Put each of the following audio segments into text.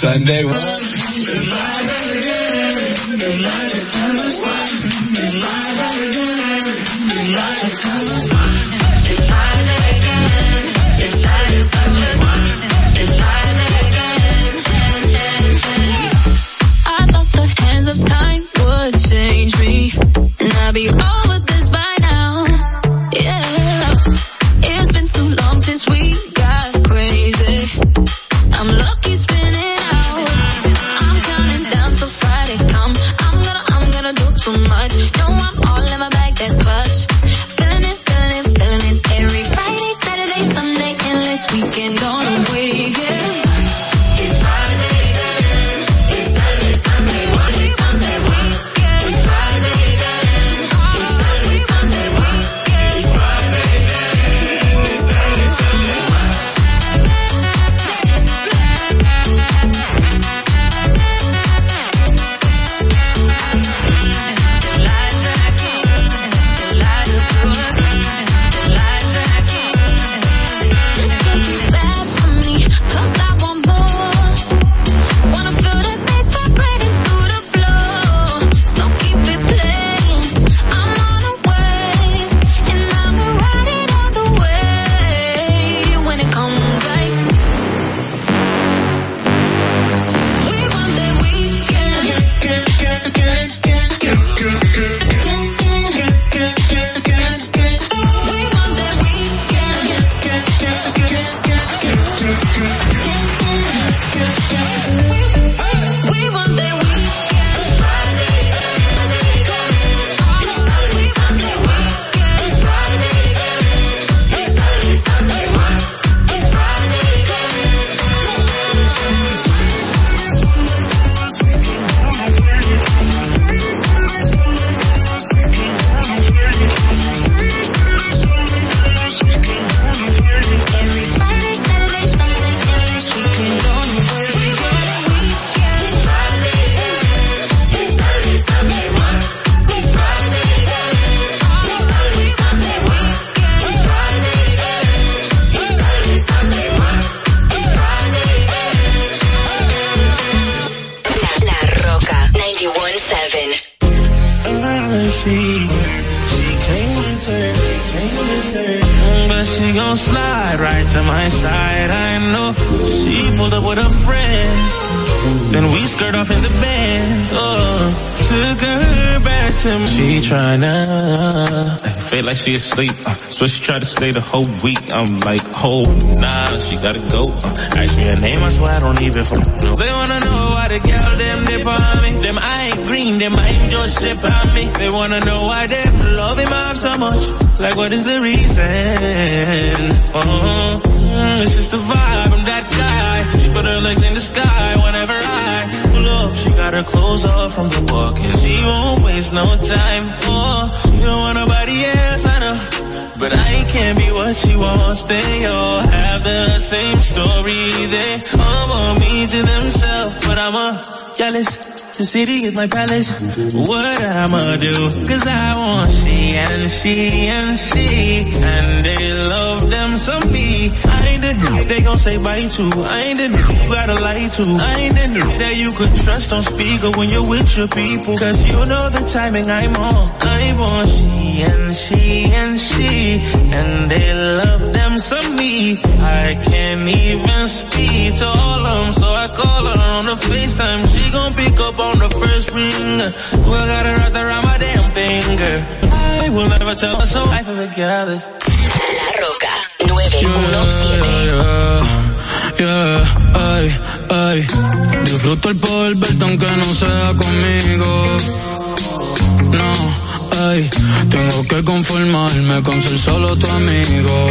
Sunday. Tryna, like she asleep. Uh, so she tried to stay the whole week. I'm like, oh, nah, she gotta go. Uh, ask me her name, I swear I don't even know. They wanna know why the girl them dip on me. Them I ain't green, them I ain't just sip on me. They wanna know why them love him off so much. Like what is the reason? Oh, mm, it's just the vibe, I'm that guy. She put her legs in the sky whenever I pull up. She got her clothes off from the walk and she won't waste no time. Oh, But I can't be what she wants. They all have the same story. They all want me to themselves, but I'm a jealous. The city is my palace. What I'ma do? Cause I want she and she and she. And they love them some me. Ain't the nigga they gon' say bye to. I ain't the you gotta lie to. I ain't the nigga that you could trust on speaker when you're with your people. Cause you know the timing I'm on. I want she and she and she. And they love them some me. I can't even speak to all of them. So I call her on the FaceTime. She gon' pick up on the first ring. Well, I got her wrapped around my damn finger. I will never tell her so I forget this. La Roca 917. Yeah, ay, ay. Disfruto el poder verte aunque no sea conmigo. No, ay. Tengo que conformarme con ser solo tu amigo.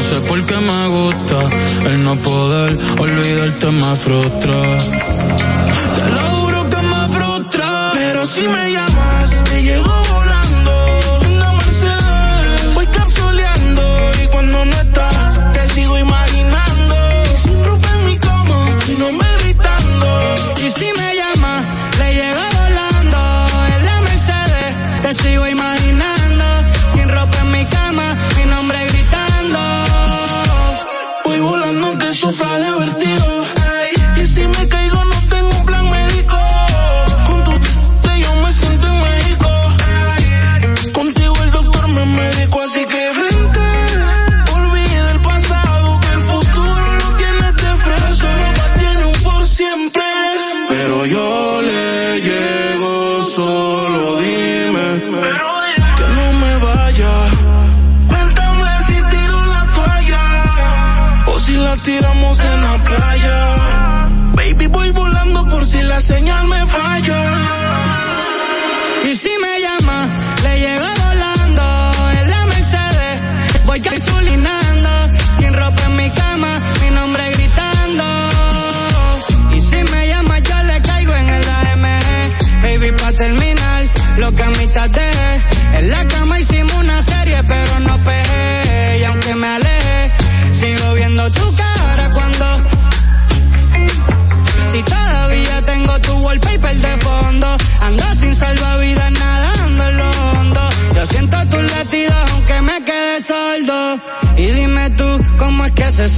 sé por qué me gusta. El no poder olvidarte me frustra. Te lo juro que me frustra. Pero si me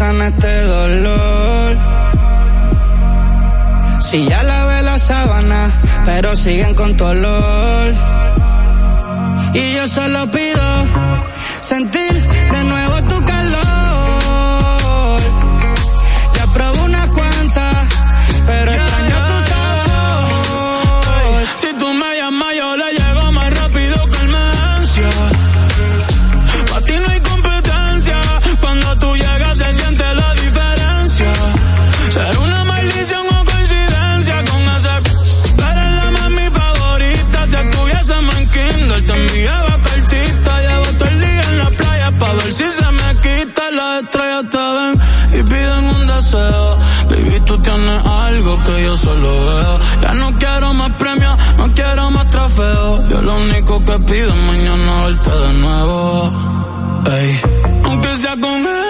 sana este dolor? Si ya lavé la sábana, pero siguen con tu olor. Y yo solo pido sentir de nuevo solo veo. Ya no quiero más premios, no quiero más trofeos. Yo lo único que pido es mañana verte de nuevo. Aunque sea con.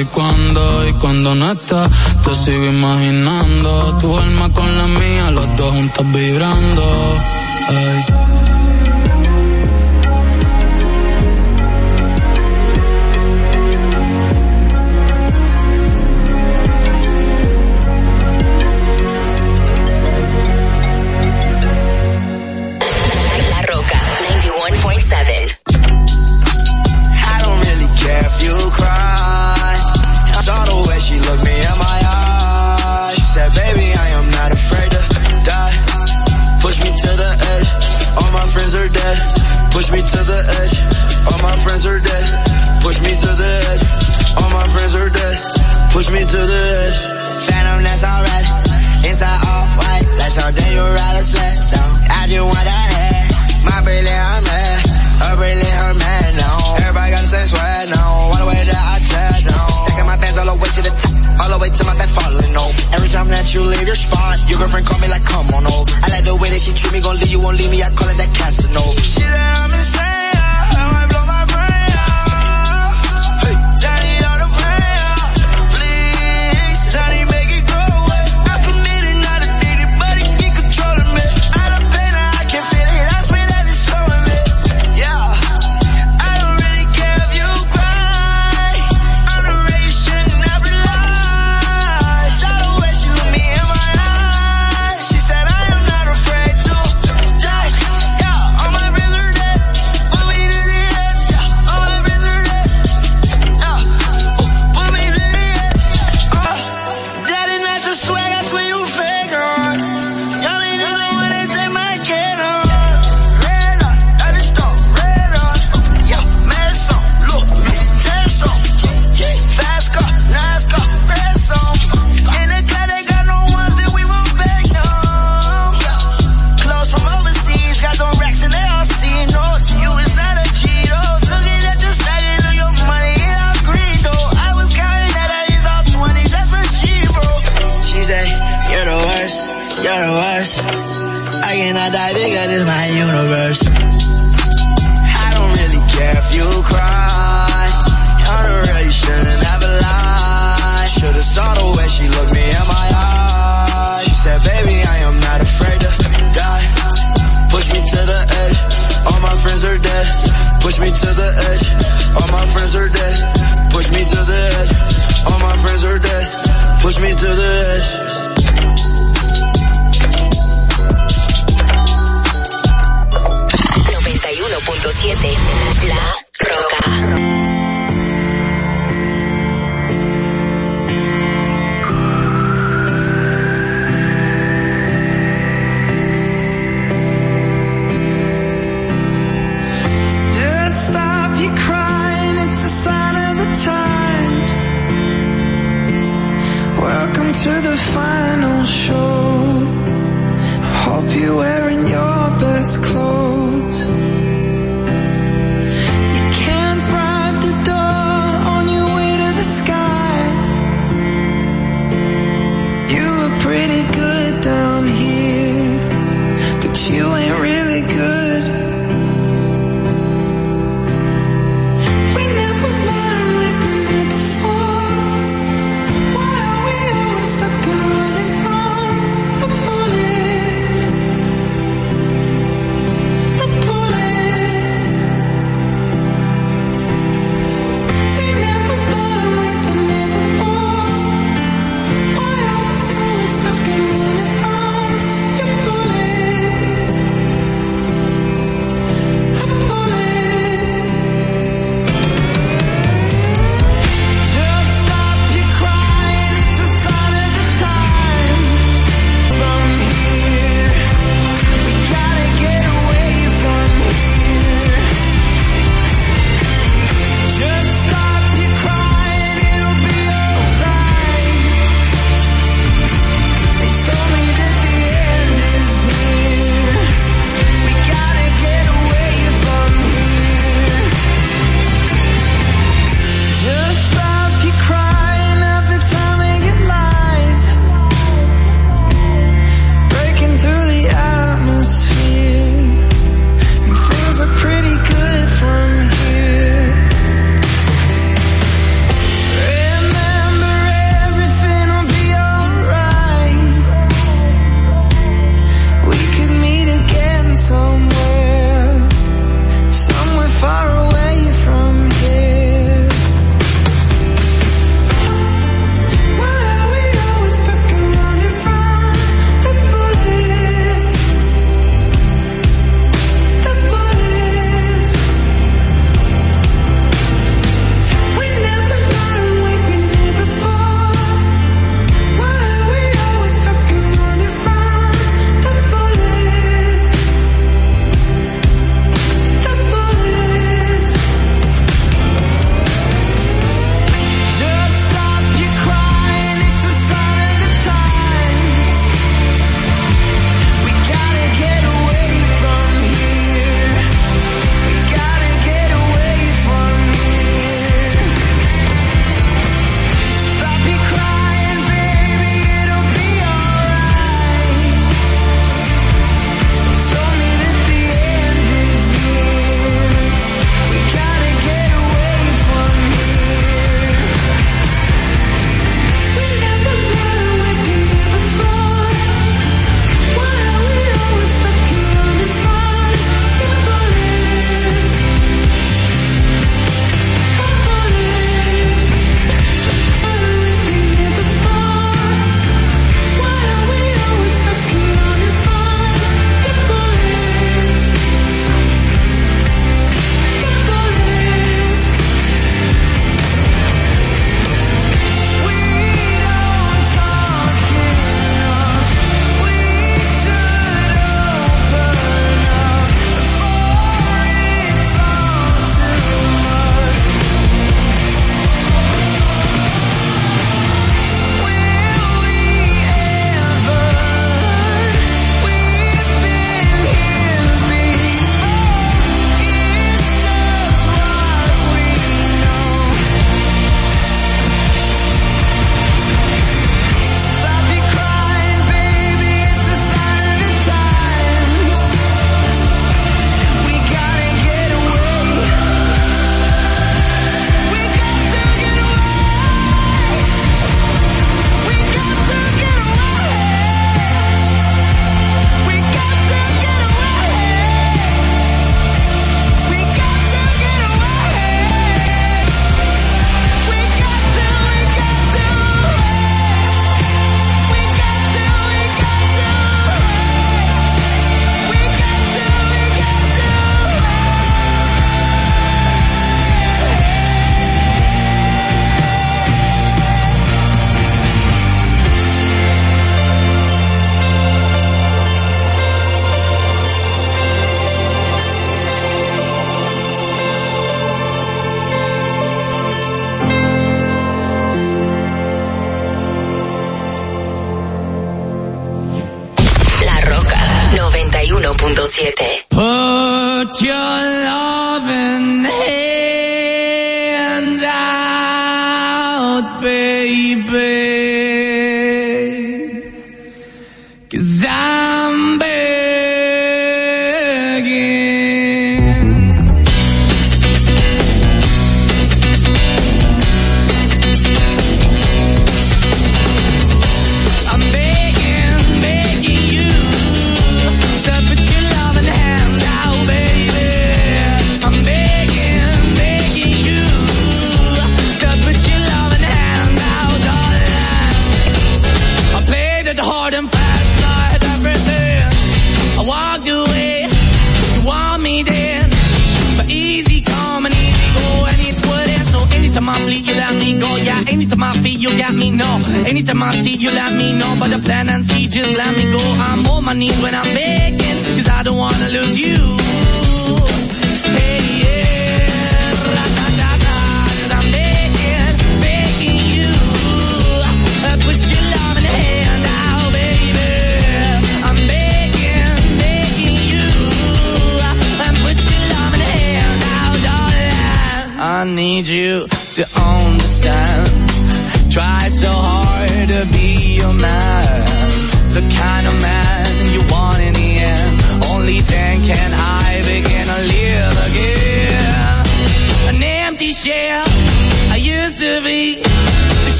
y cuando y cuando no estás. Te sigo imaginando tu alma con la mía, los dos juntos vibrando. Ay.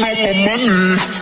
Dropping all my money.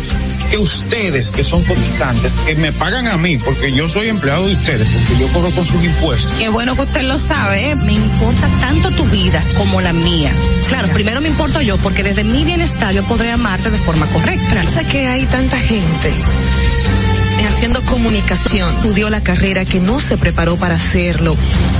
que ustedes, que son cotizantes, que me pagan a mí, porque yo soy empleado de ustedes, porque yo cobro con sus impuestos. Qué bueno que usted lo sabe, ¿eh? me importa tanto tu vida como la mía. Claro, primero me importo yo, porque desde mi bienestar yo podré amarte de forma correcta. Sé que hay tanta gente haciendo comunicación, estudió la carrera que no se preparó para hacerlo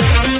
Sabemos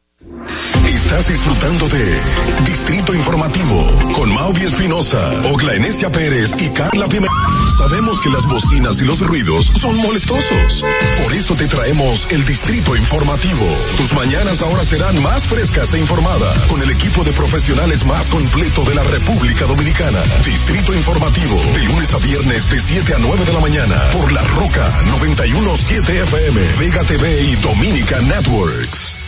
Estás disfrutando de Distrito Informativo con Mauvie Espinosa, Ogla Enesia Pérez y Carla Pimentel. Sabemos que las bocinas y los ruidos son molestosos. Por eso te traemos el Distrito Informativo. Tus mañanas ahora serán más frescas e informadas con el equipo de profesionales más completo de la República Dominicana. Distrito Informativo, de lunes a viernes de 7 a 9 de la mañana por La Roca 917 FM, Vega TV y Dominica Networks.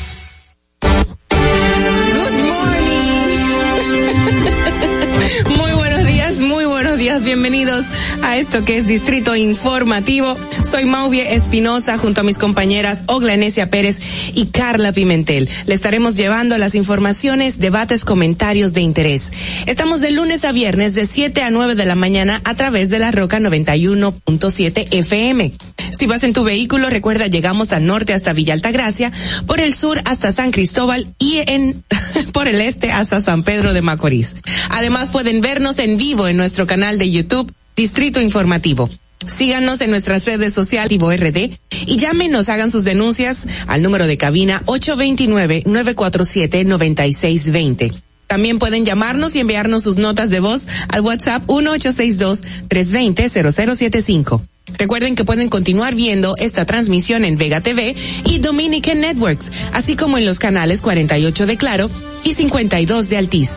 Bienvenidos a esto que es Distrito Informativo. Soy Mauvie Espinosa junto a mis compañeras Ogla Enesia Pérez y Carla Pimentel. Le estaremos llevando las informaciones, debates, comentarios de interés. Estamos de lunes a viernes de 7 a 9 de la mañana a través de la Roca 91.7 FM. Si vas en tu vehículo, recuerda llegamos al norte hasta Villa Altagracia, por el sur hasta San Cristóbal y en por el este hasta San Pedro de Macorís. Además pueden vernos en vivo en nuestro canal de YouTube Distrito Informativo. Síganos en nuestras redes sociales Tivo RD y llámenos, hagan sus denuncias al número de cabina 829-947-9620. También pueden llamarnos y enviarnos sus notas de voz al WhatsApp 1862-320-0075. Recuerden que pueden continuar viendo esta transmisión en Vega TV y Dominican Networks, así como en los canales 48 de Claro y 52 de Altiz.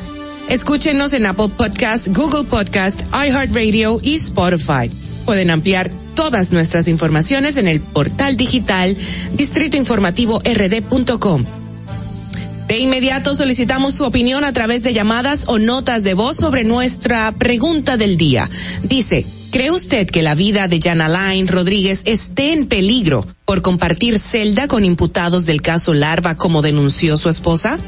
Escúchenos en Apple Podcast, Google Podcast, iHeartRadio y Spotify. Pueden ampliar todas nuestras informaciones en el portal digital distritoinformativord.com. De inmediato solicitamos su opinión a través de llamadas o notas de voz sobre nuestra pregunta del día. Dice, ¿cree usted que la vida de Janalain Rodríguez esté en peligro por compartir celda con imputados del caso Larva como denunció su esposa?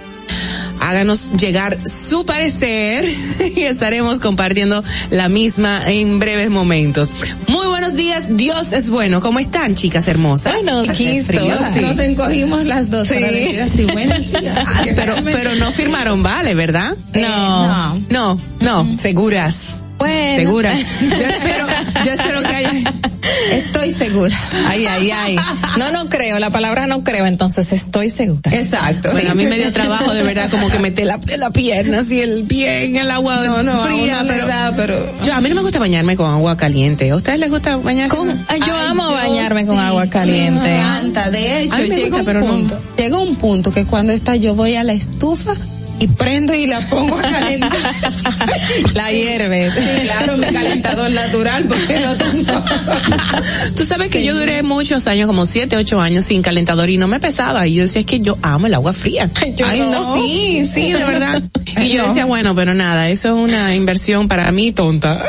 Háganos llegar su parecer y estaremos compartiendo la misma en breves momentos. Muy buenos días, Dios es bueno. ¿Cómo están, chicas hermosas? Bueno, frío, sí. Nos encogimos las dos. Sí. decir así, buenos días. Pero, pero no firmaron vale, ¿verdad? no. No, no, seguras. Bueno. Seguras. Yo espero, yo espero que haya. Estoy segura. Ay, ay, ay. No, no creo. La palabra no creo, entonces estoy segura. Exacto. Bueno, a mí me dio trabajo de verdad como que meter la, la pierna así el pie en el agua No, no, fría, verdad, pero- yo a mí no me gusta bañarme con agua caliente. ¿A ustedes les gusta bañarse Con- Ay, yo amo yo bañarme con agua caliente. me encanta. De hecho, llega gusta, un pero no. punto, llega un punto que cuando está yo voy a la estufa y prendo y la pongo a calentar. La hierve. Sí, claro, mi calentador natural porque no tengo. Tú sabes que yo duré muchos años, como siete, ocho años sin calentador y no me pesaba. Y yo decía, es que yo amo el agua fría. Yo Ay, no. no. Sí, sí, de verdad. Y yo decía, bueno, pero nada, eso es una inversión para mí tonta.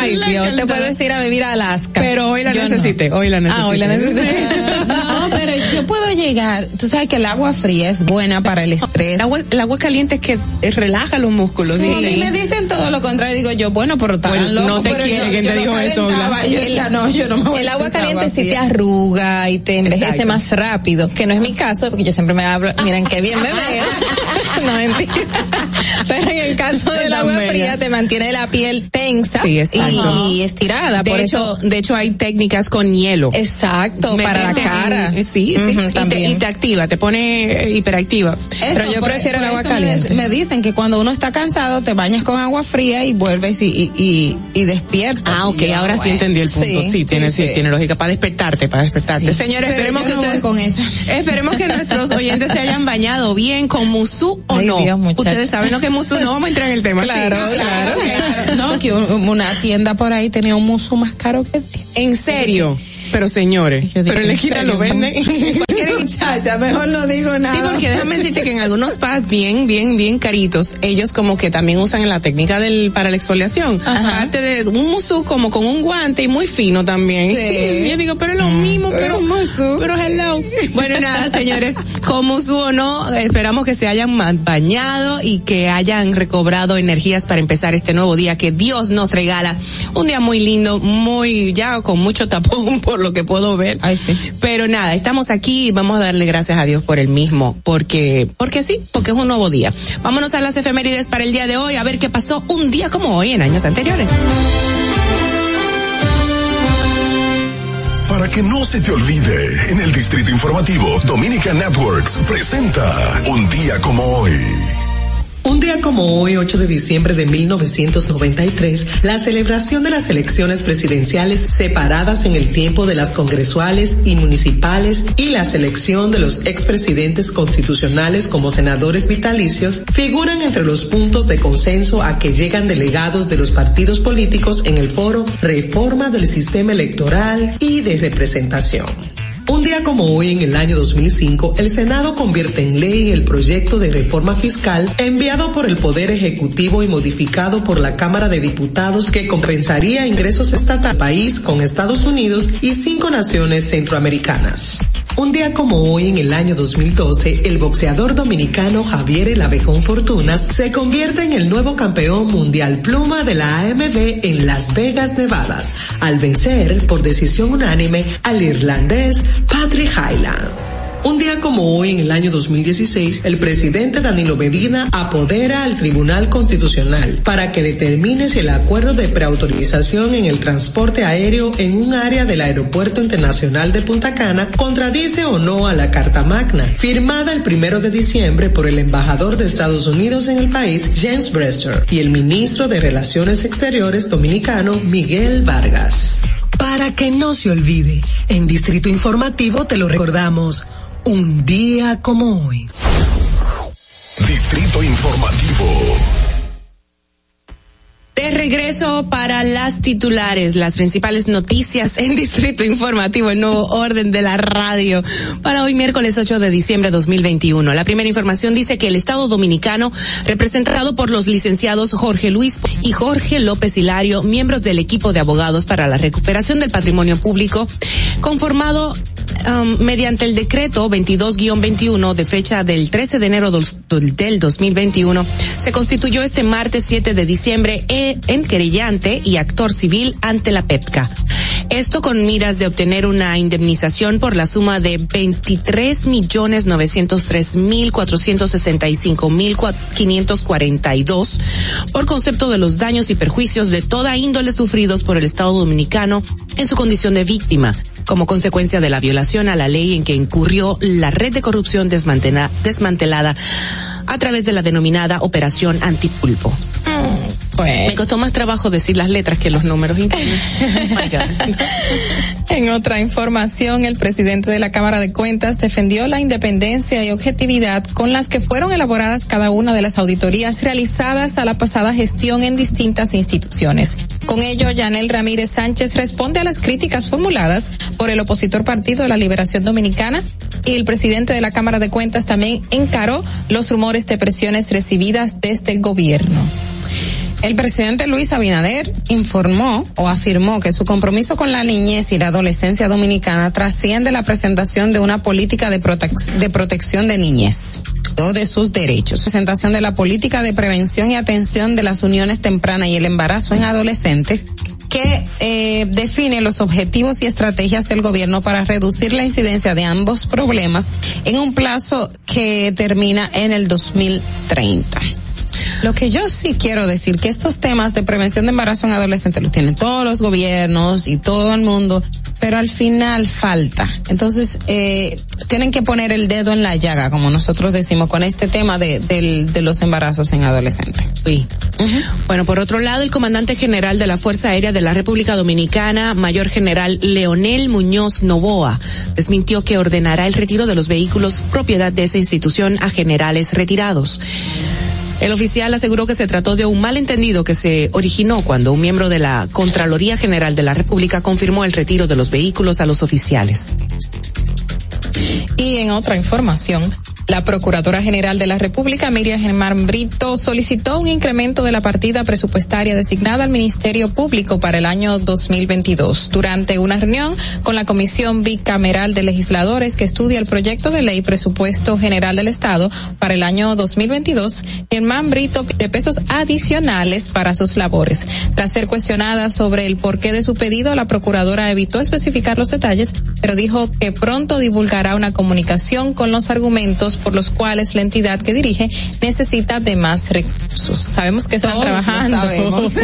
Ay, La Dios, te puedes ir a vivir a Alaska. Pero hoy la Yo no. necesité, hoy la necesité. Ah, hoy la necesité. No, pero yo puedo llegar. Tú sabes que el agua fría es buena para el estrés. El agua, el agua caliente es que relaja los músculos. Sí, dicen. Me dicen todo lo contrario. Digo yo, bueno, pero están Bueno, no te quiere, ¿quién yo te no dijo eso, calentaba. Bla? Yo decía, no, yo no me voy El agua caliente sí te arruga y te envejece Exacto. más rápido, que no es mi caso, porque yo siempre me hablo, miren qué bien me veo. no mentira. Pero en el caso del Tan agua fría te mantiene la piel tensa Sí, y estirada. De por hecho, eso, de hecho hay técnicas con hielo. exacto, para la en- cara. sí, sí. Y, te, también. y te activa, te pone hiperactiva. Pero Eso, yo prefiero el agua eso me caliente. Me, dicen que cuando uno está cansado te bañas con agua fría y vuelves y, y, y, y despiertas. Ah, ok, ahora sí bueno, entendí el punto. Sí, sí, tiene, sí, sí. tiene lógica. Para despertarte, para despertarte. Sí. Señores, esperemos que no ustedes, con esa. esperemos que nuestros oyentes se hayan bañado bien con musú o Ay, no. Dios, ustedes saben lo que es musú, no vamos a entrar en el tema. Claro, Sí. claro. Claro, No, que un- una tienda por ahí tenía un musu más caro que el. En serio. Pero señores, pero en la lo venden. Muchacha, mejor no digo nada. Sí, porque déjame decirte que en algunos spas bien, bien, bien caritos, ellos como que también usan la técnica del, para la exfoliación. Aparte de un musú como con un guante y muy fino también. Sí. Y yo digo, pero es lo mismo, pero, pero hello. Bueno, nada, señores, con musú o no, esperamos que se hayan bañado y que hayan recobrado energías para empezar este nuevo día que Dios nos regala. Un día muy lindo, muy, ya con mucho tapón por lo que puedo ver. Ay, sí. Pero nada, estamos aquí y vamos a darle gracias a Dios por el mismo, porque, porque sí, porque es un nuevo día. Vámonos a las efemérides para el día de hoy, a ver qué pasó un día como hoy en años anteriores. Para que no se te olvide, en el Distrito Informativo, Dominica Networks presenta Un día como hoy. Un día como hoy, 8 de diciembre de 1993, la celebración de las elecciones presidenciales separadas en el tiempo de las congresuales y municipales y la selección de los expresidentes constitucionales como senadores vitalicios figuran entre los puntos de consenso a que llegan delegados de los partidos políticos en el foro Reforma del Sistema Electoral y de Representación. Un día como hoy, en el año 2005, el Senado convierte en ley el proyecto de reforma fiscal enviado por el Poder Ejecutivo y modificado por la Cámara de Diputados que compensaría ingresos estatales país con Estados Unidos y cinco naciones centroamericanas. Un día como hoy, en el año 2012, el boxeador dominicano Javier El Abejón Fortunas se convierte en el nuevo campeón mundial pluma de la AMB en Las Vegas, Nevada, al vencer por decisión unánime al irlandés Patrick Highland. Un día como hoy, en el año 2016, el presidente Danilo Medina apodera al Tribunal Constitucional para que determine si el acuerdo de preautorización en el transporte aéreo en un área del Aeropuerto Internacional de Punta Cana contradice o no a la Carta Magna, firmada el primero de diciembre por el embajador de Estados Unidos en el país, James Brester, y el ministro de Relaciones Exteriores dominicano, Miguel Vargas. Para que no se olvide, en Distrito Informativo te lo recordamos, un día como hoy. Distrito Informativo. De regreso para las titulares, las principales noticias en Distrito Informativo, el nuevo orden de la radio, para hoy miércoles 8 de diciembre de 2021. La primera información dice que el Estado Dominicano, representado por los licenciados Jorge Luis y Jorge López Hilario, miembros del equipo de abogados para la recuperación del patrimonio público, conformado um, mediante el decreto 22-21 de fecha del 13 de enero dos- del 2021, se constituyó este martes 7 de diciembre en querellante y actor civil ante la PEPCA. Esto con miras de obtener una indemnización por la suma de 23 millones 903 mil 465 mil 542 por concepto de los daños y perjuicios de toda índole sufridos por el Estado Dominicano en su condición de víctima, como consecuencia de la violación a la ley en que incurrió la red de corrupción desmantela- desmantelada a través de la denominada Operación Antipulpo. Me costó más trabajo decir las letras que los números. Oh. En otra información, el presidente de la Cámara de Cuentas defendió la independencia y objetividad con las que fueron elaboradas cada una de las auditorías realizadas a la pasada gestión en distintas instituciones. Con ello, Yanel Ramírez Sánchez responde a las críticas formuladas por el opositor Partido de la Liberación Dominicana y el presidente de la Cámara de Cuentas también encaró los rumores de presiones recibidas desde el gobierno. El presidente Luis Abinader informó o afirmó que su compromiso con la niñez y la adolescencia dominicana trasciende la presentación de una política de, protec- de protección de niñez de sus derechos. Presentación de la política de prevención y atención de las uniones tempranas y el embarazo en adolescentes que eh, define los objetivos y estrategias del gobierno para reducir la incidencia de ambos problemas en un plazo que termina en el 2030. Lo que yo sí quiero decir que estos temas de prevención de embarazo en adolescentes los tienen todos los gobiernos y todo el mundo, pero al final falta. Entonces, eh, tienen que poner el dedo en la llaga, como nosotros decimos, con este tema de, del- de los embarazos en adolescentes. Sí. Bueno, por otro lado, el comandante general de la Fuerza Aérea de la República Dominicana, Mayor General Leonel Muñoz Novoa, desmintió que ordenará el retiro de los vehículos propiedad de esa institución a generales retirados. El oficial aseguró que se trató de un malentendido que se originó cuando un miembro de la Contraloría General de la República confirmó el retiro de los vehículos a los oficiales. Y en otra información, la Procuradora General de la República, Miriam Germán Brito, solicitó un incremento de la partida presupuestaria designada al Ministerio Público para el año 2022. Durante una reunión con la Comisión Bicameral de Legisladores que estudia el proyecto de ley presupuesto general del Estado para el año 2022, Germán Brito pide pesos adicionales para sus labores. Tras ser cuestionada sobre el porqué de su pedido, la Procuradora evitó especificar los detalles, pero dijo que pronto divulgará una comunicación con los argumentos por los cuales la entidad que dirige necesita de más recursos. Sabemos que están Todos trabajando mucho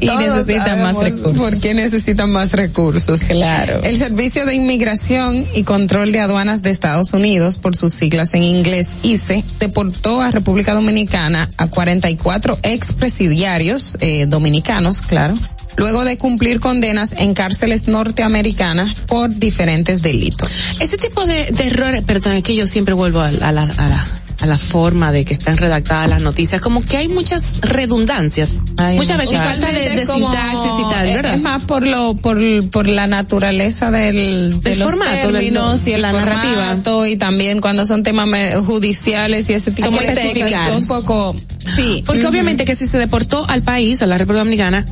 y Todos necesitan más recursos. ¿Por qué necesitan más recursos? Claro. El Servicio de Inmigración y Control de Aduanas de Estados Unidos, por sus siglas en inglés ICE, deportó a República Dominicana a 44 expresidiarios eh, dominicanos, claro, luego de cumplir condenas en cárceles norteamericanas por diferentes delitos. Ese tipo de, de errores, perdón, es que yo siempre vuelvo a, la- a la, a la forma de que están redactadas las noticias, como que hay muchas redundancias, muchas veces falta de, de sintaxis y tal, ¿verdad? Es más por lo, por, por la naturaleza del, de Del los formato, del- términos y de el la narrativa. y también cuando son temas judiciales y ese tipo de cosas. Un poco, sí. Porque obviamente que si se deportó al país, a la República Dominicana,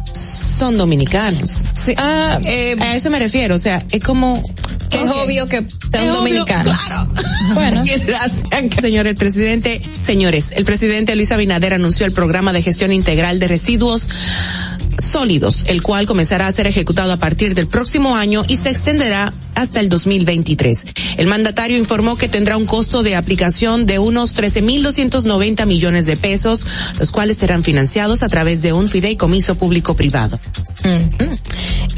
son dominicanos. Sí. Ah, a eso me refiero, o sea, es como... Que es obvio que obvio, dominicanos. claro. Bueno. Gracias. Señor, presidente, señores, el presidente Luis Abinader anunció el programa de gestión integral de residuos sólidos, el cual comenzará a ser ejecutado a partir del próximo año y se extenderá hasta el 2023. El mandatario informó que tendrá un costo de aplicación de unos 13.290 millones de pesos, los cuales serán financiados a través de un fideicomiso público-privado. Ujú.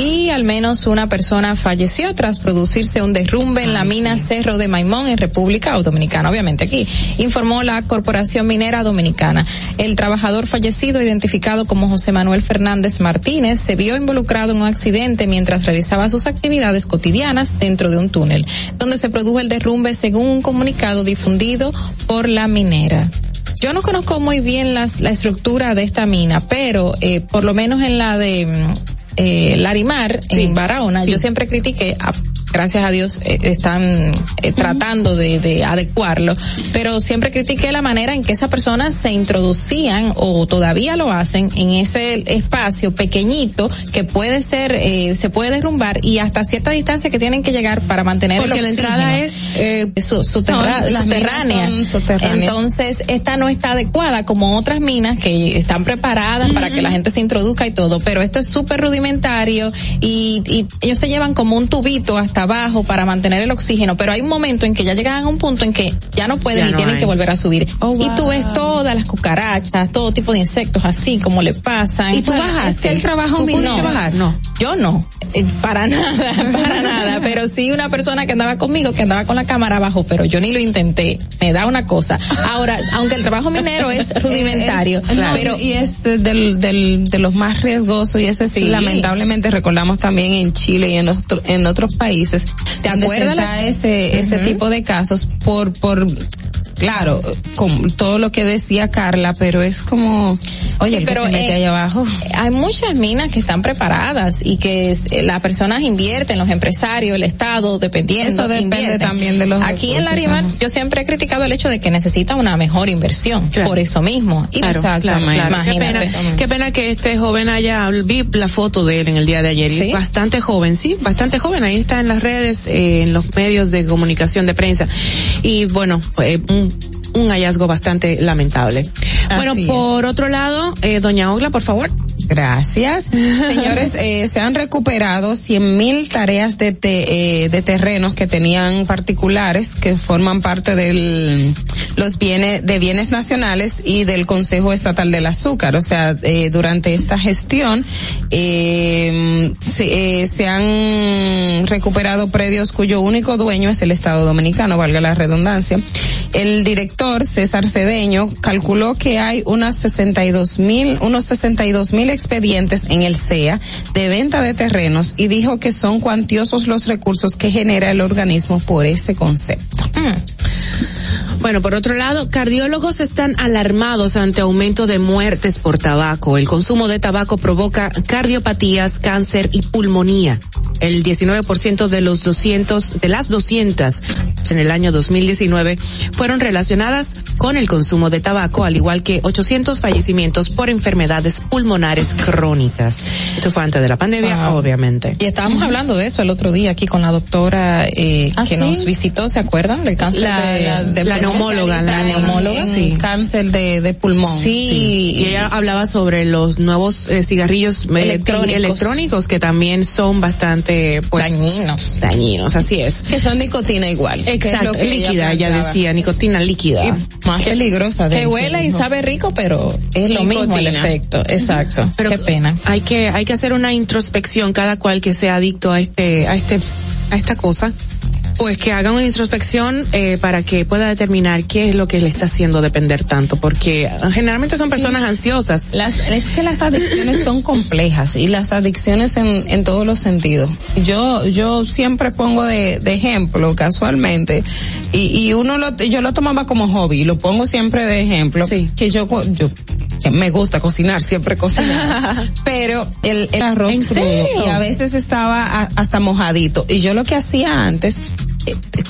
Y al menos una persona falleció tras producirse un derrumbe en la mina Cerro de Maimón en República Dominicana, obviamente aquí, informó la Corporación Minera Dominicana. El trabajador fallecido, identificado como José Manuel Fernández Martínez, se vio involucrado en un accidente mientras realizaba sus actividades cotidianas dentro de un túnel, donde se produjo el derrumbe según un comunicado difundido por la minera. Yo no conozco muy bien las, la estructura de esta mina, pero eh, por lo menos en la de mm, eh, Larimar, en Barahona, sí. yo siempre critiqué, a- gracias a Dios eh, están eh, tratando de, de adecuarlo, pero siempre critiqué la manera en que esas personas se introducían o todavía lo hacen en ese espacio pequeñito que puede ser, eh, se puede derrumbar y hasta cierta distancia que tienen que llegar para mantener Porque el la entrada es, eh, su- subterra- No, las minas subterránea. Entonces, esta no está adecuada como otras minas que están preparadas para que la gente se introduzca y todo, pero esto es súper rudimentario y, y ellos se llevan como un tubito hasta abajo para mantener el oxígeno, pero hay un momento en que ya llegan a un punto en que ya no pueden Ya y no tienen hay. que volver a subir. Oh, Y tú ves todas las cucarachas, todo tipo de insectos así como le pasan. ¿Y tú bajaste? es que ¿El trabajo pudiste bajar? No. Yo no, eh, para nada, para nada, pero sí una persona que andaba conmigo, que andaba con la cámara abajo, pero yo ni lo intenté, me da una cosa. Ahora, aunque el trabajo minero es rudimentario, Es- pero y es de- del, del, de los más riesgosos y ese Sí. lamentablemente recordamos también en Chile y en, otro- en otros países. ¿Te acuerdas ese, ese tipo de casos por, por, claro, con todo lo que decía Carla, pero es como, oye, Sí, el que pero, se mete eh, ahí abajo. hay muchas minas que están preparadas y que eh, las personas invierten, los empresarios, el Estado, dependiendo. Eso depende invierten. también de los Aquí en Larimar ajá. yo siempre he criticado el hecho de que necesita una mejor inversión, Claro. por eso mismo. Y Claro, Exactamente. claro. Qué Imagínate. pena, qué pena que este joven haya, vi la foto de él en el día de ayer, ¿Sí? es bastante joven, sí, bastante joven, ahí está en las redes, eh, en los medios de comunicación de prensa, y bueno, eh, un, un hallazgo bastante lamentable. bueno, es. por otro lado, eh, doña Ogla, por favor. Gracias. Señores, eh, se han recuperado 100 mil tareas de, te- eh, de terrenos que tenían particulares que forman parte de los bienes, de bienes nacionales y del Consejo Estatal del Azúcar. O sea, eh, durante esta gestión, eh, se, eh, se han recuperado predios cuyo único dueño es el Estado Dominicano, valga la redundancia. El director César Cedeño calculó que hay unas 62 mil, unos 62 mil expedientes en el CEA de venta de terrenos y dijo que son cuantiosos los recursos que genera el organismo por ese concepto. Bueno, por otro lado, cardiólogos están alarmados ante aumento de muertes por tabaco. El consumo de tabaco provoca cardiopatías, cáncer y pulmonía. El 19% de los 200, de las 200 en el año 2019 fueron relacionadas con el consumo de tabaco, al igual que 800 fallecimientos por enfermedades pulmonares crónicas. Esto fue antes de la pandemia, Wow. obviamente. Y estábamos hablando de eso el otro día aquí con la doctora eh, ¿Ah, que sí? nos visitó, ¿se acuerdan? Del cáncer La, de, la, de la neumóloga, la neumóloga. Sí. Cáncer de, de pulmón. Sí. Y ella hablaba sobre los nuevos eh, cigarrillos eh, Electrónicos. electrónicos que también son bastante pues Dañinos. dañinos, así es. Que son nicotina igual. que es Exacto, que líquida, ella planteaba. decía, nicotina líquida. Y más peligrosa. de Que huele y sabe rico, pero es lo mismo el efecto. Exacto. Pero Qué pena. Hay que hay que hacer una introspección cada cual que sea adicto a este a este a esta cosa. Pues que haga una introspección eh, para que pueda determinar qué es lo que le está haciendo depender tanto, porque generalmente son personas ansiosas. Las, es que las adicciones son complejas y las adicciones en, en todos los sentidos. Yo, yo siempre pongo de, de ejemplo, casualmente, y, y uno lo, yo lo tomaba como hobby, lo pongo siempre de ejemplo, que yo, yo, que me gusta cocinar, siempre cocinar, pero el, el arroz y a veces estaba a- hasta mojadito, y yo lo que hacía antes,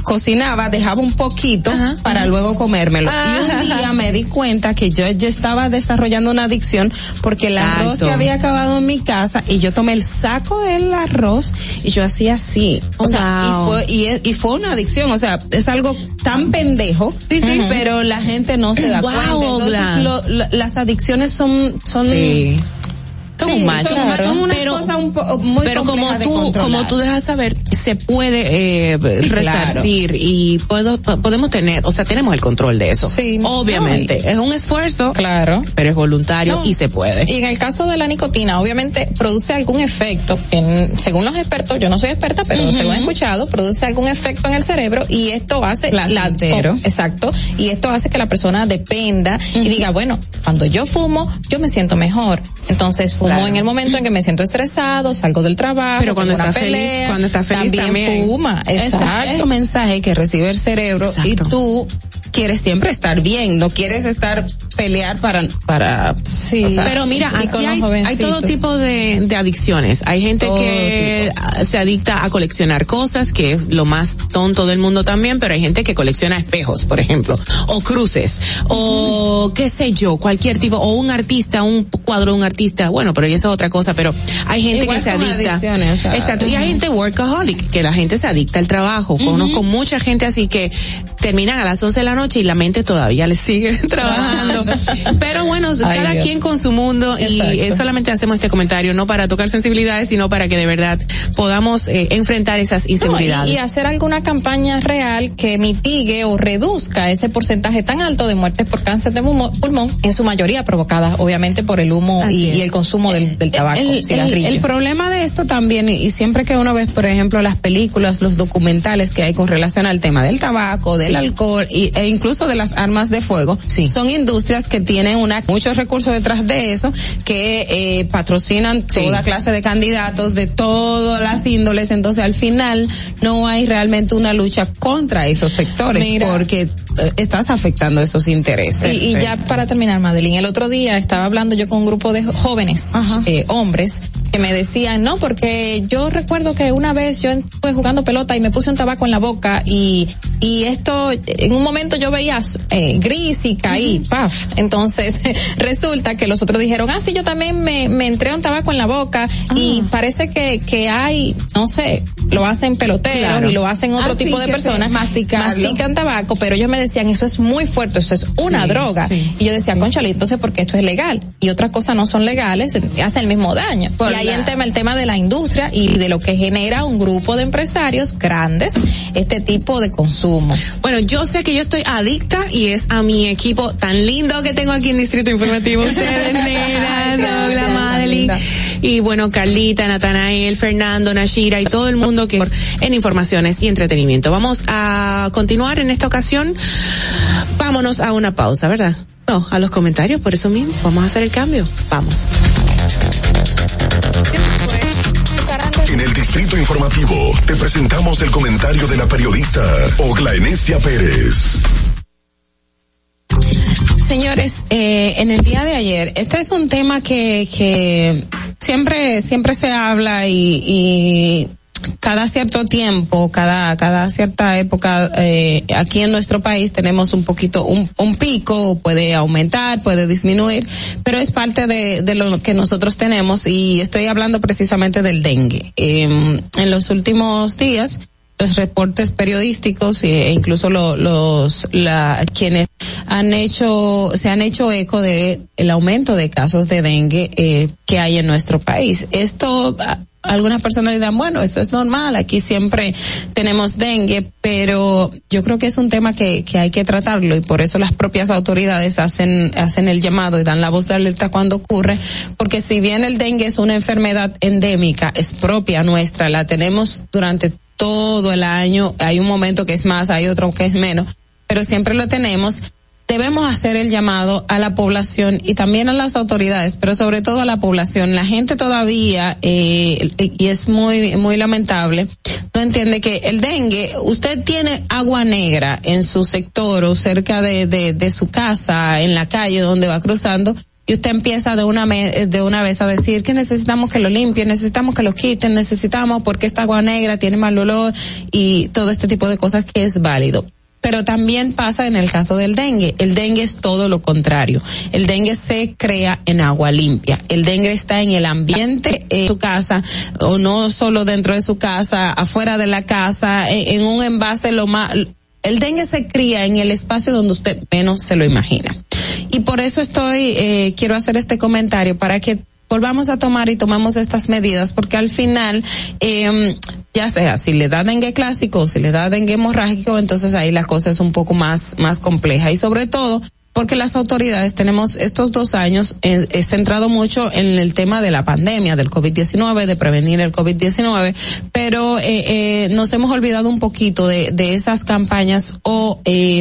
cocinaba, dejaba un poquito para luego comérmelo. Y un día me di cuenta que yo, yo estaba desarrollando una adicción porque el arroz se había acabado en mi casa y yo tomé el saco del arroz y yo hacía así. O sea, y fue, y, es- y fue una adicción. O sea, es algo tan pendejo, pero la gente no se da Wow, cuenta. Entonces, lo- lo- las adicciones son, son, Sí. Son Sí, un mal, son, claro. son una pero, cosa un po- muy pero como de tú, como tú dejas saber, se puede eh, resarcir y puedo, po- podemos tener, o sea, tenemos el control de eso. Sí. Obviamente, No, es un esfuerzo, Claro. pero es voluntario No. y se puede. Y en el caso de la nicotina, obviamente produce algún efecto, en- según los expertos, yo no soy experta, pero Ujú. según he escuchado, produce algún efecto en el cerebro y esto hace la, Placentero. oh, exacto, y esto hace que la persona dependa y diga, bueno, cuando yo fumo, yo me siento mejor. Entonces fumo Claro. en el momento en que me siento estresado, salgo del trabajo, Pero cuando está feliz, pelea, cuando está feliz también. fuma, Ese exacto. es el mensaje que recibe el cerebro y Exacto. tú quieres siempre estar bien, no quieres estar pelear para, para, Sí, o sea, pero mira, hay, todo tipo de, de adicciones. Hay gente Todo que se adicta a coleccionar cosas, que es lo más tonto del mundo también, pero hay gente que colecciona espejos, por ejemplo, o cruces, o qué sé yo, cualquier tipo, o un artista, un cuadro de un artista, bueno, pero eso es otra cosa, pero hay gente Igual que se adicta. adicciones, o sea, Exacto, y hay gente workaholic, que la gente se adicta al trabajo. Conozco mucha gente así que terminan a las 11 de la noche y la mente todavía les sigue trabajando. Pero bueno, Ay, cada Dios. quien con su mundo y Exacto. eh, solamente hacemos este comentario no para tocar sensibilidades, sino para que de verdad podamos eh, enfrentar esas No, inseguridades. y, y hacer alguna campaña real que mitigue o reduzca ese porcentaje tan alto de muertes por cáncer de pulmón, en su mayoría provocadas obviamente por el humo y, y el consumo del, del tabaco, el, cigarrillo. el- el problema de esto también, y y siempre que uno ve, por ejemplo, las películas, los documentales que hay con relación al tema del tabaco, del Sí. alcohol y, e incluso de las armas de fuego, son industrias que tienen una, muchos recursos detrás de eso, que eh, patrocinan toda clase de candidatos de todas las índoles, entonces al final no hay realmente una lucha contra esos sectores, Mira. porque eh, estás afectando esos intereses. Y, y ya para terminar, Madeline, el otro día estaba hablando yo con un grupo de jóvenes, eh, hombres, que me decían, no, porque yo recuerdo que una vez yo estuve jugando pelota y me puse un tabaco en la boca y, y esto, en un momento yo veía eh, gris y caí, paf. Entonces, resulta que los otros dijeron, ah, sí, yo también me, me entré un tabaco en la boca y parece que, que hay, no sé, lo hacen peloteros Claro. y lo hacen otro Así tipo de personas, masticarlo. mastican tabaco, pero ellos me decían, eso es muy fuerte, eso es una Sí, droga. sí. Y yo decía, conchale, entonces porque esto es legal y otras cosas no son legales, hacen el mismo daño. Por y ahí la- en tema el tema de la industria y de lo que genera un grupo de empresarios grandes este tipo de consumo. Bueno, yo sé que yo estoy adicta y es a mi equipo tan lindo que tengo aquí en Distrito Informativo. Ustedes, nenas, hola Madeline. Y bueno, Carlita, Natanael, Fernando, Nashira y todo el mundo que en informaciones y entretenimiento. Vamos a continuar en esta ocasión. Vámonos a una pausa, ¿verdad? No, a los comentarios, por eso mismo. Vamos a hacer el cambio. Vamos. En el Distrito Informativo te presentamos el comentario de la periodista Ogla Enesia Pérez. Señores, eh, en el día de ayer, este es un tema que, que siempre, siempre se habla y, y cada cierto tiempo, cada, cada cierta época, eh, aquí en nuestro país tenemos un poquito, un, un pico, puede aumentar, puede disminuir, pero es parte de, de lo que nosotros tenemos y estoy hablando precisamente del dengue. Eh, en los últimos días, los reportes periodísticos e incluso lo- los la, quienes han hecho se han hecho eco de el aumento de casos de dengue eh, que hay en nuestro país. Esto algunas personas dirán, bueno, esto es normal, aquí siempre tenemos dengue, pero yo creo que es un tema que, que hay que tratarlo y por eso las propias autoridades hacen, hacen el llamado y dan la voz de alerta cuando ocurre, porque si bien el dengue es una enfermedad endémica, es propia nuestra, la tenemos durante todo el año, hay un momento que es más, hay otro que es menos, pero siempre lo tenemos. Debemos hacer el llamado a la población y también a las autoridades, pero sobre todo a la población. La gente todavía, eh, y es muy, muy lamentable, no entiende que el dengue, usted tiene agua negra en su sector o cerca de, de, de su casa, en la calle donde va cruzando, y usted empieza de una me- de una vez a decir que necesitamos que lo limpien, necesitamos que lo quiten, necesitamos porque esta agua negra tiene mal olor y todo este tipo de cosas que es válido. Pero también pasa en el caso del dengue. El dengue es todo lo contrario. El dengue se crea en agua limpia. El dengue está en el ambiente de su casa, o no solo dentro de su casa, afuera de la casa, en, en un envase lo más, el dengue se cría en el espacio donde usted menos se lo imagina. Y por eso estoy, eh, quiero hacer este comentario para que volvamos a tomar y tomemos estas medidas, porque al final, eh, ya sea si le da dengue clásico si le da dengue hemorrágico, entonces ahí la cosa es un poco más, más compleja. Y sobre todo, porque las autoridades tenemos estos dos años eh, eh, centrado mucho en el tema de la pandemia, del COVID-19, de prevenir el COVID-19, pero eh, eh, nos hemos olvidado un poquito de, de esas campañas o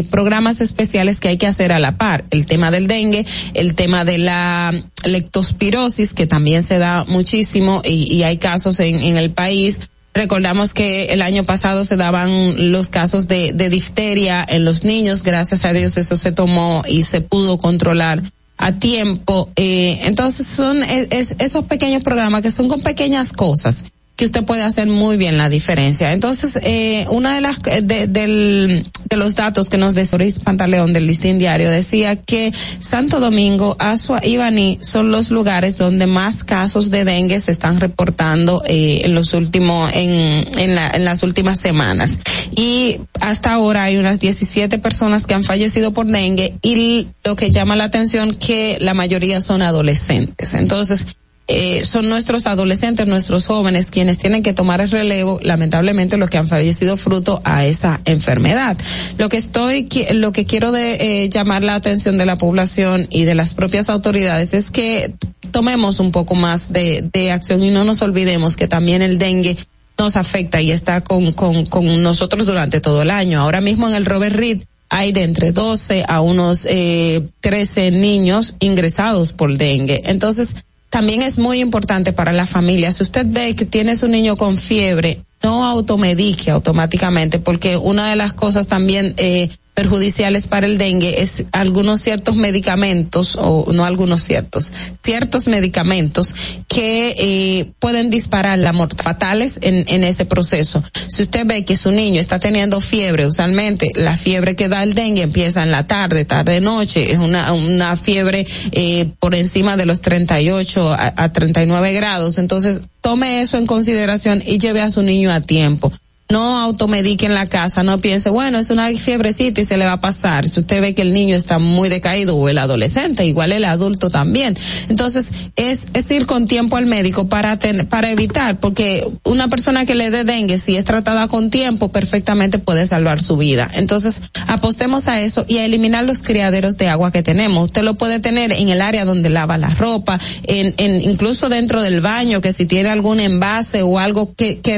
programas especiales que hay que hacer a la par. El tema del dengue, el tema de la lectospirosis, que también se da muchísimo y, y hay casos en, en el país Recordamos que el año pasado se daban los casos de, difteria en los niños, gracias a Dios eso se tomó y se pudo controlar a tiempo. Eh, entonces son es- esos pequeños programas que son con pequeñas cosas que usted puede hacer muy bien la diferencia. Entonces, eh, una de las de, del, de los datos que nos dio Doris Pantaleón del Listín Diario decía que Santo Domingo, Asua y Baní son los lugares donde más casos de dengue se están reportando eh, en los últimos en en, la, en las últimas semanas. Y hasta ahora hay unas 17 personas que han fallecido por dengue y lo que llama la atención que la mayoría son adolescentes. Entonces, eh, son nuestros adolescentes, nuestros jóvenes quienes tienen que tomar el relevo, lamentablemente los que han fallecido fruto a esa enfermedad. Lo que estoy, lo que quiero de, eh, llamar la atención de la población y de las propias autoridades es que tomemos un poco más de, de acción y no nos olvidemos que también el dengue nos afecta y está con, con, con nosotros durante todo el año. Ahora mismo en el Robert Reed hay de entre 12 a unos eh, 13 niños ingresados por dengue. Entonces, también es muy importante para la familia. Si usted ve que tiene su niño con fiebre, no automedique automáticamente, porque una de las cosas también eh, perjudiciales para el dengue es algunos ciertos medicamentos, o no algunos ciertos, ciertos medicamentos que eh, pueden disparar la muerte fatales en, ese proceso. Si usted ve que su niño está teniendo fiebre, usualmente la fiebre que da el dengue empieza en la tarde, tarde, noche, es una, una fiebre eh, por encima de los 38 a, a 39 grados, entonces tome eso en consideración y lleve a su niño a tiempo no automedique en la casa, no piense, bueno, es una fiebrecita y se le va a pasar. Si usted ve que el niño está muy decaído o el adolescente, igual el adulto también. Entonces, es, es ir con tiempo al médico para ten- para evitar, porque una persona que le dé dengue, si es tratada con tiempo, perfectamente puede salvar su vida. Entonces, apostemos a eso y a eliminar los criaderos de agua que tenemos. Usted lo puede tener en el área donde lava la ropa, en, en incluso dentro del baño, que si tiene algún envase o algo que, que,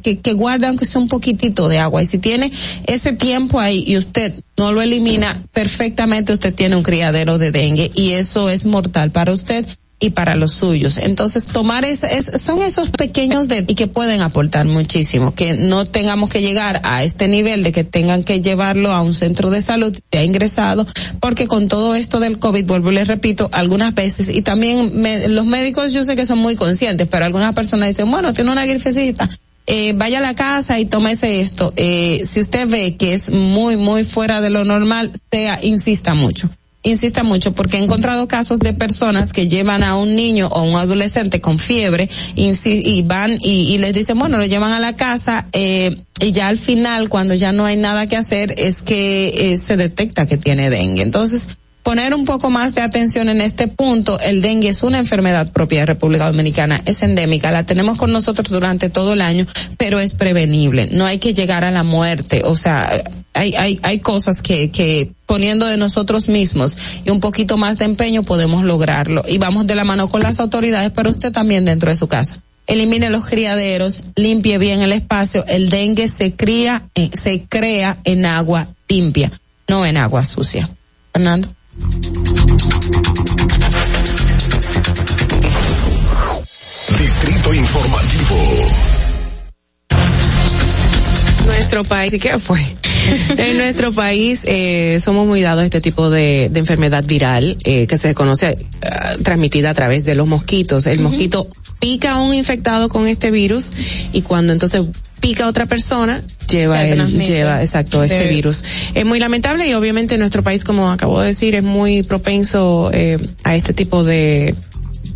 que, que guarde aunque un poquitito de agua. Y si tiene ese tiempo ahí y usted no lo elimina, perfectamente usted tiene un criadero de dengue y eso es mortal para usted y para los suyos. Entonces, tomar es, es- son esos pequeños de y que pueden aportar muchísimo, que no tengamos que llegar a este nivel de que tengan que llevarlo a un centro de salud ya ingresado, porque con todo esto del COVID, vuelvo y les repito, algunas veces, y también me- los médicos yo sé que son muy conscientes, pero algunas personas dicen, bueno, tiene una grifecita, eh, vaya a la casa y tómese esto. Eh, si usted ve que es muy, muy fuera de lo normal, sea, insista mucho. Insista mucho porque he encontrado casos de personas que llevan a un niño o un adolescente con fiebre y van y, y les dicen, bueno, lo llevan a la casa eh, y ya al final, cuando ya no hay nada que hacer, es que eh, se detecta que tiene dengue. Entonces, poner un poco más de atención en este punto. El dengue es una enfermedad propia de República Dominicana, es endémica, la tenemos con nosotros durante todo el año, pero es prevenible. No hay que llegar a la muerte. O sea, hay, hay, hay cosas que, que poniendo de nosotros mismos y un poquito más de empeño podemos lograrlo. Y vamos de la mano con las autoridades, pero usted también dentro de su casa. Elimine los criaderos, limpie bien el espacio. El dengue se cría, eh, se crea en agua limpia, no en agua sucia. Fernando. Distrito Informativo. Nuestro país, ¿y qué fue? en nuestro país eh, somos muy dados a este tipo de, de enfermedad viral eh, que se conoce eh, transmitida a través de los mosquitos. El mosquito pica a un infectado con este virus y cuando entonces pica a otra persona lleva el, lleva exacto este Sí. virus. Es muy lamentable y obviamente nuestro país como acabo de decir es muy propenso eh, a este tipo de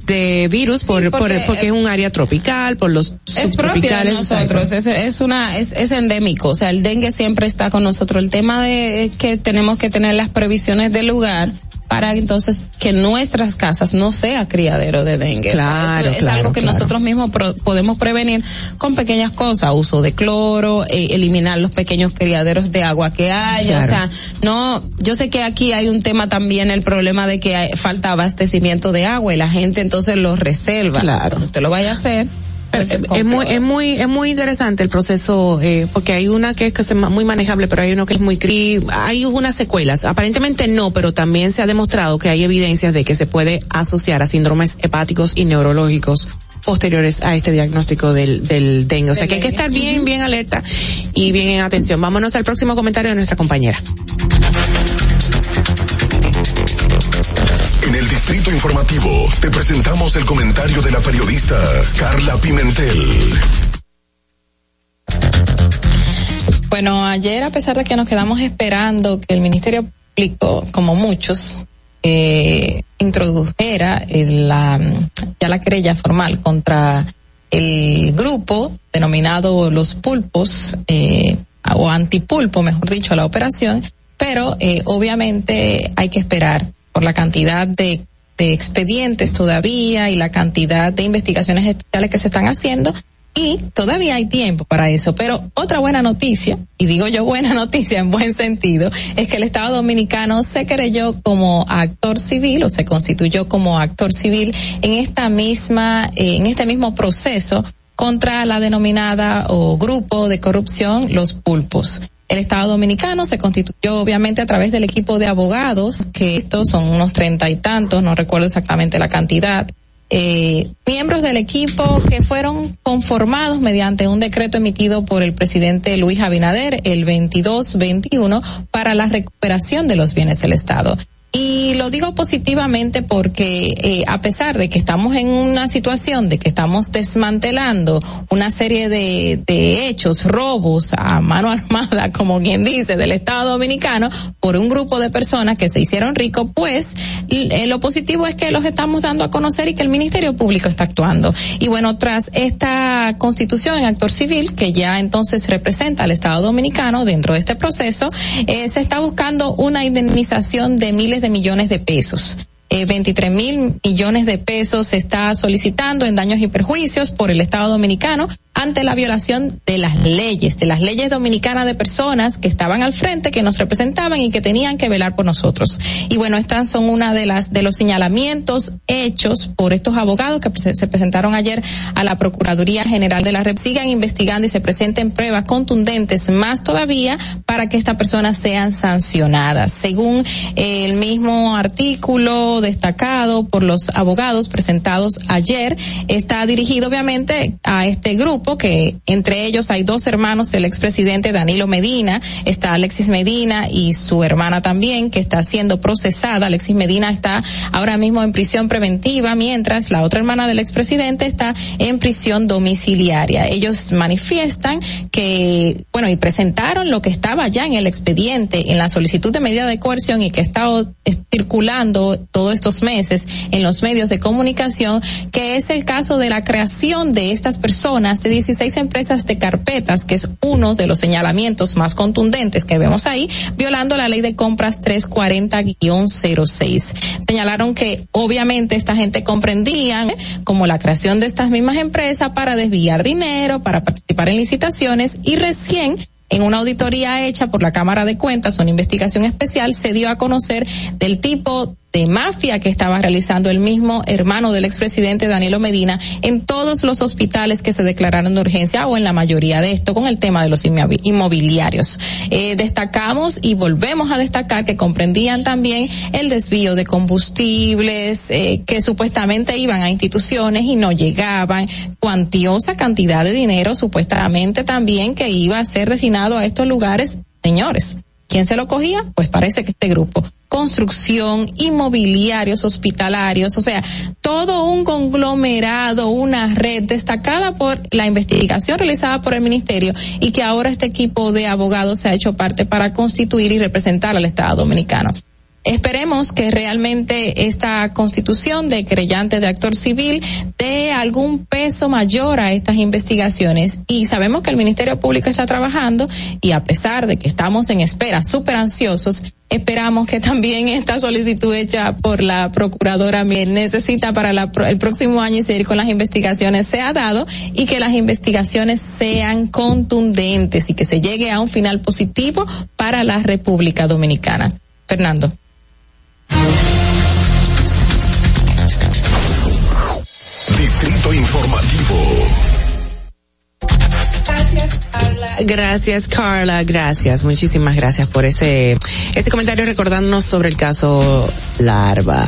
de virus por, por- porque, porque, es un área tropical, por los Es propia de subtropicales. nosotros, es, es una, es, es endémico, o sea, el dengue siempre está con nosotros. El tema de es que tenemos que tener las previsiones del lugar para entonces que nuestras casas no sea criadero de dengue. Claro, Eso es claro, algo que claro. nosotros mismos pro- podemos prevenir con pequeñas cosas, uso de cloro, eh, eliminar los pequeños criaderos de agua que haya, o Claro. sea, no, yo sé que aquí hay un tema también, el problema de que hay- falta abastecimiento de agua y la gente entonces lo reserva. Claro. Usted lo vaya a hacer. Es muy es muy es muy interesante el proceso eh, porque hay una que es que es muy manejable pero hay uno que es muy cri hay unas secuelas aparentemente no pero también se ha demostrado que hay evidencias de que se puede asociar a síndromes hepáticos y neurológicos posteriores a este diagnóstico del, del dengue. O sea que hay que estar bien, bien alerta y bien en atención. Vámonos al próximo comentario de nuestra compañera. El Distrito Informativo te presentamos el comentario de la periodista Carla Pimentel. Bueno, ayer a pesar de que nos quedamos esperando que el Ministerio Público, como muchos, eh, introdujera la, ya la querella formal contra el grupo denominado los pulpos eh, o antipulpo, mejor dicho, la operación, pero eh, obviamente hay que esperar por la cantidad de, de expedientes todavía y la cantidad de investigaciones especiales que se están haciendo y todavía hay tiempo para eso. Pero otra buena noticia, y digo yo buena noticia en buen sentido, es que el Estado Dominicano se creyó como actor civil o se constituyó como actor civil en esta misma, eh, en este mismo proceso contra la denominada o grupo de corrupción, los pulpos. El Estado Dominicano se constituyó obviamente a través del equipo de abogados, que estos son unos treinta y tantos, no recuerdo exactamente la cantidad, eh, miembros del equipo que fueron conformados mediante un decreto emitido por el presidente Luis Abinader el 22-21 para la recuperación de los bienes del Estado. Y lo digo positivamente porque eh, a pesar de que estamos en una situación de que estamos desmantelando una serie de, de hechos, robos a mano armada, como quien dice, del Estado Dominicano, por un grupo de personas que se hicieron ricos, pues eh, lo positivo es que los estamos dando a conocer y que el Ministerio Público está actuando. Y bueno, tras esta constitución en actor civil, que ya entonces representa al Estado Dominicano dentro de este proceso, eh, se está buscando una indemnización de miles de millones de pesos. Eh, 23 mil millones de pesos se está solicitando en daños y perjuicios por el Estado Dominicano ante la violación de las leyes, de las leyes dominicanas de personas que estaban al frente, que nos representaban y que tenían que velar por nosotros. Y bueno, estas son una de las de los señalamientos hechos por estos abogados que se, se presentaron ayer a la Procuraduría General de la Rep. Sigan investigando y se presenten pruebas contundentes más todavía para que estas personas sean sancionadas. Según el mismo artículo destacado por los abogados presentados ayer, está dirigido obviamente a este grupo que entre ellos hay dos hermanos del expresidente Danilo Medina, está Alexis Medina y su hermana también que está siendo procesada. Alexis Medina está ahora mismo en prisión preventiva, mientras la otra hermana del expresidente está en prisión domiciliaria. Ellos manifiestan que, bueno, y presentaron lo que estaba ya en el expediente, en la solicitud de medida de coerción y que ha estado circulando todos estos meses en los medios de comunicación, que es el caso de la creación de estas personas 16 empresas de carpetas, que es uno de los señalamientos más contundentes que vemos ahí, violando la ley de compras 340-06. Señalaron que obviamente esta gente comprendían como la creación de estas mismas empresas para desviar dinero, para participar en licitaciones y recién en una auditoría hecha por la Cámara de Cuentas, una investigación especial, se dio a conocer del tipo de mafia que estaba realizando el mismo hermano del expresidente Danilo Medina en todos los hospitales que se declararon de urgencia o en la mayoría de esto con el tema de los inmobiliarios. Eh, destacamos y volvemos a destacar que comprendían también el desvío de combustibles eh, que supuestamente iban a instituciones y no llegaban, cuantiosa cantidad de dinero supuestamente también que iba a ser destinado a estos lugares, señores. ¿Quién se lo cogía? Pues parece que este grupo. Construcción, inmobiliarios, hospitalarios, o sea, todo un conglomerado, una red destacada por la investigación realizada por el ministerio y que ahora este equipo de abogados se ha hecho parte para constituir y representar al Estado Dominicano. Esperemos que realmente esta constitución de creyente de actor civil dé algún peso mayor a estas investigaciones y sabemos que el Ministerio Público está trabajando y a pesar de que estamos en espera súper ansiosos, esperamos que también esta solicitud hecha por la procuradora necesita para la, el próximo año y seguir con las investigaciones sea dado y que las investigaciones sean contundentes y que se llegue a un final positivo para la República Dominicana. Fernando. Distrito Informativo. Gracias, Carla. Gracias, Carla. Gracias. Muchísimas gracias por ese, ese comentario recordándonos sobre el caso Larva.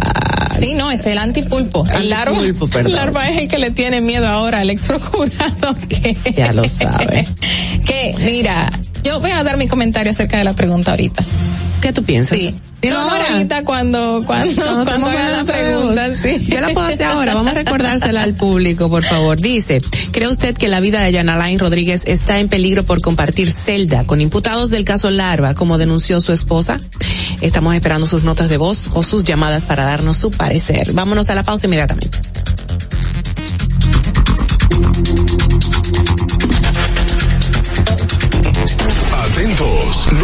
Sí, no, es el antipulpo. El larva, Antipulpo, perdón. el larva es el que le tiene miedo ahora al ex procurador que Ya lo sabe. que mira, yo voy a dar mi comentario acerca de la pregunta ahorita. ¿Qué tú piensas? Sí. Dilo no, ahora. ahorita cuando cuando Cuando cuando, la pregunta, sí. Yo la puedo hacer ahora. Vamos a recordársela al público, por favor. Dice, ¿cree usted que la vida de Yanalain Rodríguez está en peligro por compartir celda con imputados del caso Larva, como denunció su esposa? Estamos esperando sus notas de voz o sus llamadas para darnos su parecer. Vámonos a la pausa inmediatamente.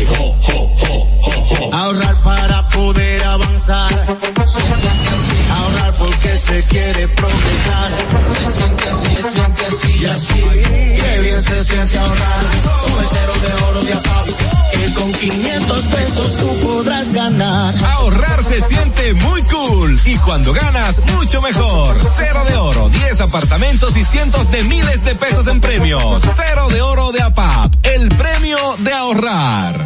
Networks. Ahorrar para poder avanzar. Se siente así. Ahorrar porque se quiere progresar. Se siente así, se siente así y así. Qué bien se siente ahorrar. El cero de oro de APAP. Que con 500 pesos tú podrás ganar. Ahorrar se siente muy cool y cuando ganas mucho mejor. Cero de oro, 10 apartamentos y cientos de miles de pesos en premios. Cero de oro de APAP, el premio de ahorrar.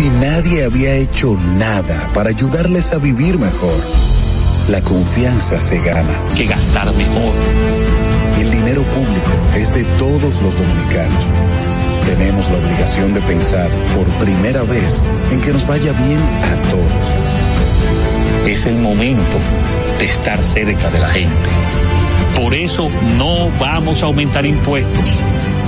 si nadie había hecho nada para ayudarles a vivir mejor? La confianza se gana. que gastar mejor. El dinero público es de todos los dominicanos. Tenemos la obligación de pensar por primera vez en que nos vaya bien a todos. Es el momento de estar cerca de la gente. Por eso no vamos a aumentar impuestos.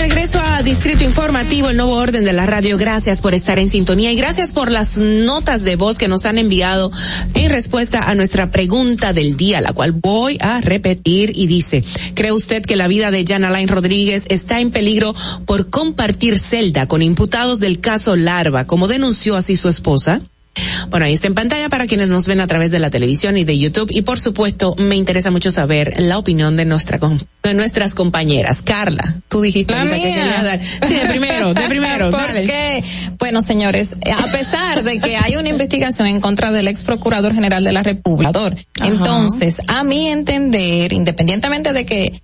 Regreso a Distrito Informativo, el nuevo orden de la radio. Gracias por estar en sintonía y gracias por las notas de voz que nos han enviado en respuesta a nuestra pregunta del día, la cual voy a repetir y dice, ¿cree usted que la vida de Jan Alain Rodríguez está en peligro por compartir celda con imputados del caso Larva, como denunció así su esposa? Bueno, ahí está en pantalla para quienes nos ven a través de la televisión y de YouTube. Y por supuesto, me interesa mucho saber la opinión de nuestra de nuestras compañeras. Carla, tú dijiste La ahorita que mía. querías dar. Sí, de primero, de primero. Bueno, señores, a pesar de que hay una investigación en contra del ex procurador general de la República, entonces, a mi entender, independientemente de que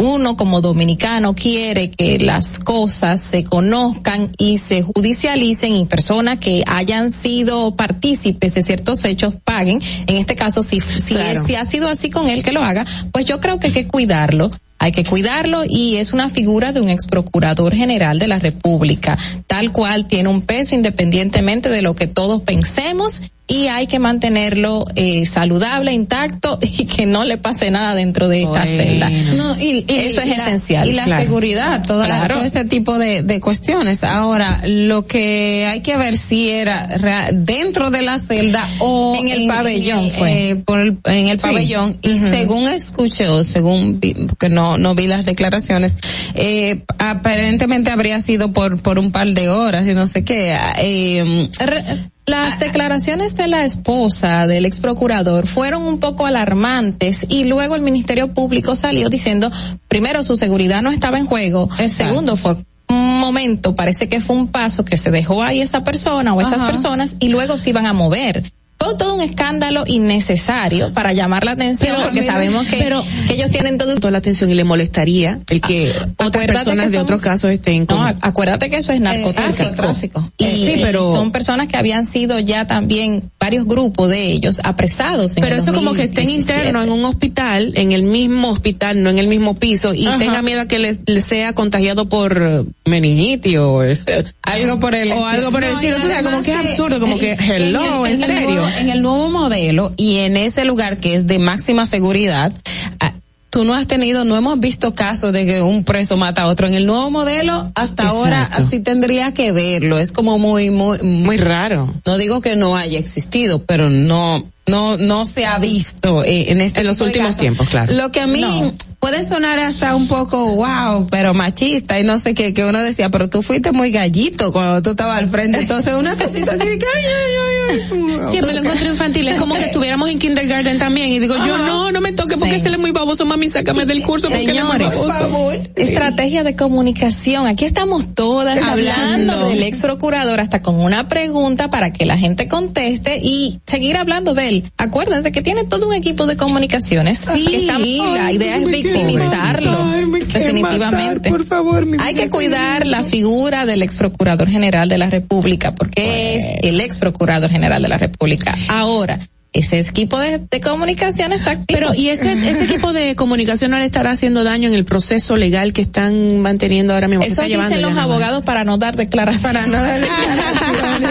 uno como dominicano quiere que las cosas se conozcan y se judicialicen y personas que hayan sido partícipes de ciertos hechos paguen. En este caso, si, si, Claro. es- si ha sido así con él que lo haga, pues yo creo que hay que cuidarlo. Hay que cuidarlo y es una figura de un ex procurador general de la República, tal cual tiene un peso independientemente de lo que todos pensemos y hay que mantenerlo eh, saludable, intacto y que no le pase nada dentro de esta celda. No, y, y- Eso y es la- esencial. Y la Claro. seguridad, Claro. todo ese tipo de, de cuestiones. Ahora, lo que hay que ver si era dentro de la celda o En el pabellón el, fue. eh, por el- en el Sí. pabellón. Y según escuché o según vi, porque no, no vi las declaraciones, eh, aparentemente habría sido por, por un par de horas y no sé qué. Eh, Re- Las declaraciones de la esposa del ex procurador fueron un poco alarmantes y luego el Ministerio Público salió diciendo, primero, su seguridad no estaba en juego, segundo, fue un momento, parece que fue un paso que se dejó ahí esa persona o esas Ajá. personas y luego se iban a mover. Fue todo un escándalo innecesario para llamar la atención Pero, porque mira, sabemos que, pero- que ellos tienen todo toda la atención y le molestaría el que otras Acuérdate personas que de otros casos estén con No, ac- acuérdate que eso es narcotráfico. narcotráfico. Y, Sí, eh, pero- son personas que habían sido ya también varios grupos de ellos apresados. En Pero el eso como que estén 2017. interno en un hospital, en el mismo hospital, no en el mismo piso, y Ajá. tenga miedo a que le, le sea contagiado por eh, meningitis o eh, algo por el o algo por el estilo. Tú sabes, como que es absurdo, como que hello, en, serio. En el nuevo modelo y en ese lugar que es de máxima seguridad, ah, tú no has tenido, no hemos visto casos de que un preso mata a otro. En el nuevo modelo, hasta ahora así tendría que verlo. Es como muy, muy, Muy raro. no digo que no haya existido, pero no, no, no se ha visto eh, en este En los últimos tiempos, claro. Lo que a mí No. puede sonar hasta un poco wow, pero machista y no sé qué, que uno decía, pero tú fuiste muy gallito cuando tú estabas al frente. Entonces una cosita así de que ay, ay, ay, ay. Siempre lo encuentro infantil. Es como que estuviéramos en kindergarten también. Y digo, yo no, no me toque porque Sí. se le es muy baboso, mami, sácame del curso porque él es muy Señores, baboso. estrategia de comunicación. Aquí estamos todas hablando, Hablando. del ex procurador hasta con una pregunta para que la gente conteste y seguir hablando de él. Acuérdense que tiene todo un equipo de comunicaciones. Sí. que está- y la idea es victimizarlo. matar, definitivamente. matar, por favor, mi Hay que cuidar la figura del ex procurador general de la República porque es el ex procurador general de la República. Ahora, ese equipo de, de comunicación está activo. Pero, ¿y ese, ese equipo de comunicación no le estará haciendo daño en el proceso legal que están manteniendo ahora mismo? Eso dicen los abogados para no dar declaraciones. Para no dar declaraciones.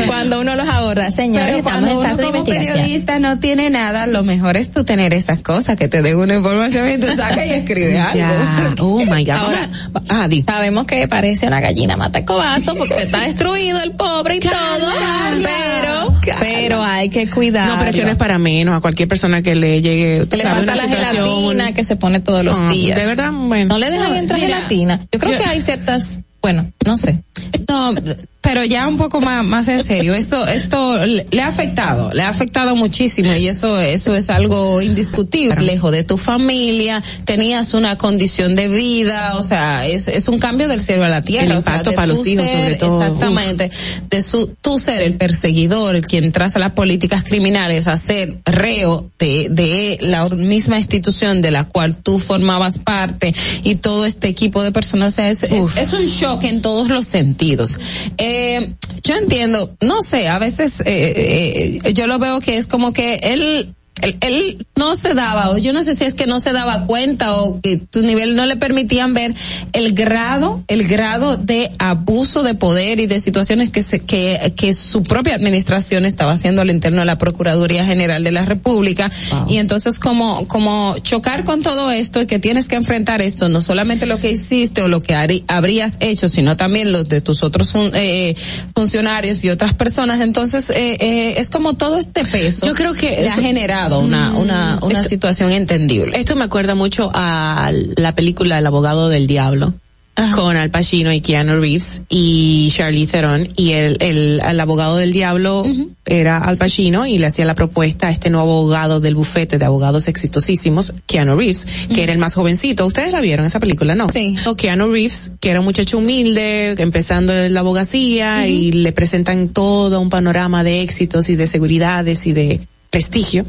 cuando uno los aborda, señores, Pero estamos cuando en uno como periodista no tiene nada, lo mejor es tú tener esas cosas, que te den una información y tú sacas y escribes algo. Ya, oh my God. Ahora, ah, di. Sabemos que parece una gallina mata cobazo porque está destruido el pobre y todo, pero, pero hay que cuidar. No, pero es que no es para menos a cualquier persona que le llegue, tú que le sabes, falta una la situación. gelatina que se pone todos los No, días. De verdad, bueno. No le dejan entrar mira, gelatina. Yo creo yo- que hay ciertas, bueno, no sé. No, pero ya un poco más, más en serio, esto, esto le ha afectado, le ha afectado muchísimo y eso, eso es algo indiscutible. Lejos de tu familia, tenías una condición de vida, o sea, es, es un cambio del cielo a la tierra. El o sea, impacto para los hijos, ser, sobre todo. Exactamente. De su, tu ser el perseguidor, el quien traza las políticas criminales, a ser reo de, de la misma institución de la cual tú formabas parte y todo este equipo de personas, o sea, es, es, es un shock en todos los sentidos. Eh, yo entiendo, no sé, a veces eh, eh, yo lo veo que es como que él él, él no se daba, o yo no sé si es que no se daba cuenta o que su nivel no le permitían ver el grado, el grado de abuso de poder y de situaciones que se, que, que su propia administración estaba haciendo al interno de la Procuraduría General de la República. Y entonces como, como chocar con todo esto y que tienes que enfrentar esto, no solamente lo que hiciste o lo que harí- habrías hecho, sino también los de tus otros fun- eh, funcionarios y otras personas. Entonces, eh, eh, es como todo este peso. Yo creo que ha eso- generado una, una, una Esto- situación entendible. Esto me acuerda mucho a la película El abogado del diablo. con Al Pacino y Keanu Reeves y Charlize Theron y el, el, el abogado del diablo era Al Pacino y le hacía la propuesta a este nuevo abogado del bufete de abogados exitosísimos, Keanu Reeves, que era el más jovencito. ¿Ustedes la vieron esa película? No. Sí. Keanu Reeves, que era un muchacho humilde, empezando en la abogacía y le presentan todo un panorama de éxitos y de seguridades y de prestigio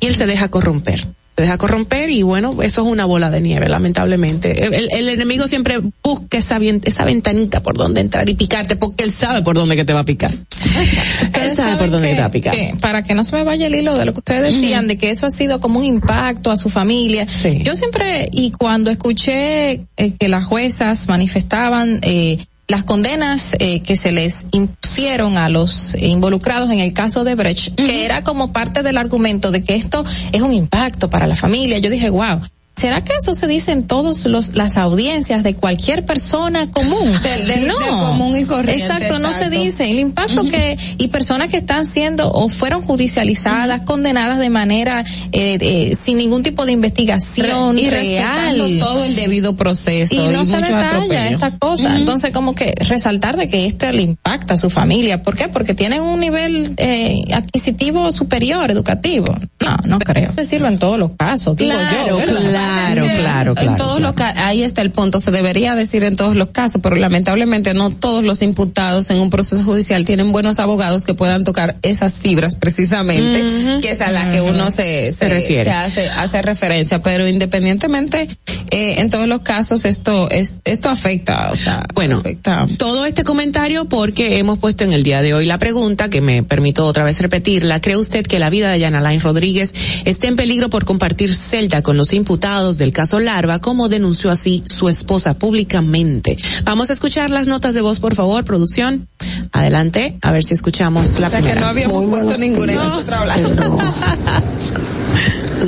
y él se deja corromper se deja corromper y bueno, eso es una bola de nieve, lamentablemente. El, el enemigo siempre busca esa, esa ventanita por donde entrar y picarte porque él sabe por dónde que te va a picar. él sabe por dónde que, te va a picar. que para que no se me vaya el hilo de lo que ustedes decían, de que eso ha sido como un impacto a su familia. Yo siempre, y cuando escuché eh, que las juezas manifestaban, eh, las condenas eh, que se les impusieron a los involucrados en el caso de Brecht, que era como parte del argumento de que esto es un impacto para la familia. Yo dije, wow. ¿Será que eso se dice en todas las audiencias de cualquier persona común? Del- del- no. del común y corriente, Exacto, no se dice. El impacto que, y personas que están siendo o fueron judicializadas, condenadas de manera, eh, eh, sin ningún tipo de investigación y real. todo el debido proceso Y no se muchos detalla atropellos. esta cosa. Entonces, como que resaltar de que esto le impacta a su familia. ¿Por qué? Porque tienen un nivel eh, adquisitivo superior, educativo. No, no creo. Decirlo en todos los casos. digo Claro, yo, ¿verdad? claro, claro, En claro, todos los ca- ahí está el punto. Se debería decir en todos los casos, pero lamentablemente no todos los imputados en un proceso judicial tienen buenos abogados que puedan tocar esas fibras precisamente, que es a la que uno se, se, refiere. se hace, hace referencia. Pero independientemente, eh, en todos los casos esto, es, esto afecta, o sea, Bueno, afecta. todo este comentario porque hemos puesto en el día de hoy la pregunta que me permito otra vez repetirla. ¿Cree usted que la vida de Yana Lain Rodríguez está en peligro por compartir celda con los imputados del caso Larva, como denunció así su esposa públicamente? Vamos a escuchar las notas de voz, por favor, producción. Adelante, a ver si escuchamos la O sea, que no habíamos puesto ninguna.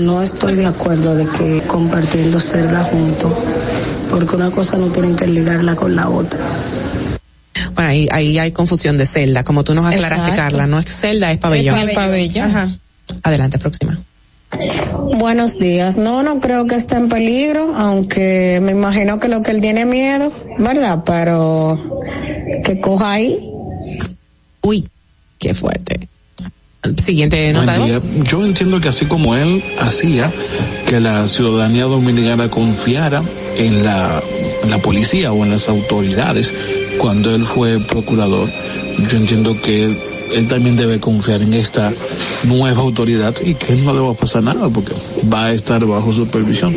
No estoy de acuerdo de que compartiendo celda juntos, porque una cosa no tienen que ligarla con la otra. Bueno, ahí, ahí hay confusión de celda, como tú nos aclaraste, Exacto. Carla. No es celda, es pabellón. El pabellón. Ajá. Adelante, próxima. Buenos días. No, no creo que esté en peligro, aunque me imagino que lo que él tiene miedo, ¿verdad? Pero que coja ahí. Uy, qué fuerte. Siguiente nota. Yo entiendo que así como él hacía que la ciudadanía dominicana confiara en la, en la policía o en las autoridades cuando él fue procurador, yo entiendo que él, él también debe confiar en esta nueva autoridad y que no le va a pasar nada porque va a estar bajo supervisión.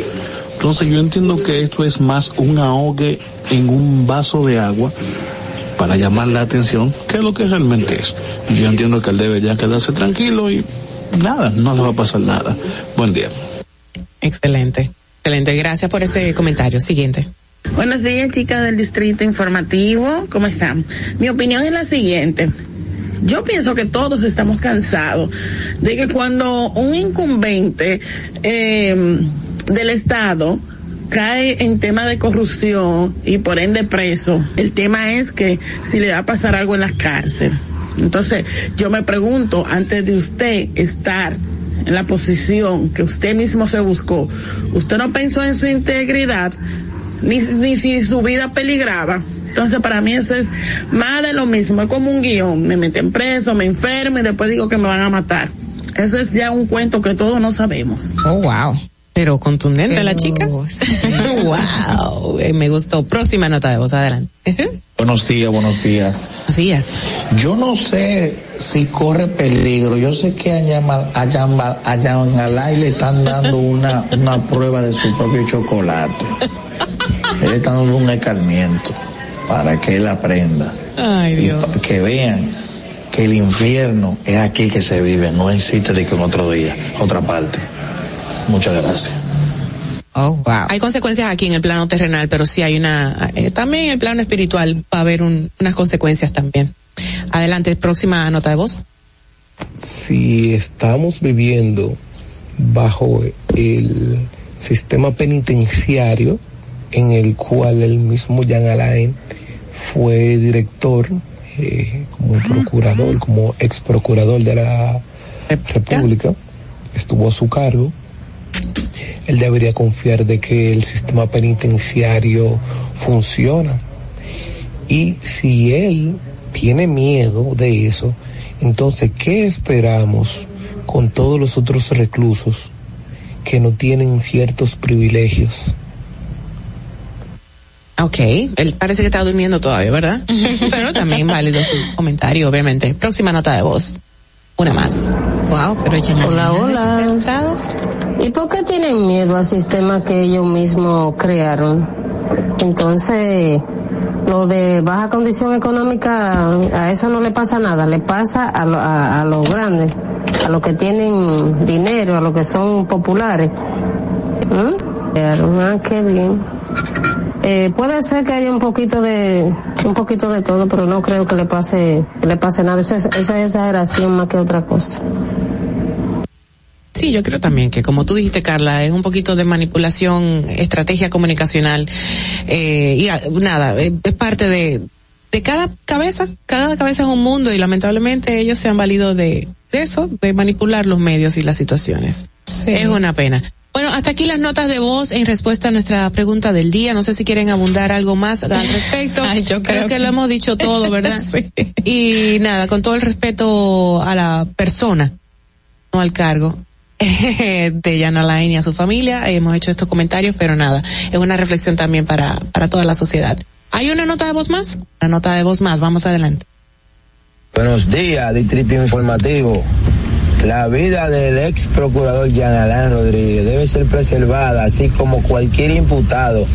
Entonces yo entiendo que esto es más un ahogue en un vaso de agua para llamar la atención que lo que realmente es. Y Yo entiendo que él debe ya quedarse tranquilo y nada, no le va a pasar nada. Buen día. Excelente. Excelente. Gracias por ese comentario. Siguiente. Buenos días, chicas del Distrito Informativo. ¿Cómo están? Mi opinión es la siguiente. Yo pienso que todos estamos cansados de que cuando un incumbente eh, del Estado cae en tema de corrupción y por ende preso, el tema es que si le va a pasar algo en la cárcel. Entonces, yo me pregunto, antes de usted estar en la posición que usted mismo se buscó, usted no pensó en su integridad, ni, ni si su vida peligraba. Entonces para mí eso es más de lo mismo, es como un guion, me meten preso, me enfermo y después digo que me van a matar. Eso es ya un cuento que todos no sabemos. Oh, wow. Pero contundente la chica. wow. Eh, me gustó. Próxima nota de voz. Adelante. Buenos días, buenos días. Así es. Yo no sé si corre peligro. Yo sé que a Yamal- a Yamal- a Yamalay le están dando una, una prueba de su propio chocolate. Le están dando un escarmiento para que él aprenda. Ay, Y Dios. pa- que vean que el infierno es aquí que se vive, no existe de que en otro día, otra parte. Muchas gracias. Oh, wow. Hay consecuencias aquí en el plano terrenal, pero sí hay una, eh, también en el plano espiritual va a haber un- unas consecuencias también. Adelante, próxima nota de voz. si estamos viviendo bajo el sistema penitenciario en el cual el mismo Jan Alain fue director, eh, como procurador, como ex procurador de la República, estuvo a su cargo. él debería confiar de que el sistema penitenciario funciona. Y si él tiene miedo de eso, entonces, ¿qué esperamos con todos los otros reclusos que no tienen ciertos privilegios? Ok, él parece que está durmiendo todavía, ¿verdad? pero también válido su comentario, obviamente. Próxima nota de voz. Una más. Wow, pero ya Hola, hola. ¿Y por qué tienen miedo al sistema que ellos mismos crearon? Entonces, lo de baja condición económica, a eso no le pasa nada, le pasa a, lo- a, a los grandes, a los que tienen dinero, a los que son populares. ¿Mm? Crearon, Ah, qué bien. Eh, puede ser que haya un poquito de un poquito de todo, pero no creo que le pase que le pase nada. Eso es, eso es exageración más que otra cosa. Sí, yo creo también que como tú dijiste, Carla, es un poquito de manipulación, estrategia comunicacional, eh, y ah, nada, eh, es parte de, de cada cabeza, cada cabeza es un mundo y lamentablemente ellos se han valido de, de eso, de manipular los medios y las situaciones. Es una pena. Bueno, hasta aquí las notas de voz en respuesta a nuestra pregunta del día. No sé si quieren abundar algo más al respecto. Ay, yo creo que, que- lo hemos dicho todo, ¿verdad? Sí. Y nada, con todo el respeto a la persona, no al cargo de Yana Lain y a su familia. Hemos hecho estos comentarios, pero nada, es una reflexión también para, para toda la sociedad. ¿Hay una nota de voz más? Una nota de voz más, vamos adelante. Buenos días, Distrito Informativo. La vida del ex procurador Jean Alain Rodríguez debe ser preservada, así como cualquier imputado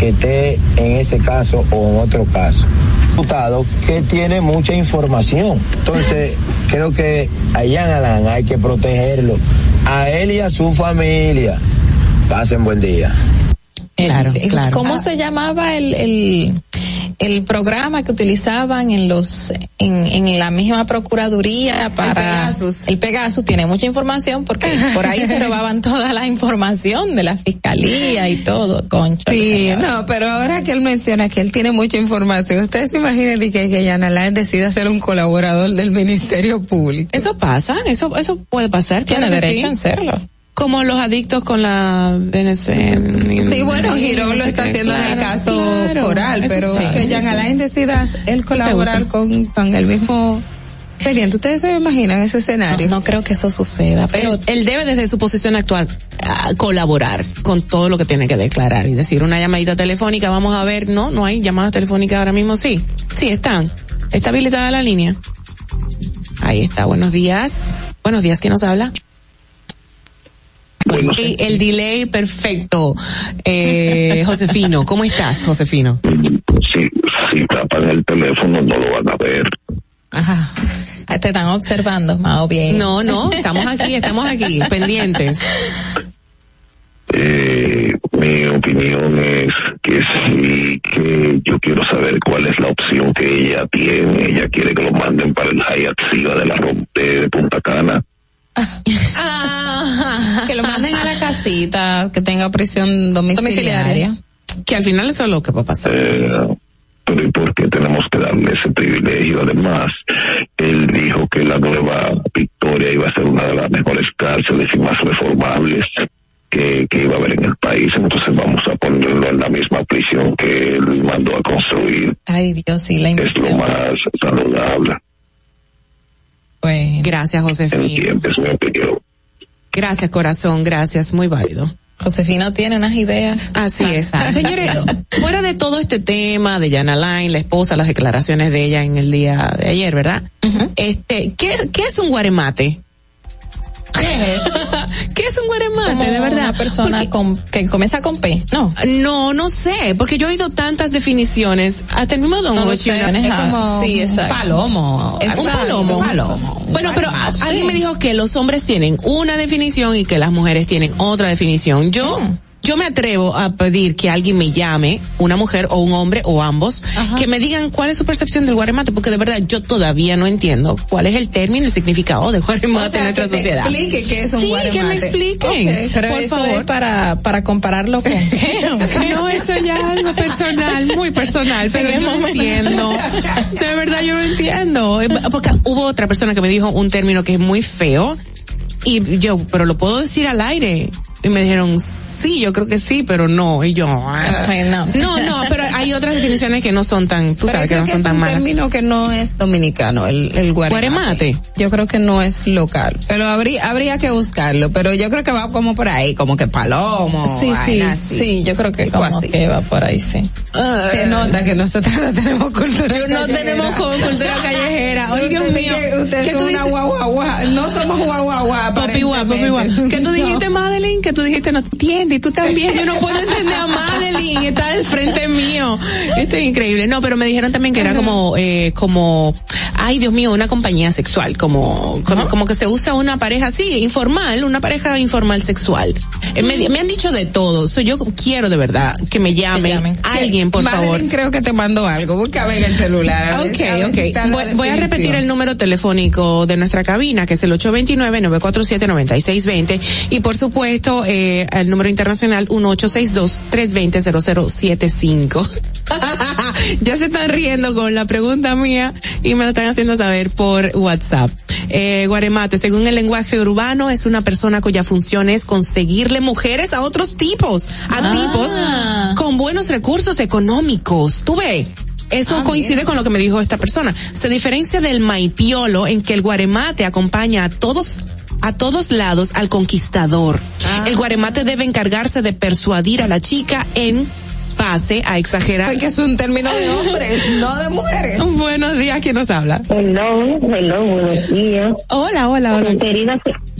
que esté en ese caso o en otro caso. Imputado que tiene mucha información. Entonces, creo que a Jean Alain hay que protegerlo, a él y a su familia. Pasen buen día. Claro, El- claro. ¿Cómo se llamaba el, el, el programa que utilizaban en los en, en la misma procuraduría para Pegasus. el Pegasus tiene mucha información porque por ahí se robaban toda la información de la fiscalía y todo, concho. Sí, no, pero ahora que él menciona que él tiene mucha información, ustedes se imaginan que, que Yana Alain decida ser un colaborador del Ministerio Público. Eso pasa, eso, eso puede pasar. Tiene claro derecho sí. en serlo. Como los adictos con la DNC. Sí, bueno, Girón lo está haciendo en el caso claro, coral, pero sí, que sí, Jean. Alain decida él colaborar con, con el mismo expediente. ¿Ustedes se imaginan ese escenario? No, no creo que eso suceda, pero Él, él debe desde su posición actual ah, colaborar con todo lo que tiene que declarar y decir una llamadita telefónica, vamos a ver, no, no hay llamadas telefónicas ahora mismo, sí, sí están, está habilitada la línea. Ahí está, buenos días, buenos días, ¿quién nos habla? Bueno, sí, el delay perfecto. Eh, Josefino, ¿cómo estás, Josefino? Si, si tapan el teléfono no lo van a ver. ajá, te están observando, más bien. No, no, estamos aquí, estamos aquí, pendientes. Eh, mi opinión es que sí, que yo quiero saber cuál es la opción que ella tiene. Ella quiere que lo manden para el Hyatt Siva de la de Punta Cana. que lo manden a la casita, que tenga prisión domiciliaria. Que al final eso es lo que va a pasar. Eh, pero ¿y por qué tenemos que darle ese privilegio? Además, él dijo que la nueva Victoria iba a ser una de las mejores cárceles y más reformables que, que iba a haber en el país. Entonces vamos a ponerlo en la misma prisión que él mandó a construir. Ay, Dios, sí, la Es lo inversión. más saludable. Gracias, opinión. Gracias, corazón, gracias, muy válido. Josefino tiene unas ideas. Así es. Señores, fuera de todo este tema de Yana Line, la esposa, las declaraciones de ella en el día de ayer, ¿verdad? Este, ¿qué, ¿qué es un guaremate? ¿Qué es? ¿Qué es un guaremate, Como de verdad? Una persona con, que comienza con P, ¿no? No, no sé, porque yo he oído tantas definiciones, hasta el mismo Don No sé, es como sí, exacto. palomo, un Exacto. palomo, un palomo. Bueno, pero alguien me dijo que los hombres tienen una definición y que las mujeres tienen otra definición. Yo yo me atrevo a pedir que alguien me llame, una mujer o un hombre o ambos, que me digan cuál es su percepción del guaremate, porque de verdad yo todavía no entiendo cuál es el término, el significado de guaremate O sea, en nuestra que sociedad. explique qué es un sí, guaremate. que me expliquen. Ok, Pero por eso favor. es para, para compararlo con qué. No, eso ya es algo personal, muy personal, pero yo no entiendo. De verdad yo no entiendo. Eh, Porque hubo otra persona que me dijo un término que es muy feo y yo, pero lo puedo decir al aire. Y me dijeron, sí, yo creo que sí, pero no. Y yo, ah. no. no, no, pero hay otras definiciones que no son tan, tú Pero sabes que no son es tan un malas. término que no es dominicano, el, el guaremate. Guaremate. Yo creo que no es local, pero habría, habría que buscarlo, pero yo creo que va como por ahí, como que palomo. Sí, sí, así. sí, yo creo que como así. que va por ahí, sí. Se nota que nosotros no tenemos cultura Yo no tenemos cultura callejera. Ay, Dios mío. Usted ¿Qué es tú una. No somos. Papi papi. ¿Qué tú dijiste, Madeline? ¿Qué tú dijiste? No entiendes. Tú también. Yo no puedo entender a Madeline. Está del frente mío. Esto es increíble. No, pero me dijeron también que era como, eh, como, ay, Dios mío, una compañía sexual. Como, como, como que se usa una pareja así, informal, una pareja informal sexual. Eh, me, me han dicho de todo. So, yo quiero de verdad que me llamen. Alguien, por Madeline favor. creo que te mandó algo. Busca ver el celular. a Ok, ver ok. Voy, voy a repetir el número telefónico de nuestra cabina, que es el 829-947-9620. Y por supuesto, eh, el número internacional 1862-320-0075. ya se están riendo con la pregunta mía y me lo están haciendo saber por WhatsApp. Eh, Guaremate, según el lenguaje urbano, es una persona cuya función es conseguirle mujeres a otros tipos, a tipos con buenos recursos económicos. ¿Tú ves? Eso coincide con lo que me dijo esta persona. Se diferencia del maipiolo en que el guaremate acompaña a todos a todos lados al conquistador. El guaremate debe encargarse de persuadir a la chica en base a exagerar. Porque es un término de hombres, no de mujeres. Buenos días, ¿quién nos habla? Hello, hello, buenos días. Hola, hola, hola. Tu querida,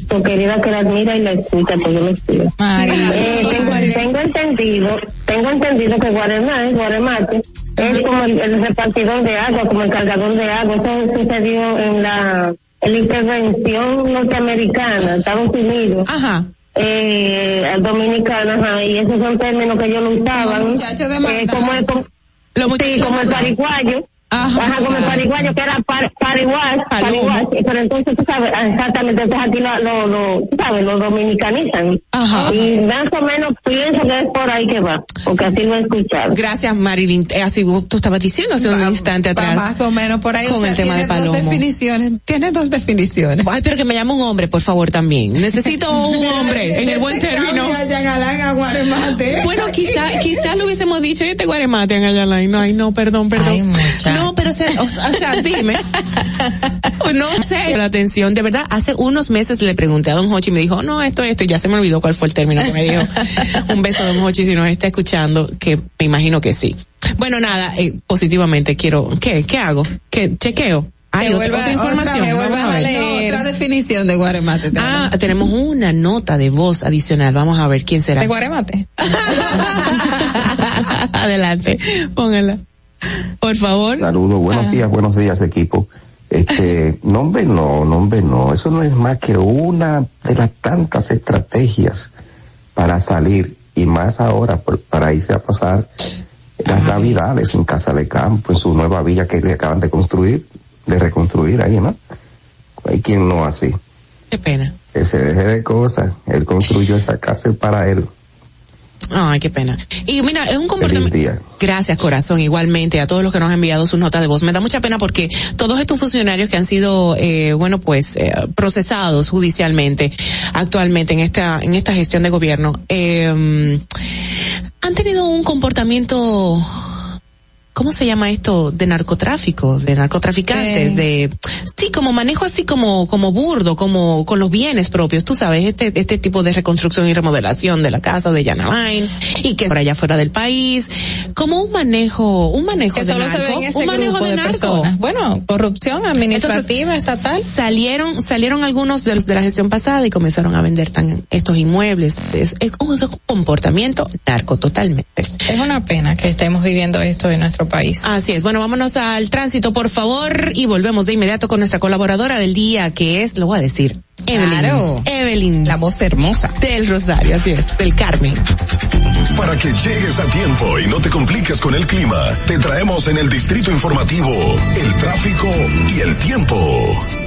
tu querida que la admira y la escucha todos los días. Eh, tengo, tengo entendido, tengo entendido que Guaremate, Guaremate es como el, el repartidor de agua, como el cargador de agua. Eso sucedió en la, en la intervención norteamericana, Estados Unidos. Ajá. Eh, dominicana, ajá, y esos son términos que ellos lo usaban. Eh, como el, como, sí, como el pariguayo. Ajá, como el pariguayo, que era par, pariguas, pariguas, pero entonces tú sabes, exactamente, entonces aquí lo, lo, lo tú sabes, lo dominicanizan. Ajá. Y más o menos pienso que es por ahí que va, porque así lo he escuchado. Gracias, Marilyn. Eh, así tú estabas diciendo hace un instante Va atrás. más o menos por ahí. Con o sea, el tema de tiene dos Palomo. definiciones. Tiene dos definiciones. Ay, pero que me llame un hombre, por favor, también. Necesito un hombre, en el buen término. Bueno, quizá, quizá lo hubiésemos dicho, y este guaremate en Ayalay. No, ay, no, perdón, perdón. No, pero, o sea, o, o sea, dime. no sé. La atención, de verdad, hace unos meses le pregunté a Don Hochi y me dijo, no, esto, esto, y ya se me olvidó cuál fue el término que me dijo. un beso, Don Hochi, si nos está escuchando, que me imagino que sí. Bueno, nada, eh, positivamente quiero, ¿qué, qué hago? ¿Qué, chequeo? Que otra, vuelva- otra información. otra a a leer. Otra definición de guaremate. Ah, tenemos una nota de voz adicional. Vamos a ver quién será. ¿De guaremate? Adelante, póngala. Por favor. Saludos, buenos días, buenos días equipo. Este, nombre no, nombre no, eso no es más que una de las tantas estrategias para salir y más ahora por- para irse a pasar las navidades en Casa de Campo, en su nueva villa que le acaban de construir, de reconstruir ahí, ¿no? Hay quien no así. Qué pena. Que se deje de cosas, él construyó esa cárcel para él. Ay, qué pena. Y mira, es un comportamiento. Gracias, corazón. Igualmente a todos los que nos han enviado sus notas de voz. Me da mucha pena porque todos estos funcionarios que han sido, eh, bueno, pues eh, procesados judicialmente actualmente en esta en esta gestión de gobierno eh, han tenido un comportamiento. ¿Cómo se llama esto? De narcotráfico, de narcotraficantes, Sí. de, sí, como manejo así como, como burdo, como con los bienes propios, tú sabes, este, este tipo de reconstrucción y remodelación de la casa de Yanavain, y que por allá fuera del país, como un manejo, un manejo Que de solo se narco, ve en ese un manejo de, de narco. personas. Bueno, corrupción administrativa, estatal. Salieron, salieron algunos de los de la gestión pasada y comenzaron a vender tan, estos inmuebles. Es, es un comportamiento narco totalmente. Es una pena que estemos viviendo esto en nuestro país. Así es. Bueno, vámonos al tránsito, por favor, y volvemos de inmediato con nuestra colaboradora del día, que es, lo voy a decir, Evelyn. Claro. Evelyn. La voz hermosa. Del Rosario, así es, del Carmen. Para que llegues a tiempo y no te compliques con el clima, te traemos en el distrito informativo el tráfico y el tiempo.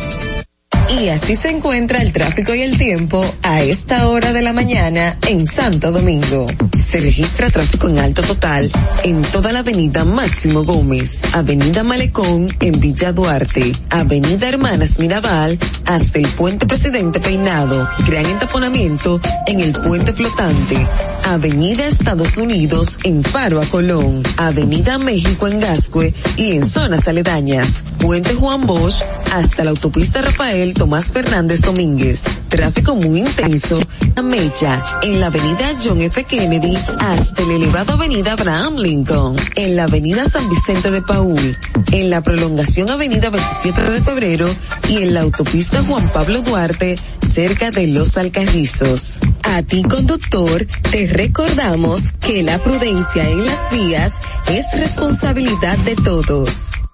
Y así se encuentra el tráfico y el tiempo a esta hora de la mañana en Santo Domingo. Se registra tráfico en alto total en toda la avenida Máximo Gómez, avenida Malecón en Villa Duarte, avenida Hermanas Mirabal, hasta el puente Presidente Peinado. Gran entaponamiento en el puente flotante. Avenida Estados Unidos en Faro a Colón. Avenida México en Gascue y en zonas aledañas. Puente Juan Bosch hasta la autopista Rafael Tomás Fernández Domínguez. Tráfico muy intenso. A Mecha en la avenida John F. Kennedy hasta el elevado avenida Abraham Lincoln. En la avenida San Vicente de Paul. En la prolongación avenida 27 de febrero y en la autopista Juan Pablo Duarte cerca de Los Alcarrizos. A ti conductor, te recordamos que la prudencia en las vías es responsabilidad de todos.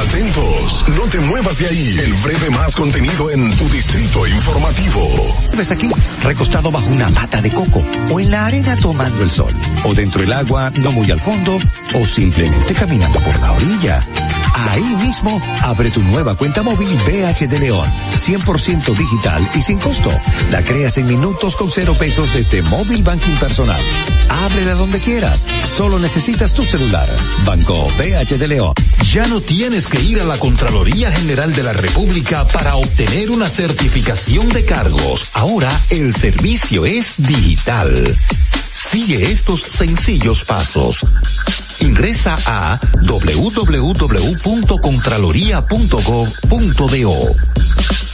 Atentos, no te muevas de ahí. El breve más contenido en tu distrito informativo. Ves aquí, recostado bajo una mata de coco, o en la arena tomando el sol, o dentro del agua, no muy al fondo, o simplemente caminando por la orilla. Ahí mismo, abre tu nueva cuenta móvil BH de León, 100% digital y sin costo. La creas en minutos con cero pesos desde Móvil Banking Personal. Ábrela donde quieras, solo necesitas tu celular. Banco BH de León. Ya no tienes que ir a la Contraloría General de la República para obtener una certificación de cargos. Ahora el servicio es digital. Sigue estos sencillos pasos. Ingresa a www.contraloría.gov.do.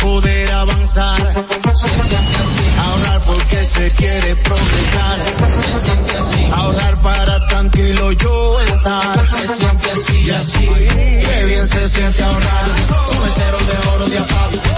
Poder avanzar, se siente así. Ahorrar porque se quiere progresar, se siente así. Ahorrar para tranquilo yo estar, se siente así y así. Qué bien se siente ahorrar, con cero de oro de apago.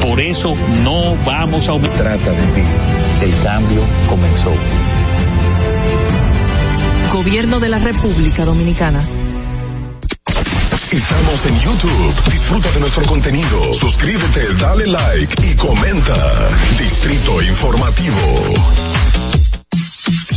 Por eso no vamos a aumentar. Trata de ti. El cambio comenzó. Gobierno de la República Dominicana. Estamos en YouTube. Disfruta de nuestro contenido. Suscríbete, dale like y comenta. Distrito Informativo.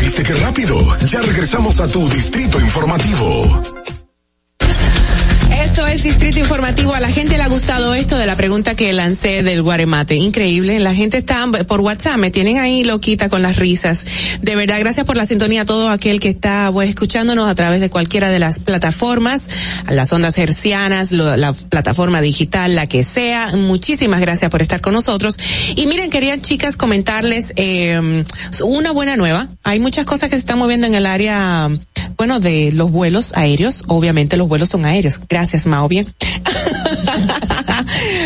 ¿Viste qué rápido? Ya regresamos a tu distrito informativo. Esto es Distrito Informativo. A la gente le ha gustado esto de la pregunta que lancé del guaremate. Increíble. La gente está por WhatsApp, me tienen ahí loquita con las risas. De verdad, gracias por la sintonía a todo aquel que está pues, escuchándonos a través de cualquiera de las plataformas, las ondas hercianas, la plataforma digital, la que sea. Muchísimas gracias por estar con nosotros. Y miren, quería chicas comentarles eh, una buena nueva. Hay muchas cosas que se están moviendo en el área bueno, de los vuelos aéreos, obviamente los vuelos son aéreos. Gracias, Mao, bien.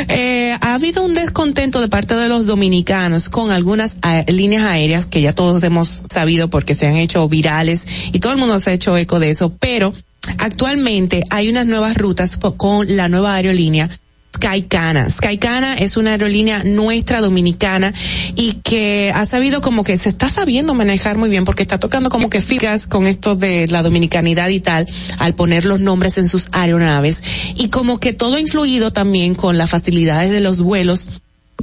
eh, ha habido un descontento de parte de los dominicanos con algunas líneas aéreas que ya todos hemos sabido porque se han hecho virales y todo el mundo se ha hecho eco de eso, pero actualmente hay unas nuevas rutas con la nueva aerolínea Skycana. Skycana es una aerolínea nuestra dominicana y que ha sabido como que se está sabiendo manejar muy bien porque está tocando como que fijas con esto de la dominicanidad y tal al poner los nombres en sus aeronaves y como que todo ha influido también con las facilidades de los vuelos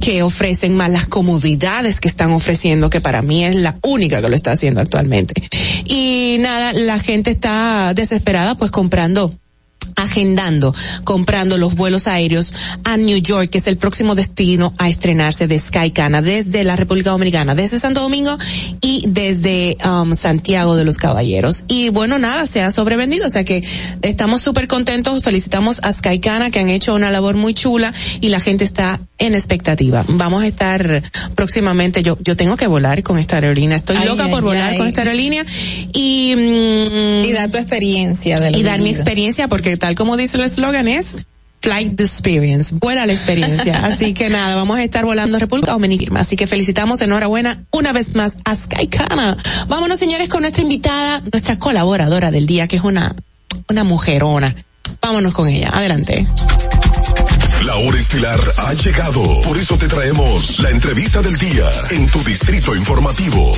que ofrecen más las comodidades que están ofreciendo, que para mí es la única que lo está haciendo actualmente. Y nada, la gente está desesperada pues comprando agendando, comprando los vuelos aéreos a New York, que es el próximo destino a estrenarse de Skycana desde la República Dominicana, desde Santo Domingo y desde um, Santiago de los Caballeros. Y bueno, nada, se ha sobrevendido, o sea que estamos súper contentos, felicitamos a Skycana que han hecho una labor muy chula y la gente está en expectativa. Vamos a estar próximamente, yo, yo tengo que volar con esta aerolínea, estoy loca por volar con esta aerolínea y... Mm, y dar tu experiencia de Y dar mi experiencia porque tal como dice el eslogan es Flight Experience, vuela la experiencia. Así que nada, vamos a estar volando a República Dominicana. Así que felicitamos, enhorabuena, una vez más a Skycana. Vámonos señores con nuestra invitada, nuestra colaboradora del día, que es una, una mujerona. Vámonos con ella, adelante. La hora estilar ha llegado. Por eso te traemos la entrevista del día en tu distrito informativo.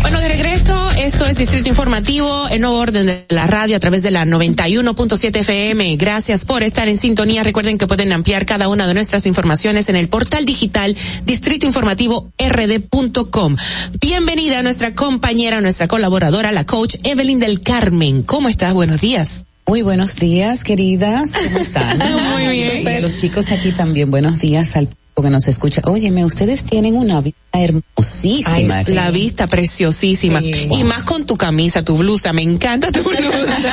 Bueno, de regreso, esto es Distrito Informativo en nuevo orden de la radio a través de la 91.7 FM. Gracias por estar en sintonía. Recuerden que pueden ampliar cada una de nuestras informaciones en el portal digital distritoinformativord.com. Bienvenida a nuestra compañera, nuestra colaboradora, la coach Evelyn del Carmen. ¿Cómo estás? Buenos días. Muy buenos días, queridas. ¿Cómo están? Muy bien. Los chicos aquí también. Buenos días al que nos escucha. Óyeme, ustedes tienen una vista hermosísima. Ay, la vista preciosísima. Y más con tu camisa, tu blusa. Me encanta tu blusa.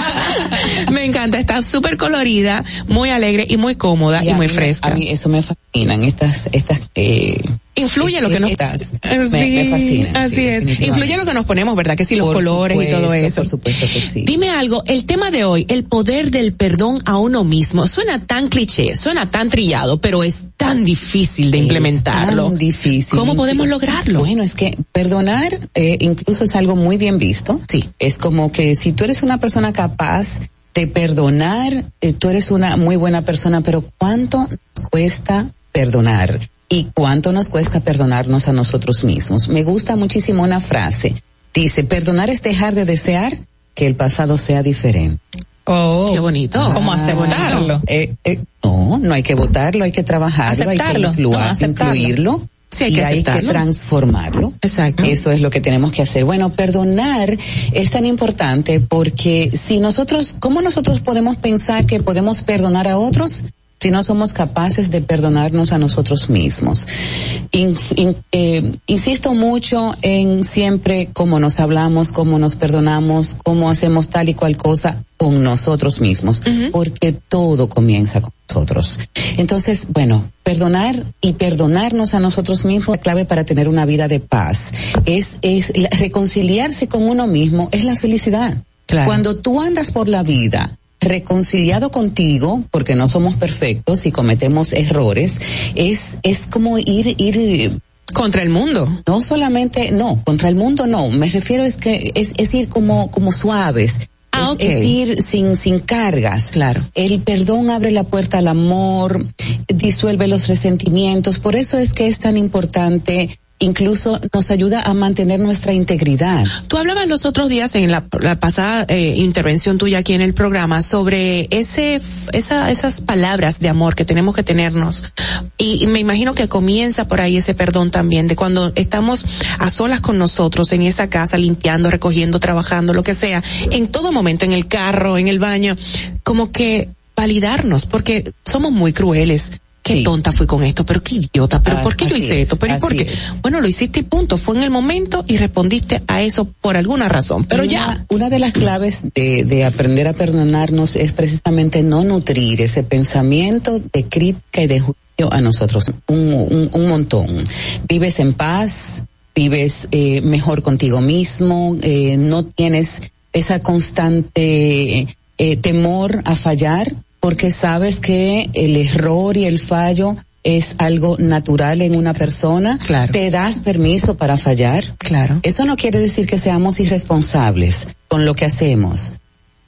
me encanta. Está súper colorida, muy alegre y muy cómoda y, muy fresca. A mí eso me fascinan. Estas, estas, eh, influye lo que nos estás, me, fascina, así es. influye lo que nos ponemos verdad que sí los colores y todo eso por supuesto que sí. Dime algo el tema de hoy el poder del perdón a uno mismo suena tan cliché suena tan trillado pero es tan difícil de implementarlo. tan difícil. Cómo podemos lograrlo bueno es que perdonar eh, incluso es algo muy bien visto. Sí. Es como que si tú eres una persona capaz de perdonar eh, tú eres una muy buena persona pero cuánto cuesta perdonar y cuánto nos cuesta perdonarnos a nosotros mismos. Me gusta muchísimo una frase. Dice, perdonar es dejar de desear que el pasado sea diferente. Oh, qué bonito. ¿Cómo aceptarlo? Eh, eh, no, no hay que votarlo, hay que trabajarlo, hay que incluirlo. Sí, hay y que hay que transformarlo. Exacto. Eso es lo que tenemos que hacer. Bueno, perdonar es tan importante porque si nosotros, ¿cómo nosotros podemos pensar que podemos perdonar a otros si no somos capaces de perdonarnos a nosotros mismos. Eh, insisto mucho en siempre cómo nos hablamos, cómo nos perdonamos, cómo hacemos tal y cual cosa con nosotros mismos, porque todo comienza con nosotros. Entonces, bueno, perdonar y perdonarnos a nosotros mismos es clave para tener una vida de paz. Es, es reconciliarse con uno mismo es la felicidad. Cuando tú andas por la vida reconciliado contigo, porque no somos perfectos y cometemos errores, es, es como ir, ir contra el mundo. No solamente, no, contra el mundo no. Me refiero es que es, es ir como, como suaves. Ah, es, ir sin, sin cargas. Claro. El perdón abre la puerta al amor, disuelve los resentimientos. Por eso es que es tan importante incluso nos ayuda a mantener nuestra integridad. Tú hablabas los otros días en la, pasada eh, intervención tuya aquí en el programa sobre ese, esa, esas palabras de amor que tenemos que tenernos. Y, me imagino que comienza por ahí ese perdón también, de cuando estamos a solas con nosotros en esa casa, limpiando, recogiendo, trabajando, lo que sea, en todo momento, en el carro, en el baño, como que validarnos, porque somos muy crueles qué tonta fui con esto, pero qué idiota, pero ¿por qué yo hice esto? Pero ¿por qué? Bueno, lo hiciste y punto, fue en el momento y respondiste a eso por alguna razón, pero ya. Una de las claves de, de aprender a perdonarnos es precisamente no nutrir ese pensamiento de crítica y de juicio a nosotros, un, un, montón. Vives en paz, vives eh, mejor contigo mismo, eh, no tienes esa constante eh, temor a fallar, porque sabes que el error y el fallo es algo natural en una persona. Claro. Te das permiso para fallar. Claro. Eso no quiere decir que seamos irresponsables con lo que hacemos.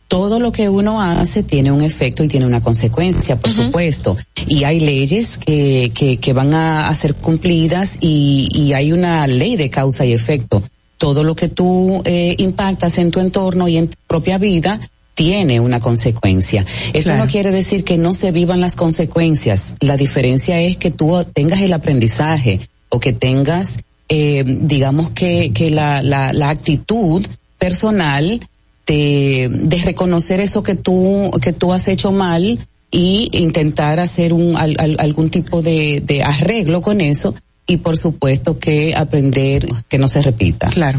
Todo lo que uno hace tiene un efecto y tiene una consecuencia, por supuesto. Y hay leyes que, que, que van a, ser cumplidas y, y, hay una ley de causa y efecto. Todo lo que tú eh, impactas en tu entorno y en tu propia vida tiene una consecuencia. Eso no quiere decir que no se vivan las consecuencias. La diferencia es que tú tengas el aprendizaje o que tengas, eh, digamos que, que la, la, la actitud personal de, de reconocer eso que tú, que tú has hecho mal y intentar hacer un, algún tipo de, de arreglo con eso y por supuesto que aprender que no se repita. Claro.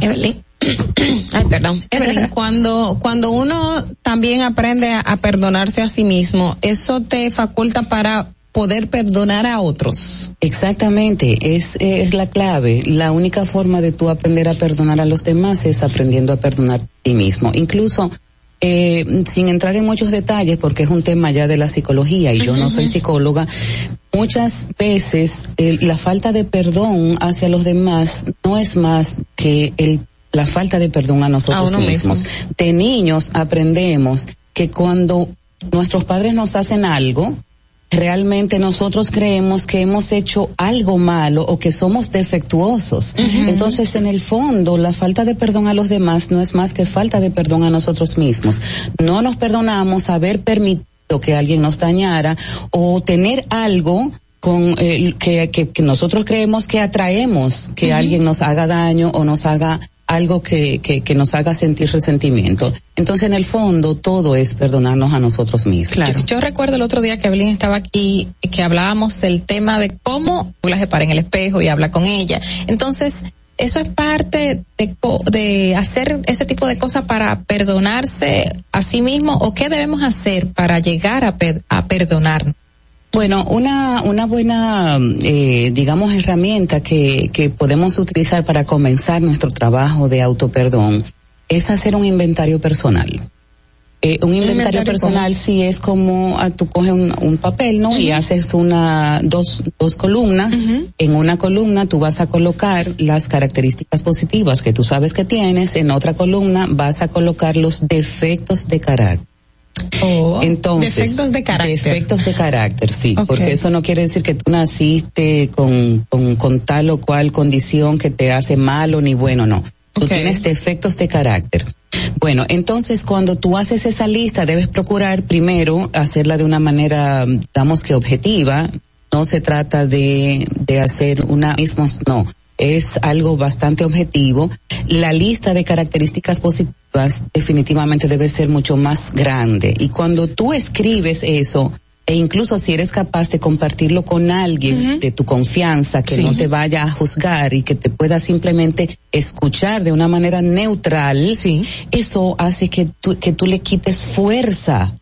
Ay, perdón. Evelyn, cuando, cuando uno también aprende a, perdonarse a sí mismo, eso te faculta para poder perdonar a otros. Exactamente, es, es la clave. La única forma de tú aprender a perdonar a los demás es aprendiendo a perdonar a ti mismo. Incluso, eh, sin entrar en muchos detalles, porque es un tema ya de la psicología y yo no soy psicóloga, muchas veces la falta de perdón hacia los demás no es más que el la falta de perdón a nosotros mismos. De niños aprendemos que cuando nuestros padres nos hacen algo, realmente nosotros creemos que hemos hecho algo malo o que somos defectuosos. Entonces, en el fondo, la falta de perdón a los demás no es más que falta de perdón a nosotros mismos. No nos perdonamos haber permitido que alguien nos dañara o tener algo con eh, que, que, nosotros creemos que atraemos que alguien nos haga daño o nos haga algo que, que, que, nos haga sentir resentimiento. Entonces, en el fondo, todo es perdonarnos a nosotros mismos. Claro. Yo, recuerdo el otro día que Evelyn estaba aquí, que hablábamos del tema de cómo la se para en el espejo y habla con ella. Entonces, eso es parte de, de hacer ese tipo de cosas para perdonarse a sí mismo o qué debemos hacer para llegar a, a perdonarnos. Bueno, una, una buena, eh, digamos, herramienta que, que podemos utilizar para comenzar nuestro trabajo de autoperdón es hacer un inventario personal. Eh, un inventario, personal sí es como ah, tú coges un, papel, ¿no? Y haces una, dos, dos columnas. En una columna tú vas a colocar las características positivas que tú sabes que tienes. En otra columna vas a colocar los defectos de carácter. Oh, Entonces, defectos de carácter. Defectos de carácter, sí, porque eso no quiere decir que tú naciste con, con, con, tal o cual condición que te hace malo ni bueno, no. Tú tienes defectos de carácter. Bueno, entonces cuando tú haces esa lista debes procurar primero hacerla de una manera, digamos que objetiva. No se trata de, de hacer una misma, no es algo bastante objetivo. La lista de características positivas definitivamente debe ser mucho más grande. Y cuando tú escribes eso, e incluso si eres capaz de compartirlo con alguien de tu confianza, que no te vaya a juzgar y que te pueda simplemente escuchar de una manera neutral, sí. eso hace que tú, que tú le quites fuerza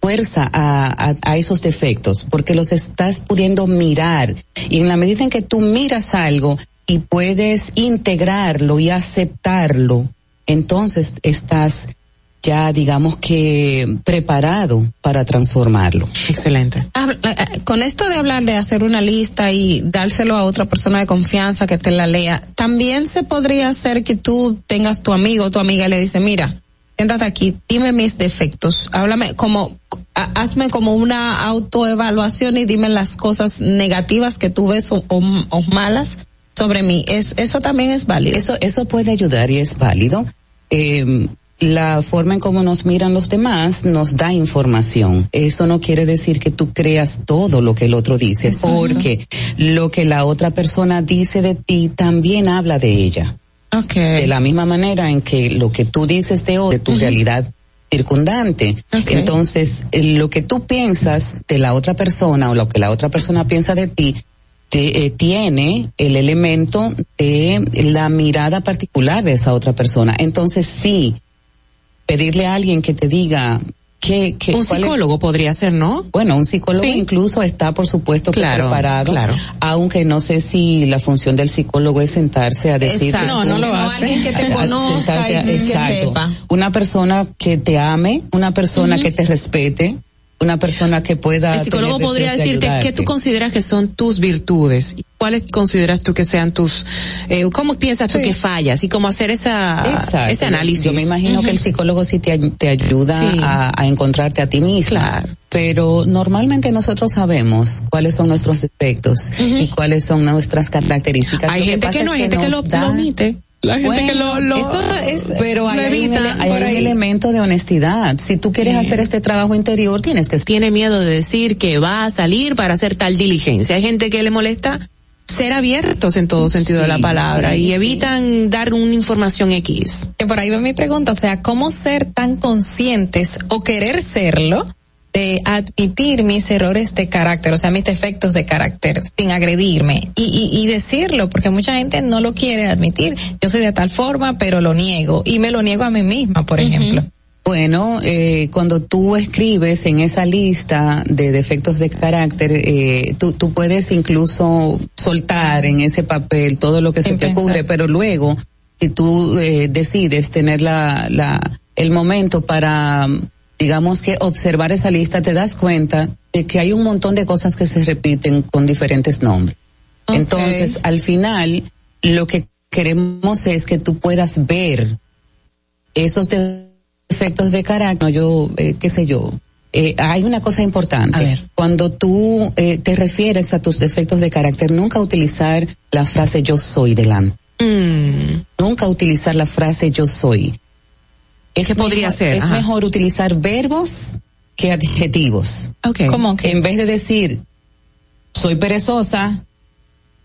fuerza a, a, a, esos defectos, porque los estás pudiendo mirar. Y en la medida en que tú miras algo, y puedes integrarlo y aceptarlo, entonces estás ya digamos que preparado para transformarlo. Excelente. Eh, eh, con esto de hablar de hacer una lista y dárselo a otra persona de confianza que te la lea, también se podría hacer que tú tengas tu amigo o tu amiga y le dice, mira, siéntate aquí, dime mis defectos, háblame como, hazme como una autoevaluación y dime las cosas negativas que tú ves o malas sobre mí, es, eso también es válido. Eso, eso puede ayudar y es válido. Eh, la forma en cómo nos miran los demás nos da información. Eso no quiere decir que tú creas todo lo que el otro dice, porque lo que la otra persona dice de ti también habla de ella. Okay. De la misma manera en que lo que tú dices de, de tu realidad circundante. Okay. Entonces, lo que tú piensas de la otra persona o lo que la otra persona piensa de ti, te, eh, tiene el elemento de la mirada particular de esa otra persona. Entonces, sí, pedirle a alguien que te diga que, que un psicólogo es? podría ser, ¿no? Bueno, un psicólogo sí. incluso está, por supuesto, claro, preparado. Claro. Aunque no sé si la función del psicólogo es sentarse a decir. Exacto. No, no lo hace. Alguien que te conozca y que sepa. Una persona que te ame, una persona uh -huh. que te respete, una persona que pueda. El psicólogo podría decirte de qué tú consideras que son tus virtudes, cuáles consideras tú que sean tus, eh, cómo piensas tú que fallas y cómo hacer esa Exacto. ese análisis. Yo me imagino uh -huh. que el psicólogo sí te, te ayuda sí. a, a, encontrarte a ti misma. Claro. Pero normalmente nosotros sabemos cuáles son nuestros defectos uh -huh. y cuáles son nuestras características. Hay gente que, que no, hay gente que lo, da, lo omite. La gente bueno, que lo, lo eso es, pero hay, evita, un, hay un elemento de honestidad. Si tú quieres hacer este trabajo interior, tienes que tiene miedo de decir que va a salir para hacer tal diligencia. Hay gente que le molesta ser abiertos en todo sentido sí, de la palabra sí, y evitan dar una información X. Que por ahí va mi pregunta, o sea, ¿cómo ser tan conscientes o querer serlo? De admitir mis errores de carácter, o sea, mis defectos de carácter, sin agredirme y, y, y, decirlo, porque mucha gente no lo quiere admitir. Yo soy de tal forma, pero lo niego y me lo niego a mí misma, por uh -huh. ejemplo. Bueno, eh, cuando tú escribes en esa lista de defectos de carácter, eh, tú, tú puedes incluso soltar en ese papel todo lo que Sin se te pensar. ocurre, pero luego, si tú eh, decides tener la, la, el momento para digamos que observar esa lista te das cuenta de que hay un montón de cosas que se repiten con diferentes nombres. Okay. Entonces, al final, lo que queremos es que tú puedas ver esos defectos de carácter, yo, eh, qué sé yo. Eh, hay una cosa importante. Cuando tú eh, te refieres a tus defectos de carácter, nunca utilizar la frase yo soy delante. Mm. Nunca utilizar la frase yo soy es ¿Qué podría mejor, ser? Es Ajá. mejor utilizar verbos que adjetivos. Okay. ¿Cómo que? En vez de decir soy perezosa,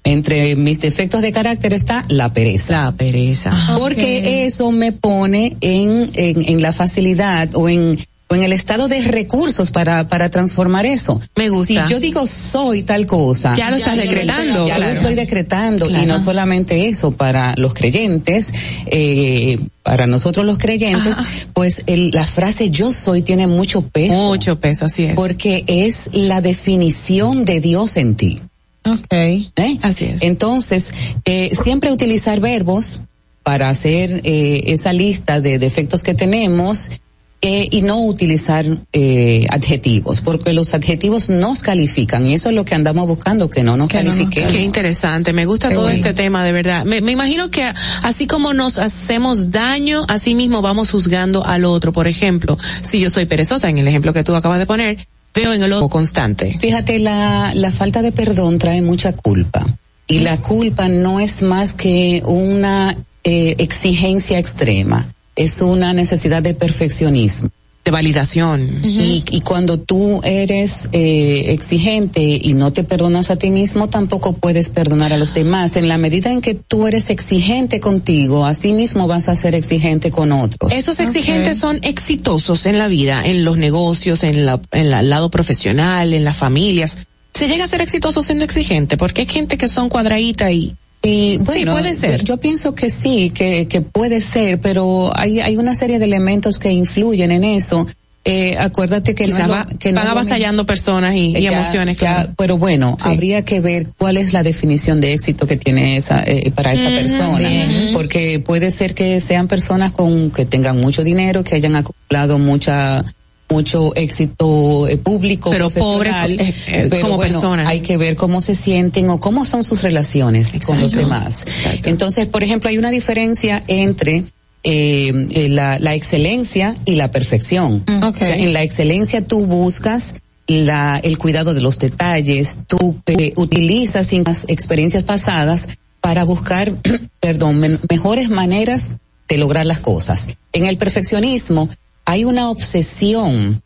entre mis defectos de carácter está la pereza. La pereza. Porque okay. eso me pone en, en, en la facilidad o en en el estado de recursos para, para transformar eso. Me gusta. Si yo digo soy tal cosa. Ya lo estás decretando. Ya claro. lo estoy decretando. Claro. Y no solamente eso, para los creyentes, eh, para nosotros los creyentes, Ajá. pues el, la frase yo soy tiene mucho peso. Mucho peso, así es. Porque es la definición de Dios en ti. Ok. ¿Eh? Así es. Entonces, eh, siempre utilizar verbos para hacer eh, esa lista de defectos que tenemos eh, y no utilizar eh, adjetivos, porque los adjetivos nos califican y eso es lo que andamos buscando, que no nos que califiquen. No, qué interesante, me gusta Qué todo bueno. este tema, de verdad. Me, me, imagino que así como nos hacemos daño, así mismo vamos juzgando al otro. Por ejemplo, si yo soy perezosa, en el ejemplo que tú acabas de poner, veo en el otro constante. Fíjate, la, la falta de perdón trae mucha culpa y la culpa no es más que una eh, exigencia extrema es una necesidad de perfeccionismo. De validación. Uh -huh. y, y, cuando tú eres eh, exigente y no te perdonas a ti mismo, tampoco puedes perdonar a los demás. En la medida en que tú eres exigente contigo, así mismo vas a ser exigente con otros. Esos exigentes okay. son exitosos en la vida, en los negocios, en la, en el lado profesional, en las familias. Se llega a ser exitoso siendo exigente, porque hay gente que son cuadradita y y bueno, sí, puede ser. Yo pienso que sí, que, que puede ser, pero hay, hay una serie de elementos que influyen en eso. Eh, acuérdate que, Quizá no va, que van no avasallando personas y, y ya, emociones. Ya, claro. Pero bueno, sí. habría que ver cuál es la definición de éxito que tiene esa eh, para esa Mm, persona, bien. porque puede ser que sean personas con que tengan mucho dinero, que hayan acumulado mucha mucho éxito eh, público, pero pobre eh, eh, pero como bueno, persona. Hay que ver cómo se sienten o cómo son sus relaciones Exacto. con los demás. Exacto. Entonces, por ejemplo, hay una diferencia entre la, la, excelencia y la perfección. Okay. O sea, en la excelencia tú buscas la, el cuidado de los detalles, tú utilizas las experiencias pasadas para buscar, perdón, mejores maneras de lograr las cosas. En el perfeccionismo hay una obsesión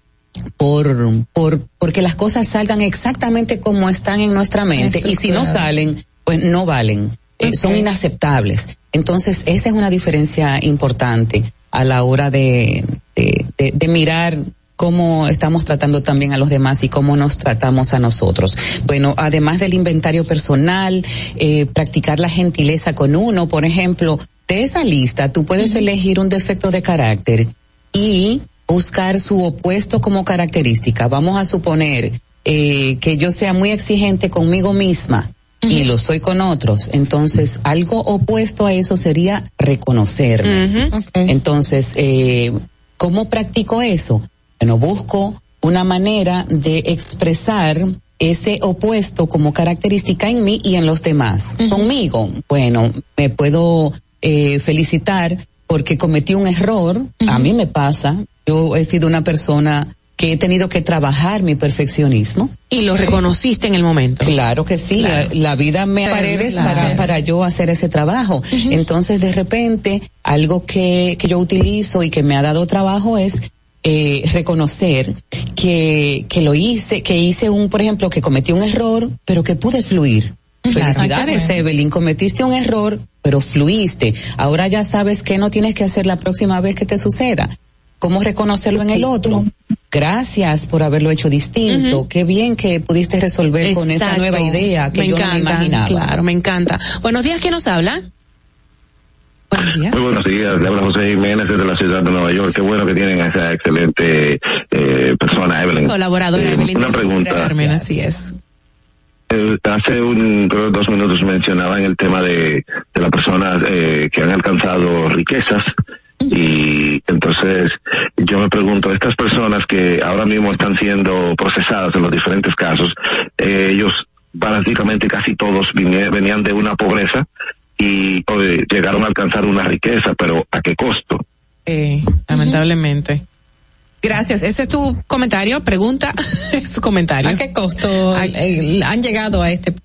por, por, porque las cosas salgan exactamente como están en nuestra mente. Y si no salen, pues no valen, eh, son inaceptables. Entonces, esa es una diferencia importante a la hora de, de, de, mirar cómo estamos tratando también a los demás y cómo nos tratamos a nosotros. Bueno, además del inventario personal, eh, practicar la gentileza con uno, por ejemplo, de esa lista tú puedes elegir un defecto de carácter y buscar su opuesto como característica. Vamos a suponer eh, que yo sea muy exigente conmigo misma y lo soy con otros. Entonces, algo opuesto a eso sería reconocerme. Entonces, eh, ¿cómo practico eso? Bueno, busco una manera de expresar ese opuesto como característica en mí y en los demás. Conmigo, bueno, me puedo eh, felicitar porque cometí un error, a mí me pasa, yo he sido una persona que he tenido que trabajar mi perfeccionismo. Y lo reconociste en el momento. Claro que sí, la, vida me paredes para, para yo hacer ese trabajo. Entonces, de repente, algo que, que yo utilizo y que me ha dado trabajo es eh, reconocer que, que lo hice, que hice un, por ejemplo, que cometí un error, pero que pude fluir. Felicidades, Evelyn, cometiste un error, pero fluiste. Ahora ya sabes qué no tienes que hacer la próxima vez que te suceda. ¿Cómo reconocerlo en el otro? Gracias por haberlo hecho distinto. Qué bien que pudiste resolver con esa nueva idea que yo no imaginaba. Claro, me encanta. Buenos días, ¿quién nos habla? Buenos días. Muy buenos días, le habla José Jiménez desde la ciudad de Nueva York. Qué bueno que tienen a esa excelente eh, persona, Evelyn. Colaboradora, eh, Evelyn. Una pregunta. así es. Eh, hace un, creo dos minutos mencionaba en el tema de, de las personas eh, que han alcanzado riquezas y entonces yo me pregunto, estas personas que ahora mismo están siendo procesadas en los diferentes casos, eh, ellos básicamente casi todos venían de una pobreza y llegaron a alcanzar una riqueza, pero ¿a qué costo? Eh, lamentablemente. Gracias. Ese es tu comentario, pregunta, es tu comentario. ¿A qué costo han llegado a este punto?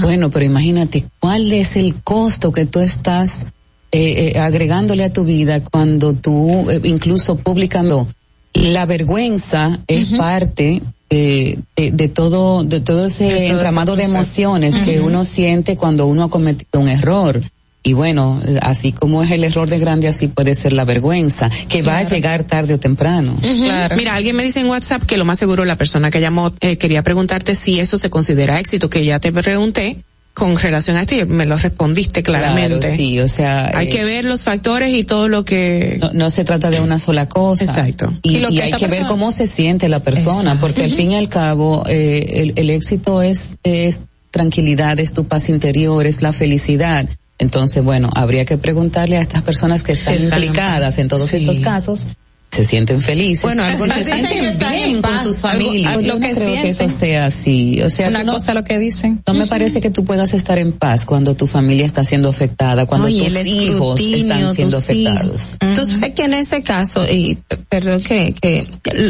Bueno, pero imagínate, ¿cuál es el costo que tú estás eh, eh, agregándole a tu vida cuando tú eh, incluso publicando? La vergüenza es parte de, de, todo de todo ese entramado de emociones que uno siente cuando uno ha cometido un error. Y bueno, así como es el error de grande, así puede ser la vergüenza, que va a llegar tarde o temprano. Mira, alguien me dice en WhatsApp que lo más seguro la persona que llamó eh, quería preguntarte si eso se considera éxito, que ya te pregunté con relación a esto y me lo respondiste claramente. Claro, sí, o sea. Hay que ver los factores y todo lo que. No, se trata de una sola cosa. Exacto. Y, hay que ver cómo se siente la persona, porque al fin y al cabo, eh, el, el éxito es, es tranquilidad, es tu paz interior, es la felicidad. Entonces, bueno, habría que preguntarle a estas personas que están, implicadas en todos estos casos se sienten felices. Bueno, algunos se sienten bien con sus familias. lo que creo que eso sea así. O sea, una cosa lo que dicen. No me parece que tú puedas estar en paz cuando tu familia está siendo afectada, cuando tus hijos están siendo afectados. Entonces, es que en ese caso, y perdón que, que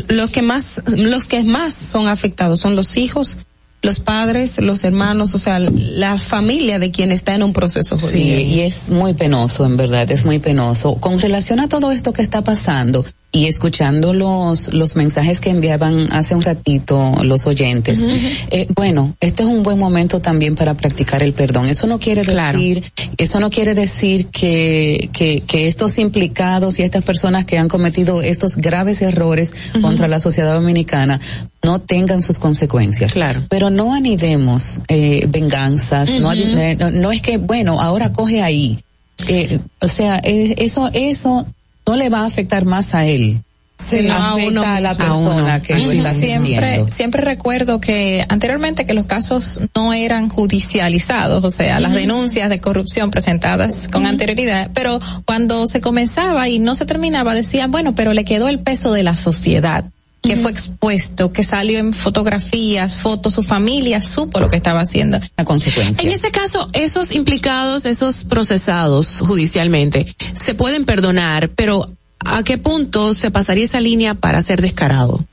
los que más, los que más son afectados son los hijos los padres, los hermanos, o sea, la familia de quien está en un proceso judicial. Sí, y es muy penoso, en verdad, es muy penoso. Con relación a todo esto que está pasando y escuchando los, los mensajes que enviaban hace un ratito los oyentes, eh, bueno, este es un buen momento también para practicar el perdón. Eso no quiere decir, eso no quiere decir que, que, que estos implicados y estas personas que han cometido estos graves errores contra la sociedad dominicana no tengan sus consecuencias. Claro. Pero no anidemos eh, venganzas, no, no, es que, bueno, ahora coge ahí. Eh, o sea, eso, eso no le va a afectar más a él. sino a, uno, a la persona que lo está siempre siempre recuerdo que anteriormente que los casos no eran judicializados o sea las denuncias de corrupción presentadas con anterioridad pero cuando se comenzaba y no se terminaba decían bueno pero le quedó el peso de la sociedad que fue expuesto, que salió en fotografías, fotos, su familia supo lo que estaba haciendo. La consecuencia. En ese caso, esos implicados, esos procesados judicialmente, se pueden perdonar, pero ¿a qué punto se pasaría esa línea para ser descarado?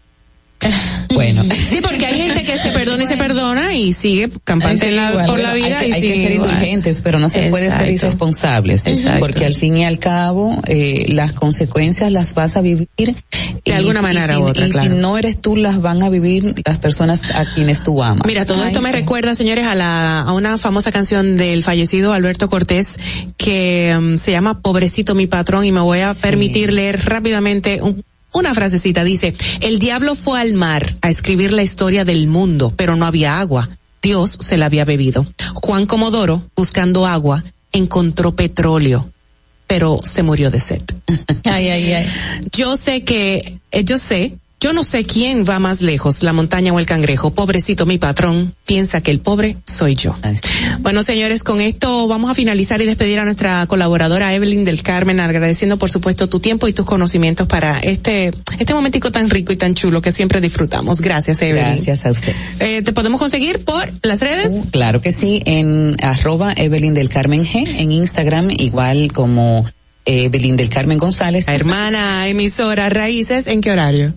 Bueno. Sí, porque hay gente que se perdona y se perdona y sigue campante Sí, la- igual, por la vida hay, y hay sigue que ser igual. indulgentes, pero no se puede ser Exacto. irresponsables, Exacto. porque al fin y al cabo eh, las consecuencias las vas a vivir De alguna manera u otra, y claro. si no eres tú, las van a vivir las personas a quienes tú amas. Mira, todo esto me recuerda, señores, a la a una famosa canción del fallecido Alberto Cortés que mm, se llama Pobrecito mi patrón y me voy a permitir leer rápidamente un- una frasecita. Dice, el diablo fue al mar a escribir la historia del mundo, pero no había agua. Dios se la había bebido. Juan Comodoro, buscando agua, encontró petróleo, pero se murió de sed. Ay, ay, ay. Yo sé que, eh, yo sé, yo no sé quién va más lejos, la montaña o el cangrejo. Pobrecito mi patrón, piensa que el pobre soy yo. Bueno, señores, con esto vamos a finalizar y despedir a nuestra colaboradora Evelyn del Carmen, agradeciendo por supuesto tu tiempo y tus conocimientos para este, este momentico tan rico y tan chulo que siempre disfrutamos. Gracias, Evelyn. Gracias a usted. Eh, ¿Te podemos conseguir por las redes? Claro que sí, en arroba Evelyn del Carmen G, en Instagram, igual como eh, Evelyn del Carmen González. Hermana emisora Raíces, ¿en qué horario?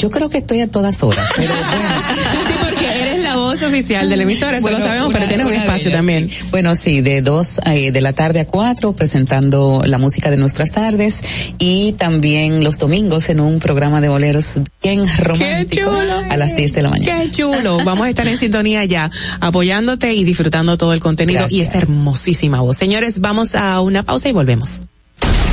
Yo creo que estoy a todas horas, pero sí, porque eres la voz oficial de la emisora, eso Bueno, lo sabemos, una- pero tienes un espacio ellas, también. sí. Bueno, sí, de dos eh, de la tarde a cuatro, presentando la música de nuestras tardes y también los domingos en un programa de boleros bien romántico a las 10 de la mañana. Qué chulo. Vamos a estar en sintonía ya, apoyándote y disfrutando todo el contenido y esa hermosísima voz. Señores, vamos a una pausa y volvemos.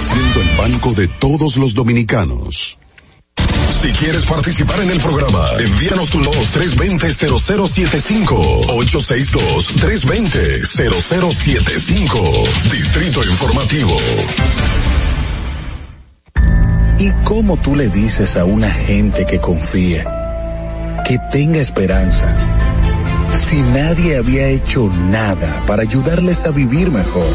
Siendo el banco de todos los dominicanos. Si quieres participar en el programa, envíanos tu voz 320-0075, 862-320-0075. Distrito Informativo. ¿Y cómo tú le dices a una gente que confía, que tenga esperanza, si nadie había hecho nada para ayudarles a vivir mejor?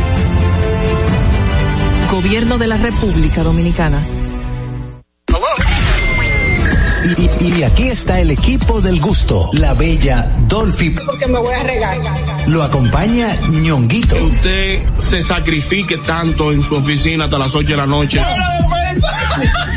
Gobierno de la República Dominicana. Y, y- y aquí está el equipo del gusto, la bella Dolphy. Porque me voy a regar. Lo acompaña ñonguito. usted se sacrifique tanto en su oficina hasta las 8 de la noche.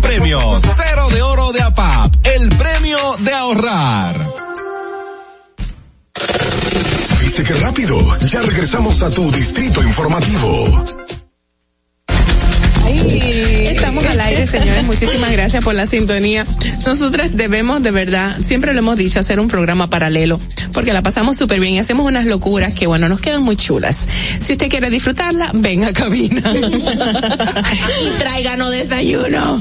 premios. Cero de oro de APAP, el premio de ahorrar. ¿Viste qué rápido? Ya regresamos a tu distrito informativo. Estamos al aire, señores. Muchísimas gracias por la sintonía. Nosotras debemos, de verdad, siempre lo hemos dicho, hacer un programa paralelo, porque la pasamos súper bien y hacemos unas locuras que, bueno, nos quedan muy chulas. Si usted quiere disfrutarla, ven a cabina. y tráiganos desayuno.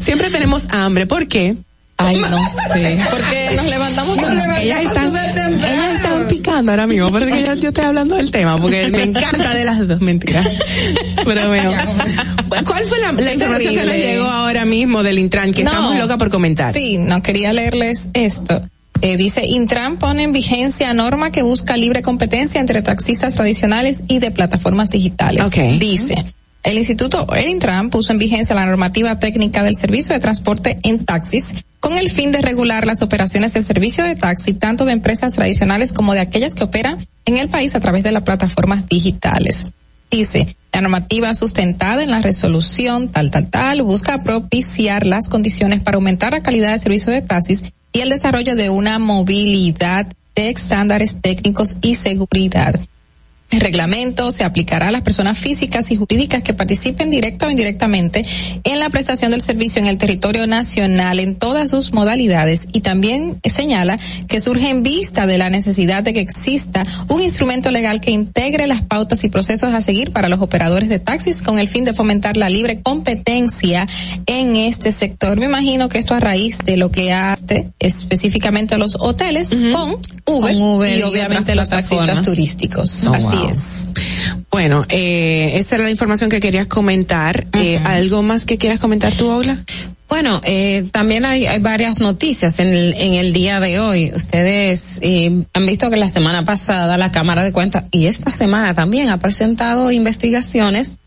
siempre tenemos hambre. ¿Por qué? Ay, no sé. Porque nos levantamos con ellas están, ahora mismo, porque yo, yo estoy hablando del tema, porque me encanta de las dos mentiras. Pero bueno, ¿cuál fue la, la información que nos llegó ahora mismo del Intran? Que No. estamos loca por comentar. Sí, no quería leerles esto. Eh, dice, Intran pone en vigencia norma que busca libre competencia entre taxistas tradicionales y de plataformas digitales. Ok. Dice, el Instituto, el Intran puso en vigencia la normativa técnica del servicio de transporte en taxis con el fin de regular las operaciones del servicio de taxi tanto de empresas tradicionales como de aquellas que operan en el país a través de las plataformas digitales. Dice, la normativa sustentada en la resolución tal, tal, tal, busca propiciar las condiciones para aumentar la calidad del servicio de taxis y el desarrollo de una movilidad de estándares técnicos y seguridad. El reglamento se aplicará a las personas físicas y jurídicas que participen directa o indirectamente en la prestación del servicio en el territorio nacional en todas sus modalidades y también señala que surge en vista de la necesidad de que exista un instrumento legal que integre las pautas y procesos a seguir para los operadores de taxis con el fin de fomentar la libre competencia en este sector. Me imagino que esto a raíz de lo que hace específicamente los hoteles con, Uber, Con Uber y obviamente los taxistas turísticos. Oh, Así wow. es. Bueno, eh, esa era la información que querías comentar. Eh, ¿Algo más que quieras comentar tú, Ogla? Bueno, eh, también hay, hay varias noticias en el, en el día de hoy. Ustedes eh, han visto que la semana pasada la Cámara de Cuentas y esta semana también ha presentado investigaciones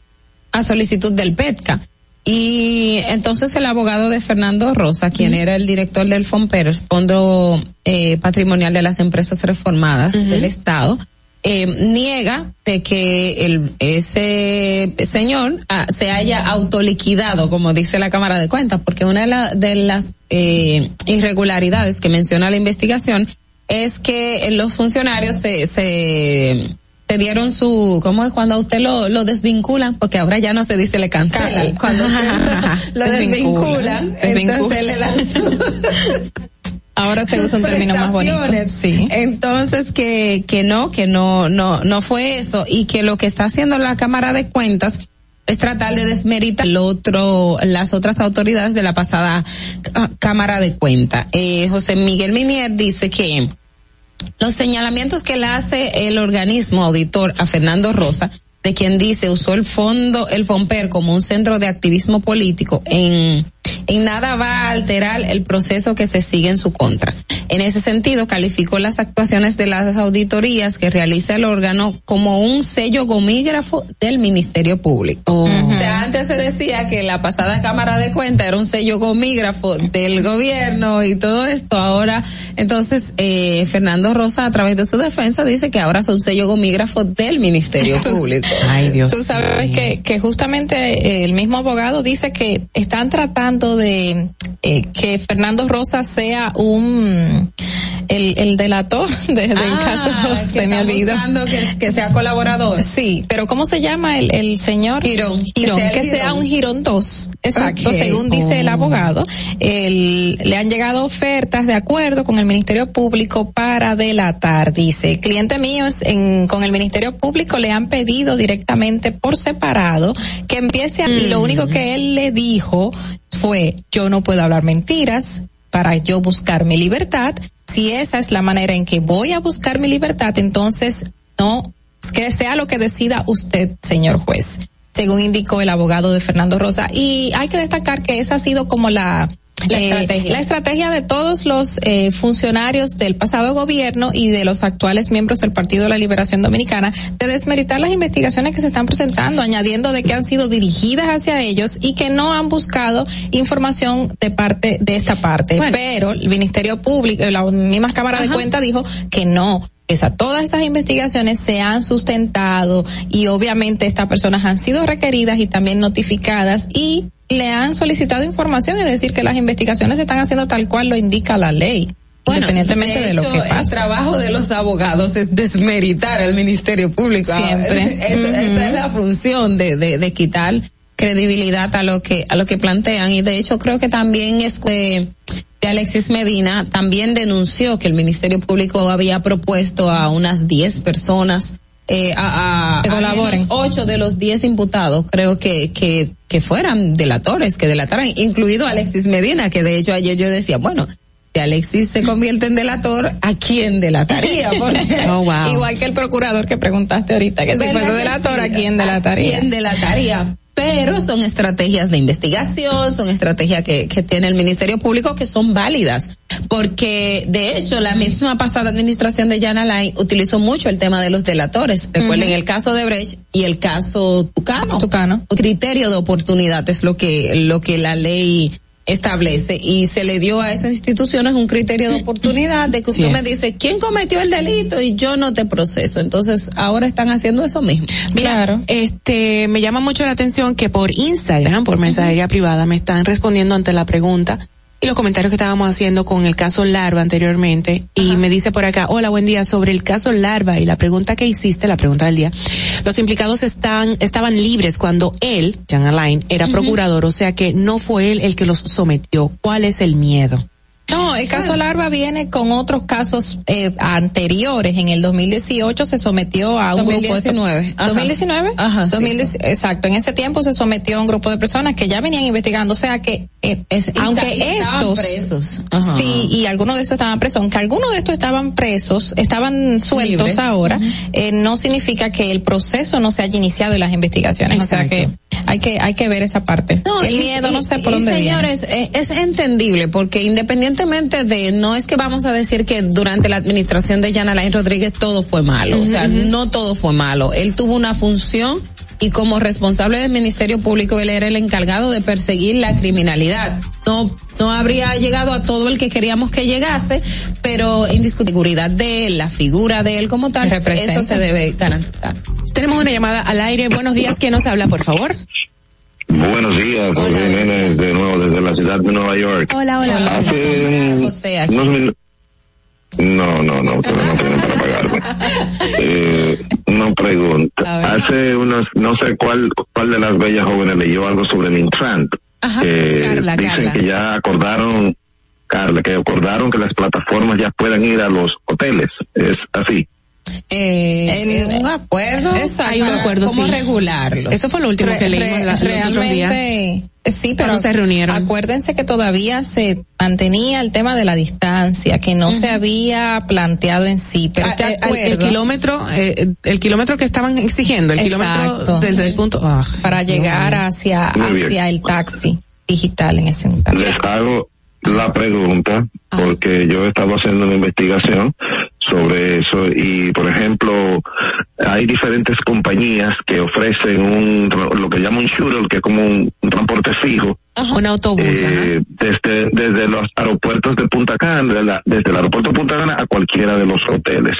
a solicitud del PETCA. Y entonces el abogado de Fernando Rosa, quien era el director del FOMPER, el Fondo eh, Patrimonial de las Empresas Reformadas del Estado, eh, niega de que el, ese señor ah, se haya autoliquidado, como dice la Cámara de Cuentas, porque una de, la- de las eh, irregularidades que menciona la investigación es que los funcionarios se, se, se dieron su, ¿cómo es cuando a usted lo, lo desvinculan? Porque ahora ya no se dice le cancelan. Cuando lo desvinculan, entonces le dan su, Ahora se usa un término más bonito. Sí. Entonces que que no, que no no no fue eso y que lo que está haciendo la Cámara de Cuentas es tratar de desmeritar el otro las otras autoridades de la pasada Cámara de Cuentas. Eh, José Miguel Minier dice que los señalamientos que le hace el organismo auditor a Fernando Rosa, de quien dice usó el fondo, el FOMPER como un centro de activismo político, en, en nada va a alterar el proceso que se sigue en su contra. En ese sentido, calificó las actuaciones de las auditorías que realiza el órgano como un sello gomígrafo del Ministerio Público. O sea, antes se decía que la pasada Cámara de Cuentas era un sello gomígrafo del gobierno y todo esto. Ahora, entonces, eh, Fernando Rosa, a través de su defensa, dice que ahora son sello gomígrafo del Ministerio Público. Ay, Dios. Tú sabes que, que justamente eh, el mismo abogado dice que están tratando de eh, que Fernando Rosa sea un el, el delator de- del Ah, caso, que se me olvidó. que, que sea colaborador. Sí, pero ¿cómo se llama el, el señor? Girón. Girón, Que sea un Girón 2. Exacto, según dice el abogado. El, le han llegado ofertas de acuerdo con el Ministerio Público para delatar, dice. Cliente mío es en, con el Ministerio Público le han pedido directamente por separado que empiece a, y lo único que él le dijo fue, yo no puedo hablar mentiras para yo buscar mi libertad. Si esa es la manera en que voy a buscar mi libertad, entonces no, que sea lo que decida usted, señor juez, según indicó el abogado de Fernando Rosa. Y hay que destacar que esa ha sido como la, La, estrategia. la estrategia de todos los eh, funcionarios del pasado gobierno y de los actuales miembros del Partido de la Liberación Dominicana de desmeritar las investigaciones que se están presentando, añadiendo de que han sido dirigidas hacia ellos y que no han buscado información de parte de esta parte. Pero el Ministerio Público, la misma Cámara de Cuentas dijo que no, esa, todas esas investigaciones se han sustentado y obviamente estas personas han sido requeridas y también notificadas y le han solicitado información, es decir, que las investigaciones se están haciendo tal cual lo indica la ley. independientemente de, lo que pasa. El trabajo de los abogados es desmeritar al Ministerio Público. Siempre. Esa es la función de, de, de quitar credibilidad a lo que a lo que plantean y de hecho creo que también es que de Alexis Medina también denunció que el Ministerio Público había propuesto a unas 10 personas eh, a, a, que colaboren. ocho de los 10 imputados creo que, que, que fueran delatores, que delataran, incluido Alexis Medina, que de hecho ayer yo decía, bueno, si Alexis se convierte en delator, ¿a quién delataría? oh, wow. Igual que el procurador que preguntaste ahorita, que si fuese delator, ¿a quién delataría? ¿A quién delataría? Pero son estrategias de investigación, son estrategias que, que tiene el Ministerio Público que son válidas, porque de hecho la misma pasada administración de Jan Alain utilizó mucho el tema de los delatores. Recuerden el caso de Brecht y el caso Tucano. Tucano. Criterio de oportunidad es lo que, lo que la ley establece y se le dio a esas instituciones un criterio de oportunidad de que usted me dice quién cometió el delito y yo no te proceso. Entonces ahora están haciendo eso mismo. claro. Este me llama mucho la atención que por Instagram, por mensajería privada, me están respondiendo ante la pregunta y los comentarios que estábamos haciendo con el caso Larva anteriormente y me dice por acá, hola, buen día, sobre el caso Larva y la pregunta que hiciste, la pregunta del día, los implicados están, estaban libres cuando él, Jan Alain, era procurador, o sea que no fue él el que los sometió. ¿Cuál es el miedo? No, el caso Larva viene con otros casos eh, anteriores. En el 2018 se sometió a un 2019. grupo de 2019. Ajá. 2019. Exacto. En ese tiempo se sometió a un grupo de personas que ya venían investigando. O sea que, eh, es, aunque estos, presos. sí, y algunos de estos estaban presos, aunque algunos de estos estaban presos, estaban sueltos ahora, eh, no significa que el proceso no se haya iniciado y las investigaciones. O sea que hay que hay que ver esa parte. No, el miedo no sé por dónde señores, viene. es entendible porque independientemente de no es que vamos a decir que durante la administración de Yana Alain Rodríguez todo fue malo, o sea, no todo fue malo. Él tuvo una función y como responsable del Ministerio Público él era el encargado de perseguir la criminalidad. No no habría llegado a todo el que queríamos que llegase, pero indiscutibilidad de él, la figura de él como tal, eso se debe garantizar. Tenemos una llamada al aire. Buenos días, ¿quién nos habla, por favor? Buenos días, José Jiménez, de nuevo desde la ciudad de Nueva York. Hola, hola. Hace José, minu- no, no, no, ustedes no tienen para pagarme. Eh, una pregunta. Hace unos, no sé cuál, cuál de las bellas jóvenes leyó algo sobre el Intrant. Ajá, Eh, Carla, dicen Carla. que ya acordaron, Carla, que acordaron que las plataformas ya puedan ir a los hoteles. Es así. Eh, en un acuerdo, Exacto. Hay un acuerdo, ¿Cómo sí. regularlo? Eso fue lo último que leímos re- la- los otros días. realmente eh, sí, pero se reunieron. acuérdense que todavía se mantenía el tema de la distancia, que no se había planteado en sí, pero Ah, este eh, el kilómetro, eh, el kilómetro que estaban exigiendo, el Exacto. kilómetro desde el punto, ah, para llegar hacia hacia el taxi digital en ese instante. Les hago la pregunta porque yo he estado haciendo una investigación sobre eso. Y por ejemplo hay diferentes compañías que ofrecen un lo que llaman un shuttle que es como un, transporte fijo. Un autobús, eh, desde desde los aeropuertos de Punta Cana de la- desde el aeropuerto de Punta Cana a cualquiera de los hoteles.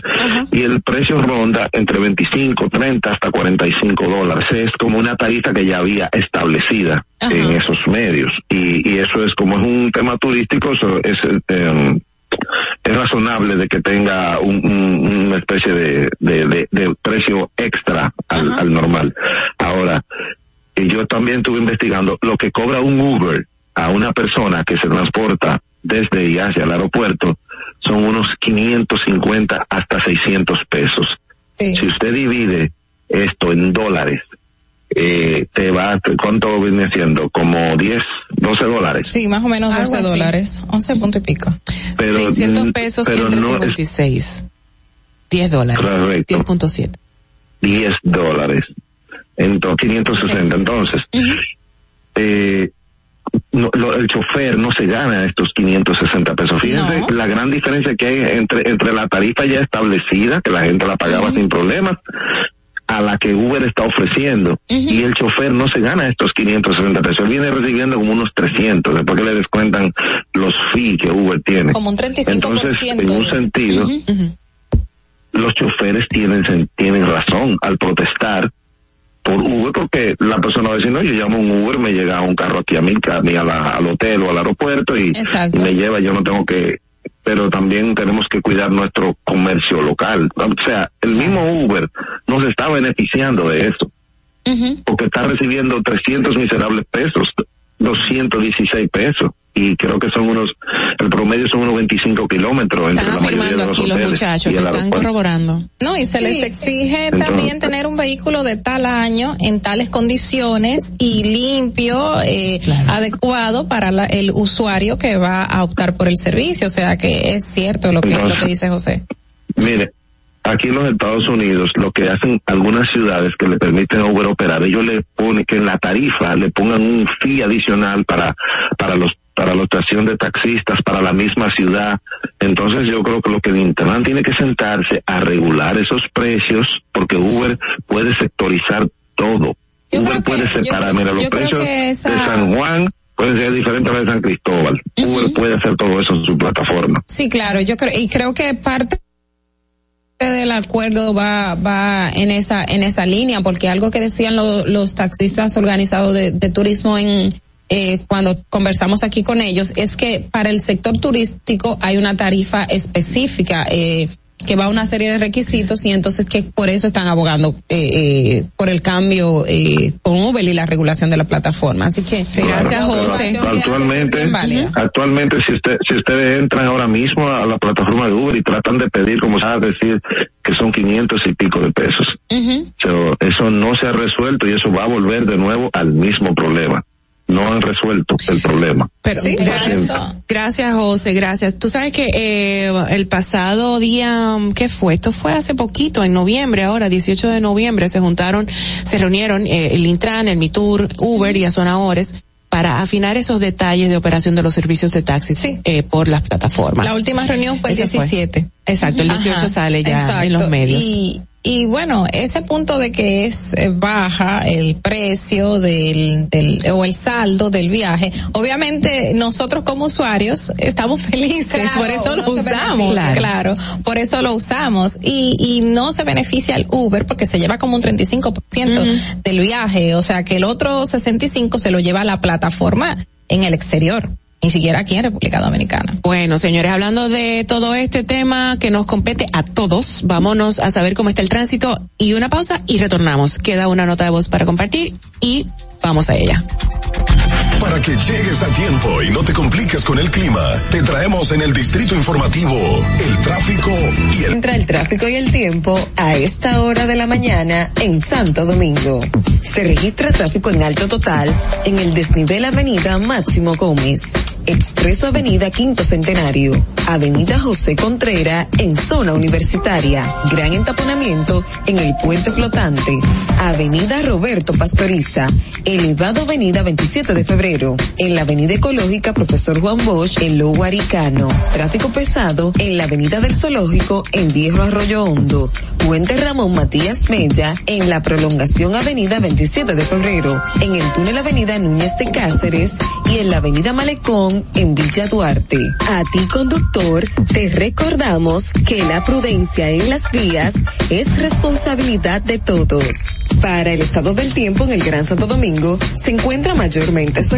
Y el precio ronda entre 25 30 hasta 45 dólares. Es como una tarifa que ya había establecida en esos medios. Y, y eso es como es un tema turístico eso es eh, es razonable de que tenga un- un- una especie de, de, de- de precio extra al, al normal. Ahora, y yo también estuve investigando lo que cobra un Uber a una persona que se transporta desde y hacia el aeropuerto son unos 550 hasta 600 pesos. Si usted divide esto en dólares, eh, te va, ¿cuánto viene siendo? Como 10, 12 dólares. Sí, más o menos Algo 12 así. dólares, 11 punto y pico. Pero, 600 mm, pesos pero entre no es 56. 10 dólares. Correcto. 10.7. 10 dólares. Entonces, 560. Entonces, eh, no, lo- el chofer no se gana estos 560 pesos. Fíjense la gran diferencia que hay entre, entre la tarifa ya establecida, que la gente la pagaba sin problemas, a la que Uber está ofreciendo. Y el chofer no se gana estos 560 pesos. Él viene recibiendo como unos 300, después que le descuentan los fees que Uber tiene. Como un 35%. Entonces, en un sentido, los choferes tienen, tienen razón al protestar por Uber porque la persona va a decir, no, yo llamo un Uber, me llega un carro aquí a mí, a a la- al hotel o al aeropuerto y, Exacto. y me lleva, yo no tengo que, pero también tenemos que cuidar nuestro comercio local. O sea, el mismo Uber nos está beneficiando de eso porque está recibiendo 300 miserables pesos, 216 pesos. Y creo que son unos, el promedio son unos 25 kilómetros Están afirmando los aquí los muchachos, el están corroborando. No, y se les exige Entonces- también tener un vehículo de tal año, en tales condiciones y limpio, eh, adecuado para la- el usuario que va a optar por el servicio. O sea que es cierto lo que, lo que dice José. Mire, aquí en los Estados Unidos, lo que hacen algunas ciudades que le permiten a Uber operar, ellos le ponen que en la tarifa le pongan un fee adicional para, para los para la estación de taxistas, para la misma ciudad. Entonces yo creo que lo que Internet tiene que sentarse a regular esos precios, porque Uber puede sectorizar todo. Uber puede separar, mira, los precios que esa- de San Juan pueden ser diferentes a los de San Cristóbal. Uber puede hacer todo eso en su plataforma. Sí, claro, yo creo, y creo que parte del acuerdo va va en esa en esa línea porque algo que decían lo- los taxistas organizados de, de turismo en eh, cuando conversamos aquí con ellos es que para el sector turístico hay una tarifa específica eh, que va a una serie de requisitos y entonces que por eso están abogando eh, eh, por el cambio eh, con Uber y la regulación de la plataforma. Así que gracias Claro, José. Actualmente, actualmente si usted, si ustedes entran ahora mismo a la plataforma de Uber y tratan de pedir, como sabes decir, que son 500 y pico de pesos. So, eso no se ha resuelto y eso va a volver de nuevo al mismo problema. No han resuelto el problema. Pero Sí, gracias, por eso. gracias José, gracias. Tú sabes que eh, el pasado día, ¿qué fue? Esto fue hace poquito, en noviembre, ahora 18 de noviembre, se juntaron, se reunieron eh, el Intran, el Mitur, Uber y Azonadores para afinar esos detalles de operación de los servicios de taxis eh, por las plataformas. La última reunión fue el Ese fue. 17. Exacto, el 18 Ajá, sale ya exacto. en los medios. Y, y bueno, ese punto de que es eh, baja el precio del, del o el saldo del viaje, obviamente nosotros como usuarios estamos felices, Claro, por eso lo usamos, beneficia. claro. por eso lo usamos y, y no se beneficia al Uber porque se lleva como un 35% del viaje, o sea que el otro 65 se lo lleva a la plataforma en el exterior, ni siquiera aquí en República Dominicana. Bueno, señores, hablando de todo este tema que nos compete a todos, vámonos a saber cómo está el tránsito y una pausa y retornamos. Queda una nota de voz para compartir y vamos a ella. Para que llegues a tiempo y no te compliques con el clima, te traemos en el Distrito Informativo el tráfico y el... Entra el tráfico y el tiempo a esta hora de la mañana en Santo Domingo. Se registra tráfico en alto total en el desnivel Avenida Máximo Gómez, Expreso Avenida Quinto Centenario, Avenida José Contrera en zona universitaria, gran entaponamiento en el puente flotante, Avenida Roberto Pastoriza, elevado Avenida 27 de febrero, en la Avenida Ecológica Profesor Juan Bosch en Lobo Aricano, tráfico pesado en la Avenida del Zoológico en Viejo Arroyo Hondo, Puente Ramón Matías Mella en la prolongación Avenida 27 de febrero, en el túnel Avenida Núñez de Cáceres y en la Avenida Malecón en Villa Duarte. A ti conductor, te recordamos que la prudencia en las vías es responsabilidad de todos. Para el estado del tiempo en el Gran Santo Domingo, se encuentra mayormente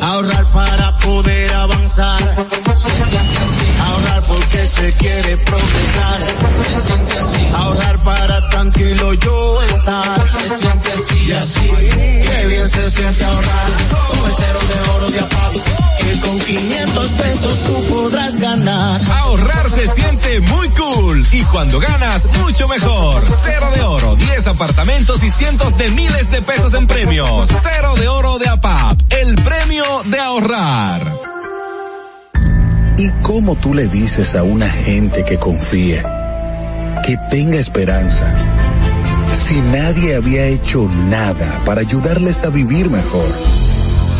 Ahorrar para poder avanzar. Se siente así. Ahorrar porque se quiere progresar. Se siente así. Ahorrar para tranquilo yo estar. Se siente así y así. Qué bien se siente ahorrar. El cero de oro de apago. Que con 500 pesos tú podrás ganar. Ahorrar se siente muy cool y cuando ganas, mucho mejor. Cero de oro, 10 apartamentos y cientos de miles de pesos en premios. Cero de oro de APAP, el premio de ahorrar. ¿Y cómo tú le dices a una gente que confía, que tenga esperanza, si nadie había hecho nada para ayudarles a vivir mejor?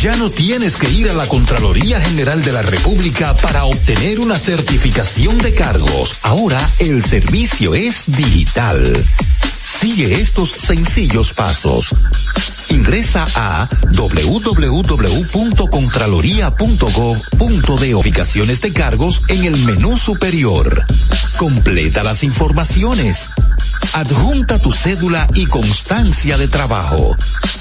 Ya no tienes que ir a la Contraloría General de la República para obtener una certificación de cargos. Ahora el servicio es digital. Sigue estos sencillos pasos. Ingresa a www.contraloría.gov.de ubicaciones de cargos en el menú superior. Completa las informaciones. Adjunta tu cédula y constancia de trabajo.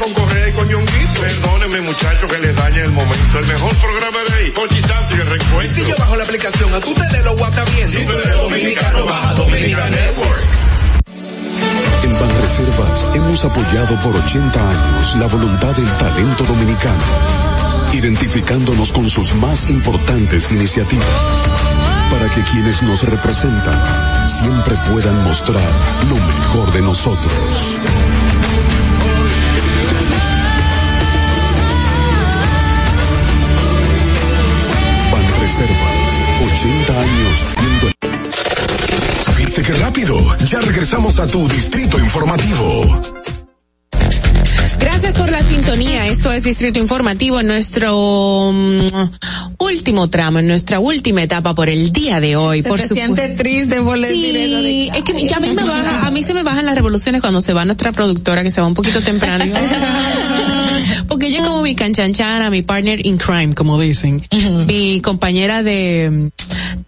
con Correa y con Ñonguito. Perdónenme muchachos que les dañe el momento. El mejor programa de ahí. Pochi Santo y el reencuentro. Si yo bajo la aplicación, a tú te de lo guata bien. Si tú eres dominicano, baja Dominican Network. En Banreservas hemos apoyado por 80 años la voluntad del talento dominicano, identificándonos con sus más importantes iniciativas, para que quienes nos representan siempre puedan mostrar lo mejor de nosotros. 80 años siendo ¿Viste qué rápido? Ya regresamos a tu Distrito Informativo. Gracias por la sintonía. Esto es Distrito Informativo en nuestro mm, último tramo, en nuestra última etapa por el día de hoy. Se por te siente triste por decir eso de Sí, es que ya a mí me baja, a mí se me bajan las revoluciones cuando se va nuestra productora que se va un poquito temprano. Porque ella es como mi canchanchana, mi partner in crime, como dicen. Mi compañera de,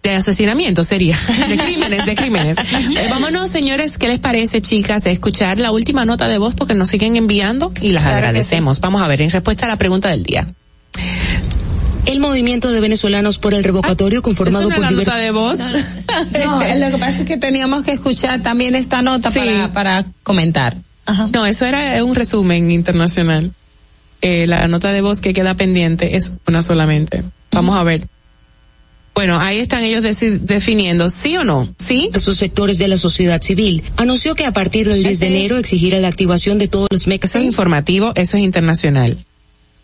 de asesinamiento sería. De crímenes, de crímenes. Eh, vámonos, señores, ¿qué les parece, chicas, escuchar la última nota de voz porque nos siguen enviando y las Claro agradecemos. Vamos a ver, en respuesta a la pregunta del día. El movimiento de venezolanos por el revocatorio conformado ¿Es una por la diversos... nota de voz? No, lo que pasa es que teníamos que escuchar también esta nota Sí. para, para comentar. No, eso era un resumen internacional. Eh, la nota de voz que queda pendiente es una solamente. Vamos a ver. Bueno, ahí están ellos definiendo, ¿sí o no? ¿Sí? sus sectores de la sociedad civil anunció que a partir del 10 de enero exigirá la activación de todos los Eso es mecanismos informativo, eso es internacional.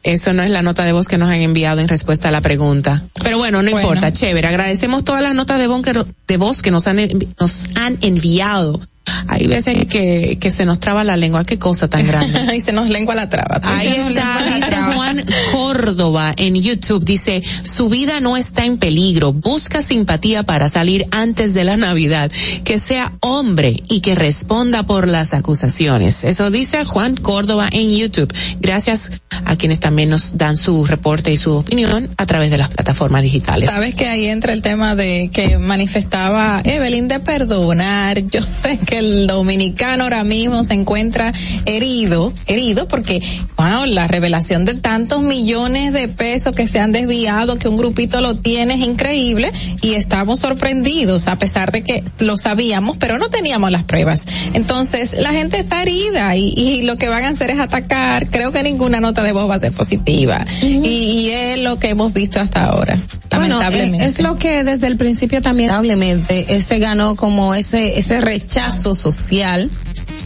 Eso no es la nota de voz que nos han enviado en respuesta a la pregunta. Pero bueno, no Bueno. importa, chévere. Agradecemos todas las notas de voz que, de voz que nos, han, nos han enviado hay veces que, que se nos traba la lengua, qué cosa tan grande. y se nos lengua la traba. Ahí está, dice Juan Córdoba en YouTube, dice, su vida no está en peligro, busca simpatía para salir antes de la Navidad, que sea hombre y que responda por las acusaciones. Eso dice Juan Córdoba en YouTube. Gracias a quienes también nos dan su reporte y su opinión a través de las plataformas digitales. Sabes que ahí entra el tema de que manifestaba Evelyn de perdonar. Yo sé que el dominicano ahora mismo se encuentra herido, herido porque, wow, la revelación de tantos millones de pesos que se han desviado, que un grupito lo tiene es increíble y estamos sorprendidos a pesar de que lo sabíamos, pero no teníamos las pruebas. Entonces, la gente está herida y, y lo que van a hacer es atacar. Creo que ninguna nota de voz va a ser positiva. y, y, es lo que hemos visto hasta ahora, lamentablemente. Bueno, es, lo que desde el principio también, lamentablemente, ese ganó como ese, ese rechazo social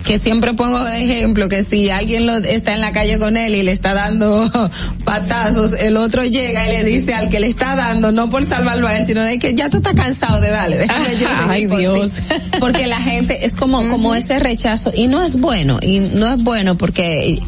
que siempre pongo de ejemplo que si alguien lo, está en la calle con él y le está dando patazos, el otro llega y le dice al que le está dando, no por salvarlo a él, sino de que ya tú estás cansado de darle, déjame yo Ay, Dios. Porque la gente es como, como ese rechazo y no es bueno, y no es bueno porque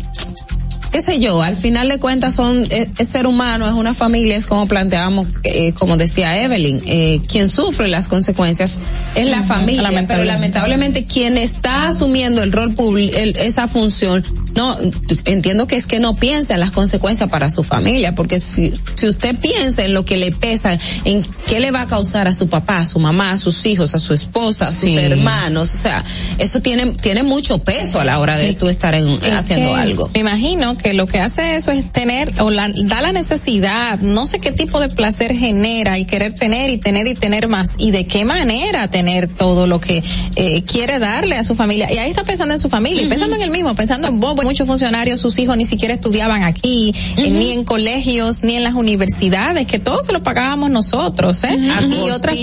qué sé yo, al final de cuentas son, es, es ser humano, es una familia, es como planteábamos, eh, como decía Evelyn, eh, quien sufre las consecuencias es la familia, pero lamentablemente quien está asumiendo el rol público, esa función, no, entiendo que es que no piensa en las consecuencias para su familia, porque si, si usted piensa en lo que le pesa, en qué le va a causar a su papá, a su mamá, a sus hijos, a su esposa, a sus sí. hermanos, o sea, eso tiene, tiene mucho peso a la hora de tú estar en, haciendo algo. Me imagino que lo que hace eso es tener o la, da la necesidad, no sé qué tipo de placer genera y querer tener y tener y tener más y de qué manera tener todo lo que eh, quiere darle a su familia. Y ahí está pensando en su familia, uh -huh. pensando en el mismo, pensando en vos, muchos funcionarios, sus hijos ni siquiera estudiaban aquí, uh -huh. eh, ni en colegios, ni en las universidades, que todo se lo pagábamos nosotros, ¿eh? Uh -huh. Y otras,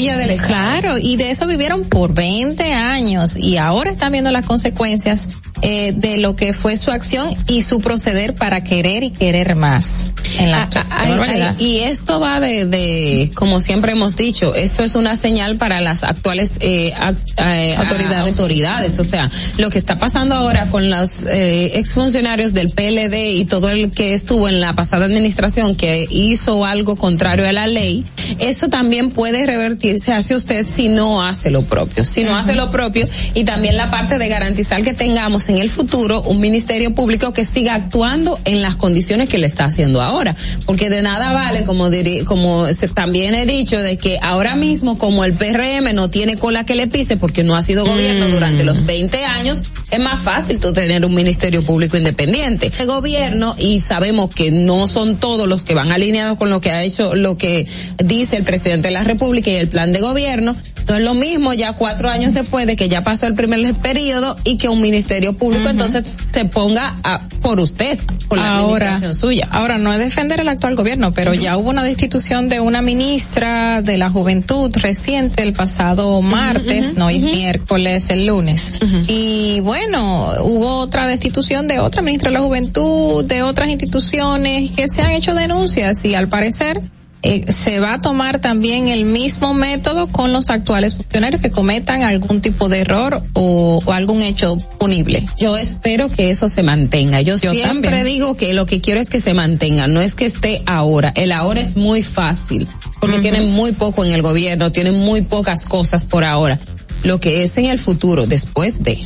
claro, y de eso vivieron por 20 años y ahora están viendo las consecuencias eh, de lo que fue su acción y su proceder para querer y querer más. En la ah, ay, ay, y esto va de, de, como siempre hemos dicho, esto es una señal para las actuales eh, a, a, autoridades. autoridades. O sea, lo que está pasando ahora con los eh, exfuncionarios del PLD y todo el que estuvo en la pasada administración que hizo algo contrario a la ley, eso también puede revertirse hacia usted si no hace lo propio. Si no hace lo propio y también la parte de garantizar que tengamos en el futuro un ministerio público que siga actuando en las condiciones que le está haciendo ahora, porque de nada vale, como dirí, como se, también he dicho, de que ahora mismo como el PRM no tiene cola que le pise porque no ha sido gobierno mm. durante los 20 años, es más fácil tú tener un ministerio público independiente. El gobierno y sabemos que no son todos los que van alineados con lo que ha hecho, lo que dice el presidente de la República y el plan de gobierno, no es lo mismo ya cuatro años después de que ya pasó el primer periodo y que un ministerio público uh -huh. entonces se ponga a, por usted, por la ahora, suya. Ahora, no es defender el actual gobierno, pero uh -huh. ya hubo una destitución de una ministra de la juventud reciente el pasado martes, uh -huh. no, y miércoles, el lunes. Y bueno, hubo otra destitución de otra ministra de la juventud, de otras instituciones que se han hecho denuncias y al parecer eh, se va a tomar también el mismo método con los actuales funcionarios que cometan algún tipo de error o, o algún hecho punible. Yo espero que eso se mantenga. Yo, Yo siempre también. digo que lo que quiero es que se mantenga, no es que esté ahora. El ahora es muy fácil porque uh -huh. tienen muy poco en el gobierno, tienen muy pocas cosas por ahora. Lo que es en el futuro, después de.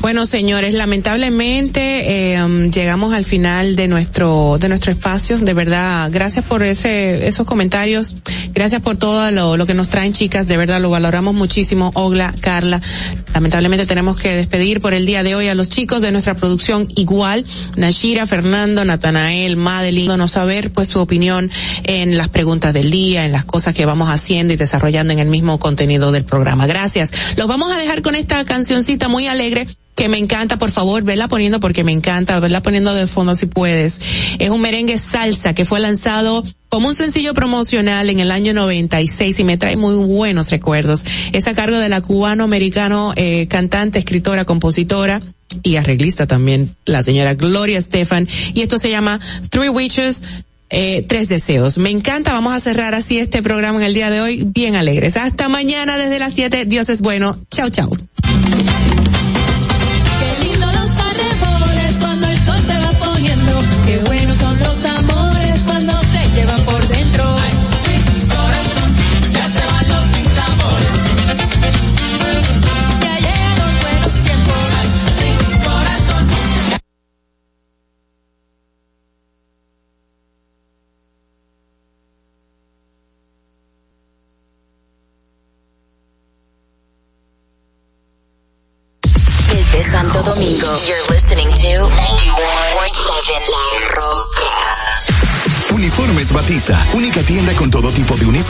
Bueno, señores, lamentablemente um, llegamos al final de nuestro de nuestro espacio. De verdad, gracias por ese esos comentarios, gracias por todo lo, lo que nos traen, chicas. De verdad, lo valoramos muchísimo. Ogla, Carla. Lamentablemente tenemos que despedir por el día de hoy a los chicos de nuestra producción igual, Nashira, Fernando, Natanael, Madeline, saber pues su opinión en las preguntas del día, en las cosas que vamos haciendo y desarrollando en el mismo contenido del programa. Gracias. Los vamos a dejar con esta cancioncita muy alegre que me encanta, por favor, verla poniendo porque me encanta, verla poniendo de fondo si puedes. Es un merengue salsa que fue lanzado como un sencillo promocional en el año 96 y me trae muy buenos recuerdos. Es a cargo de la cubano-americano eh, cantante, escritora, compositora y arreglista también, la señora Gloria Estefan. Y esto se llama Three Witches eh, tres deseos. Me encanta, vamos a cerrar así este programa en el día de hoy, bien alegres. Hasta mañana desde las 7, Dios es bueno. Chao, chao.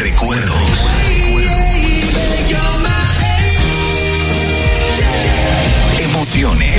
Recuerdos. Emociones.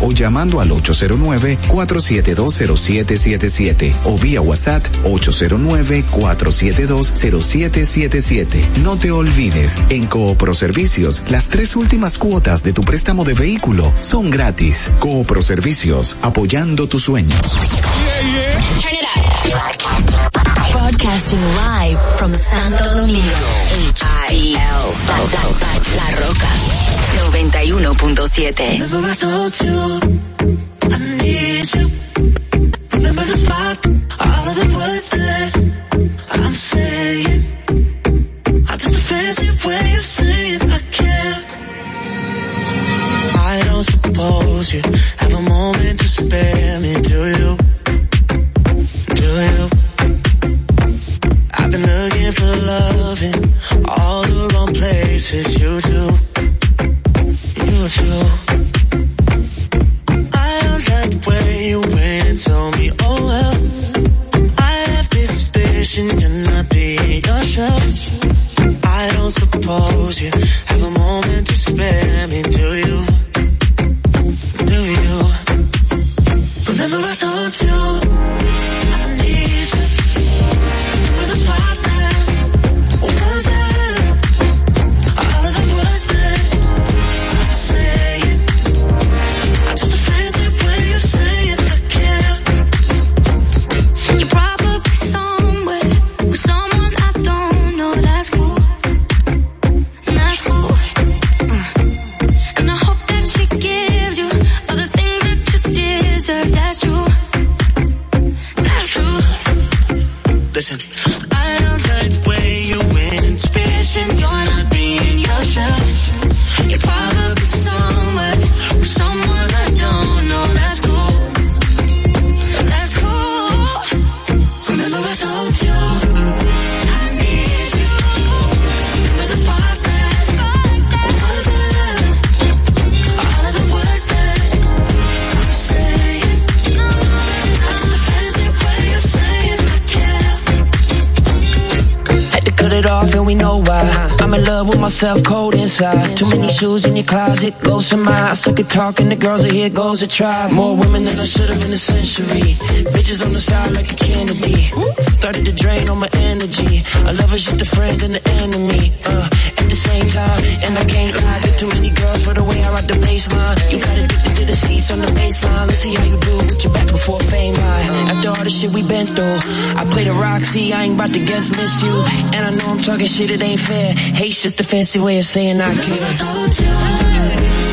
o llamando al 809-4720777 o vía WhatsApp 809-4720777. No te olvides, en Coopro Servicios, las tres últimas cuotas de tu préstamo de vehículo son gratis. Coopro Servicios, apoyando tus sueños. Broadcasting live from Santo Domingo. H-I-L. La, la, la, la Roca. 91.7. Remember I told you I need you. Remember the spot, all of the words that I'm saying. I'm just a fancy way of saying I care. I don't suppose you have a moment to spare me, do you? Do you? I've been looking for loving all the wrong places, you do. I don't like way you went and me, oh well. I have this suspicion you're not being yourself. I don't suppose you have a moment to spare me, do you? Do you? Remember I told you myself, cold inside. Too many shoes in your closet, go some I suck at talking to girls, and here goes a try. More women than I should have in a century. Bitches on the side like a candy. Started to drain all my energy. I love she's the friend and the enemy. Uh, the same time, and I can't lie. Got too many girls for the way I rock the baseline. You got addicted to the seats on the baseline. Let's see how you do with your back before fame high. After all the shit we been through, I play the Roxy, I ain't about to guess list you. And I know I'm talking shit, it ain't fair. Hate's just a fancy way of saying I care.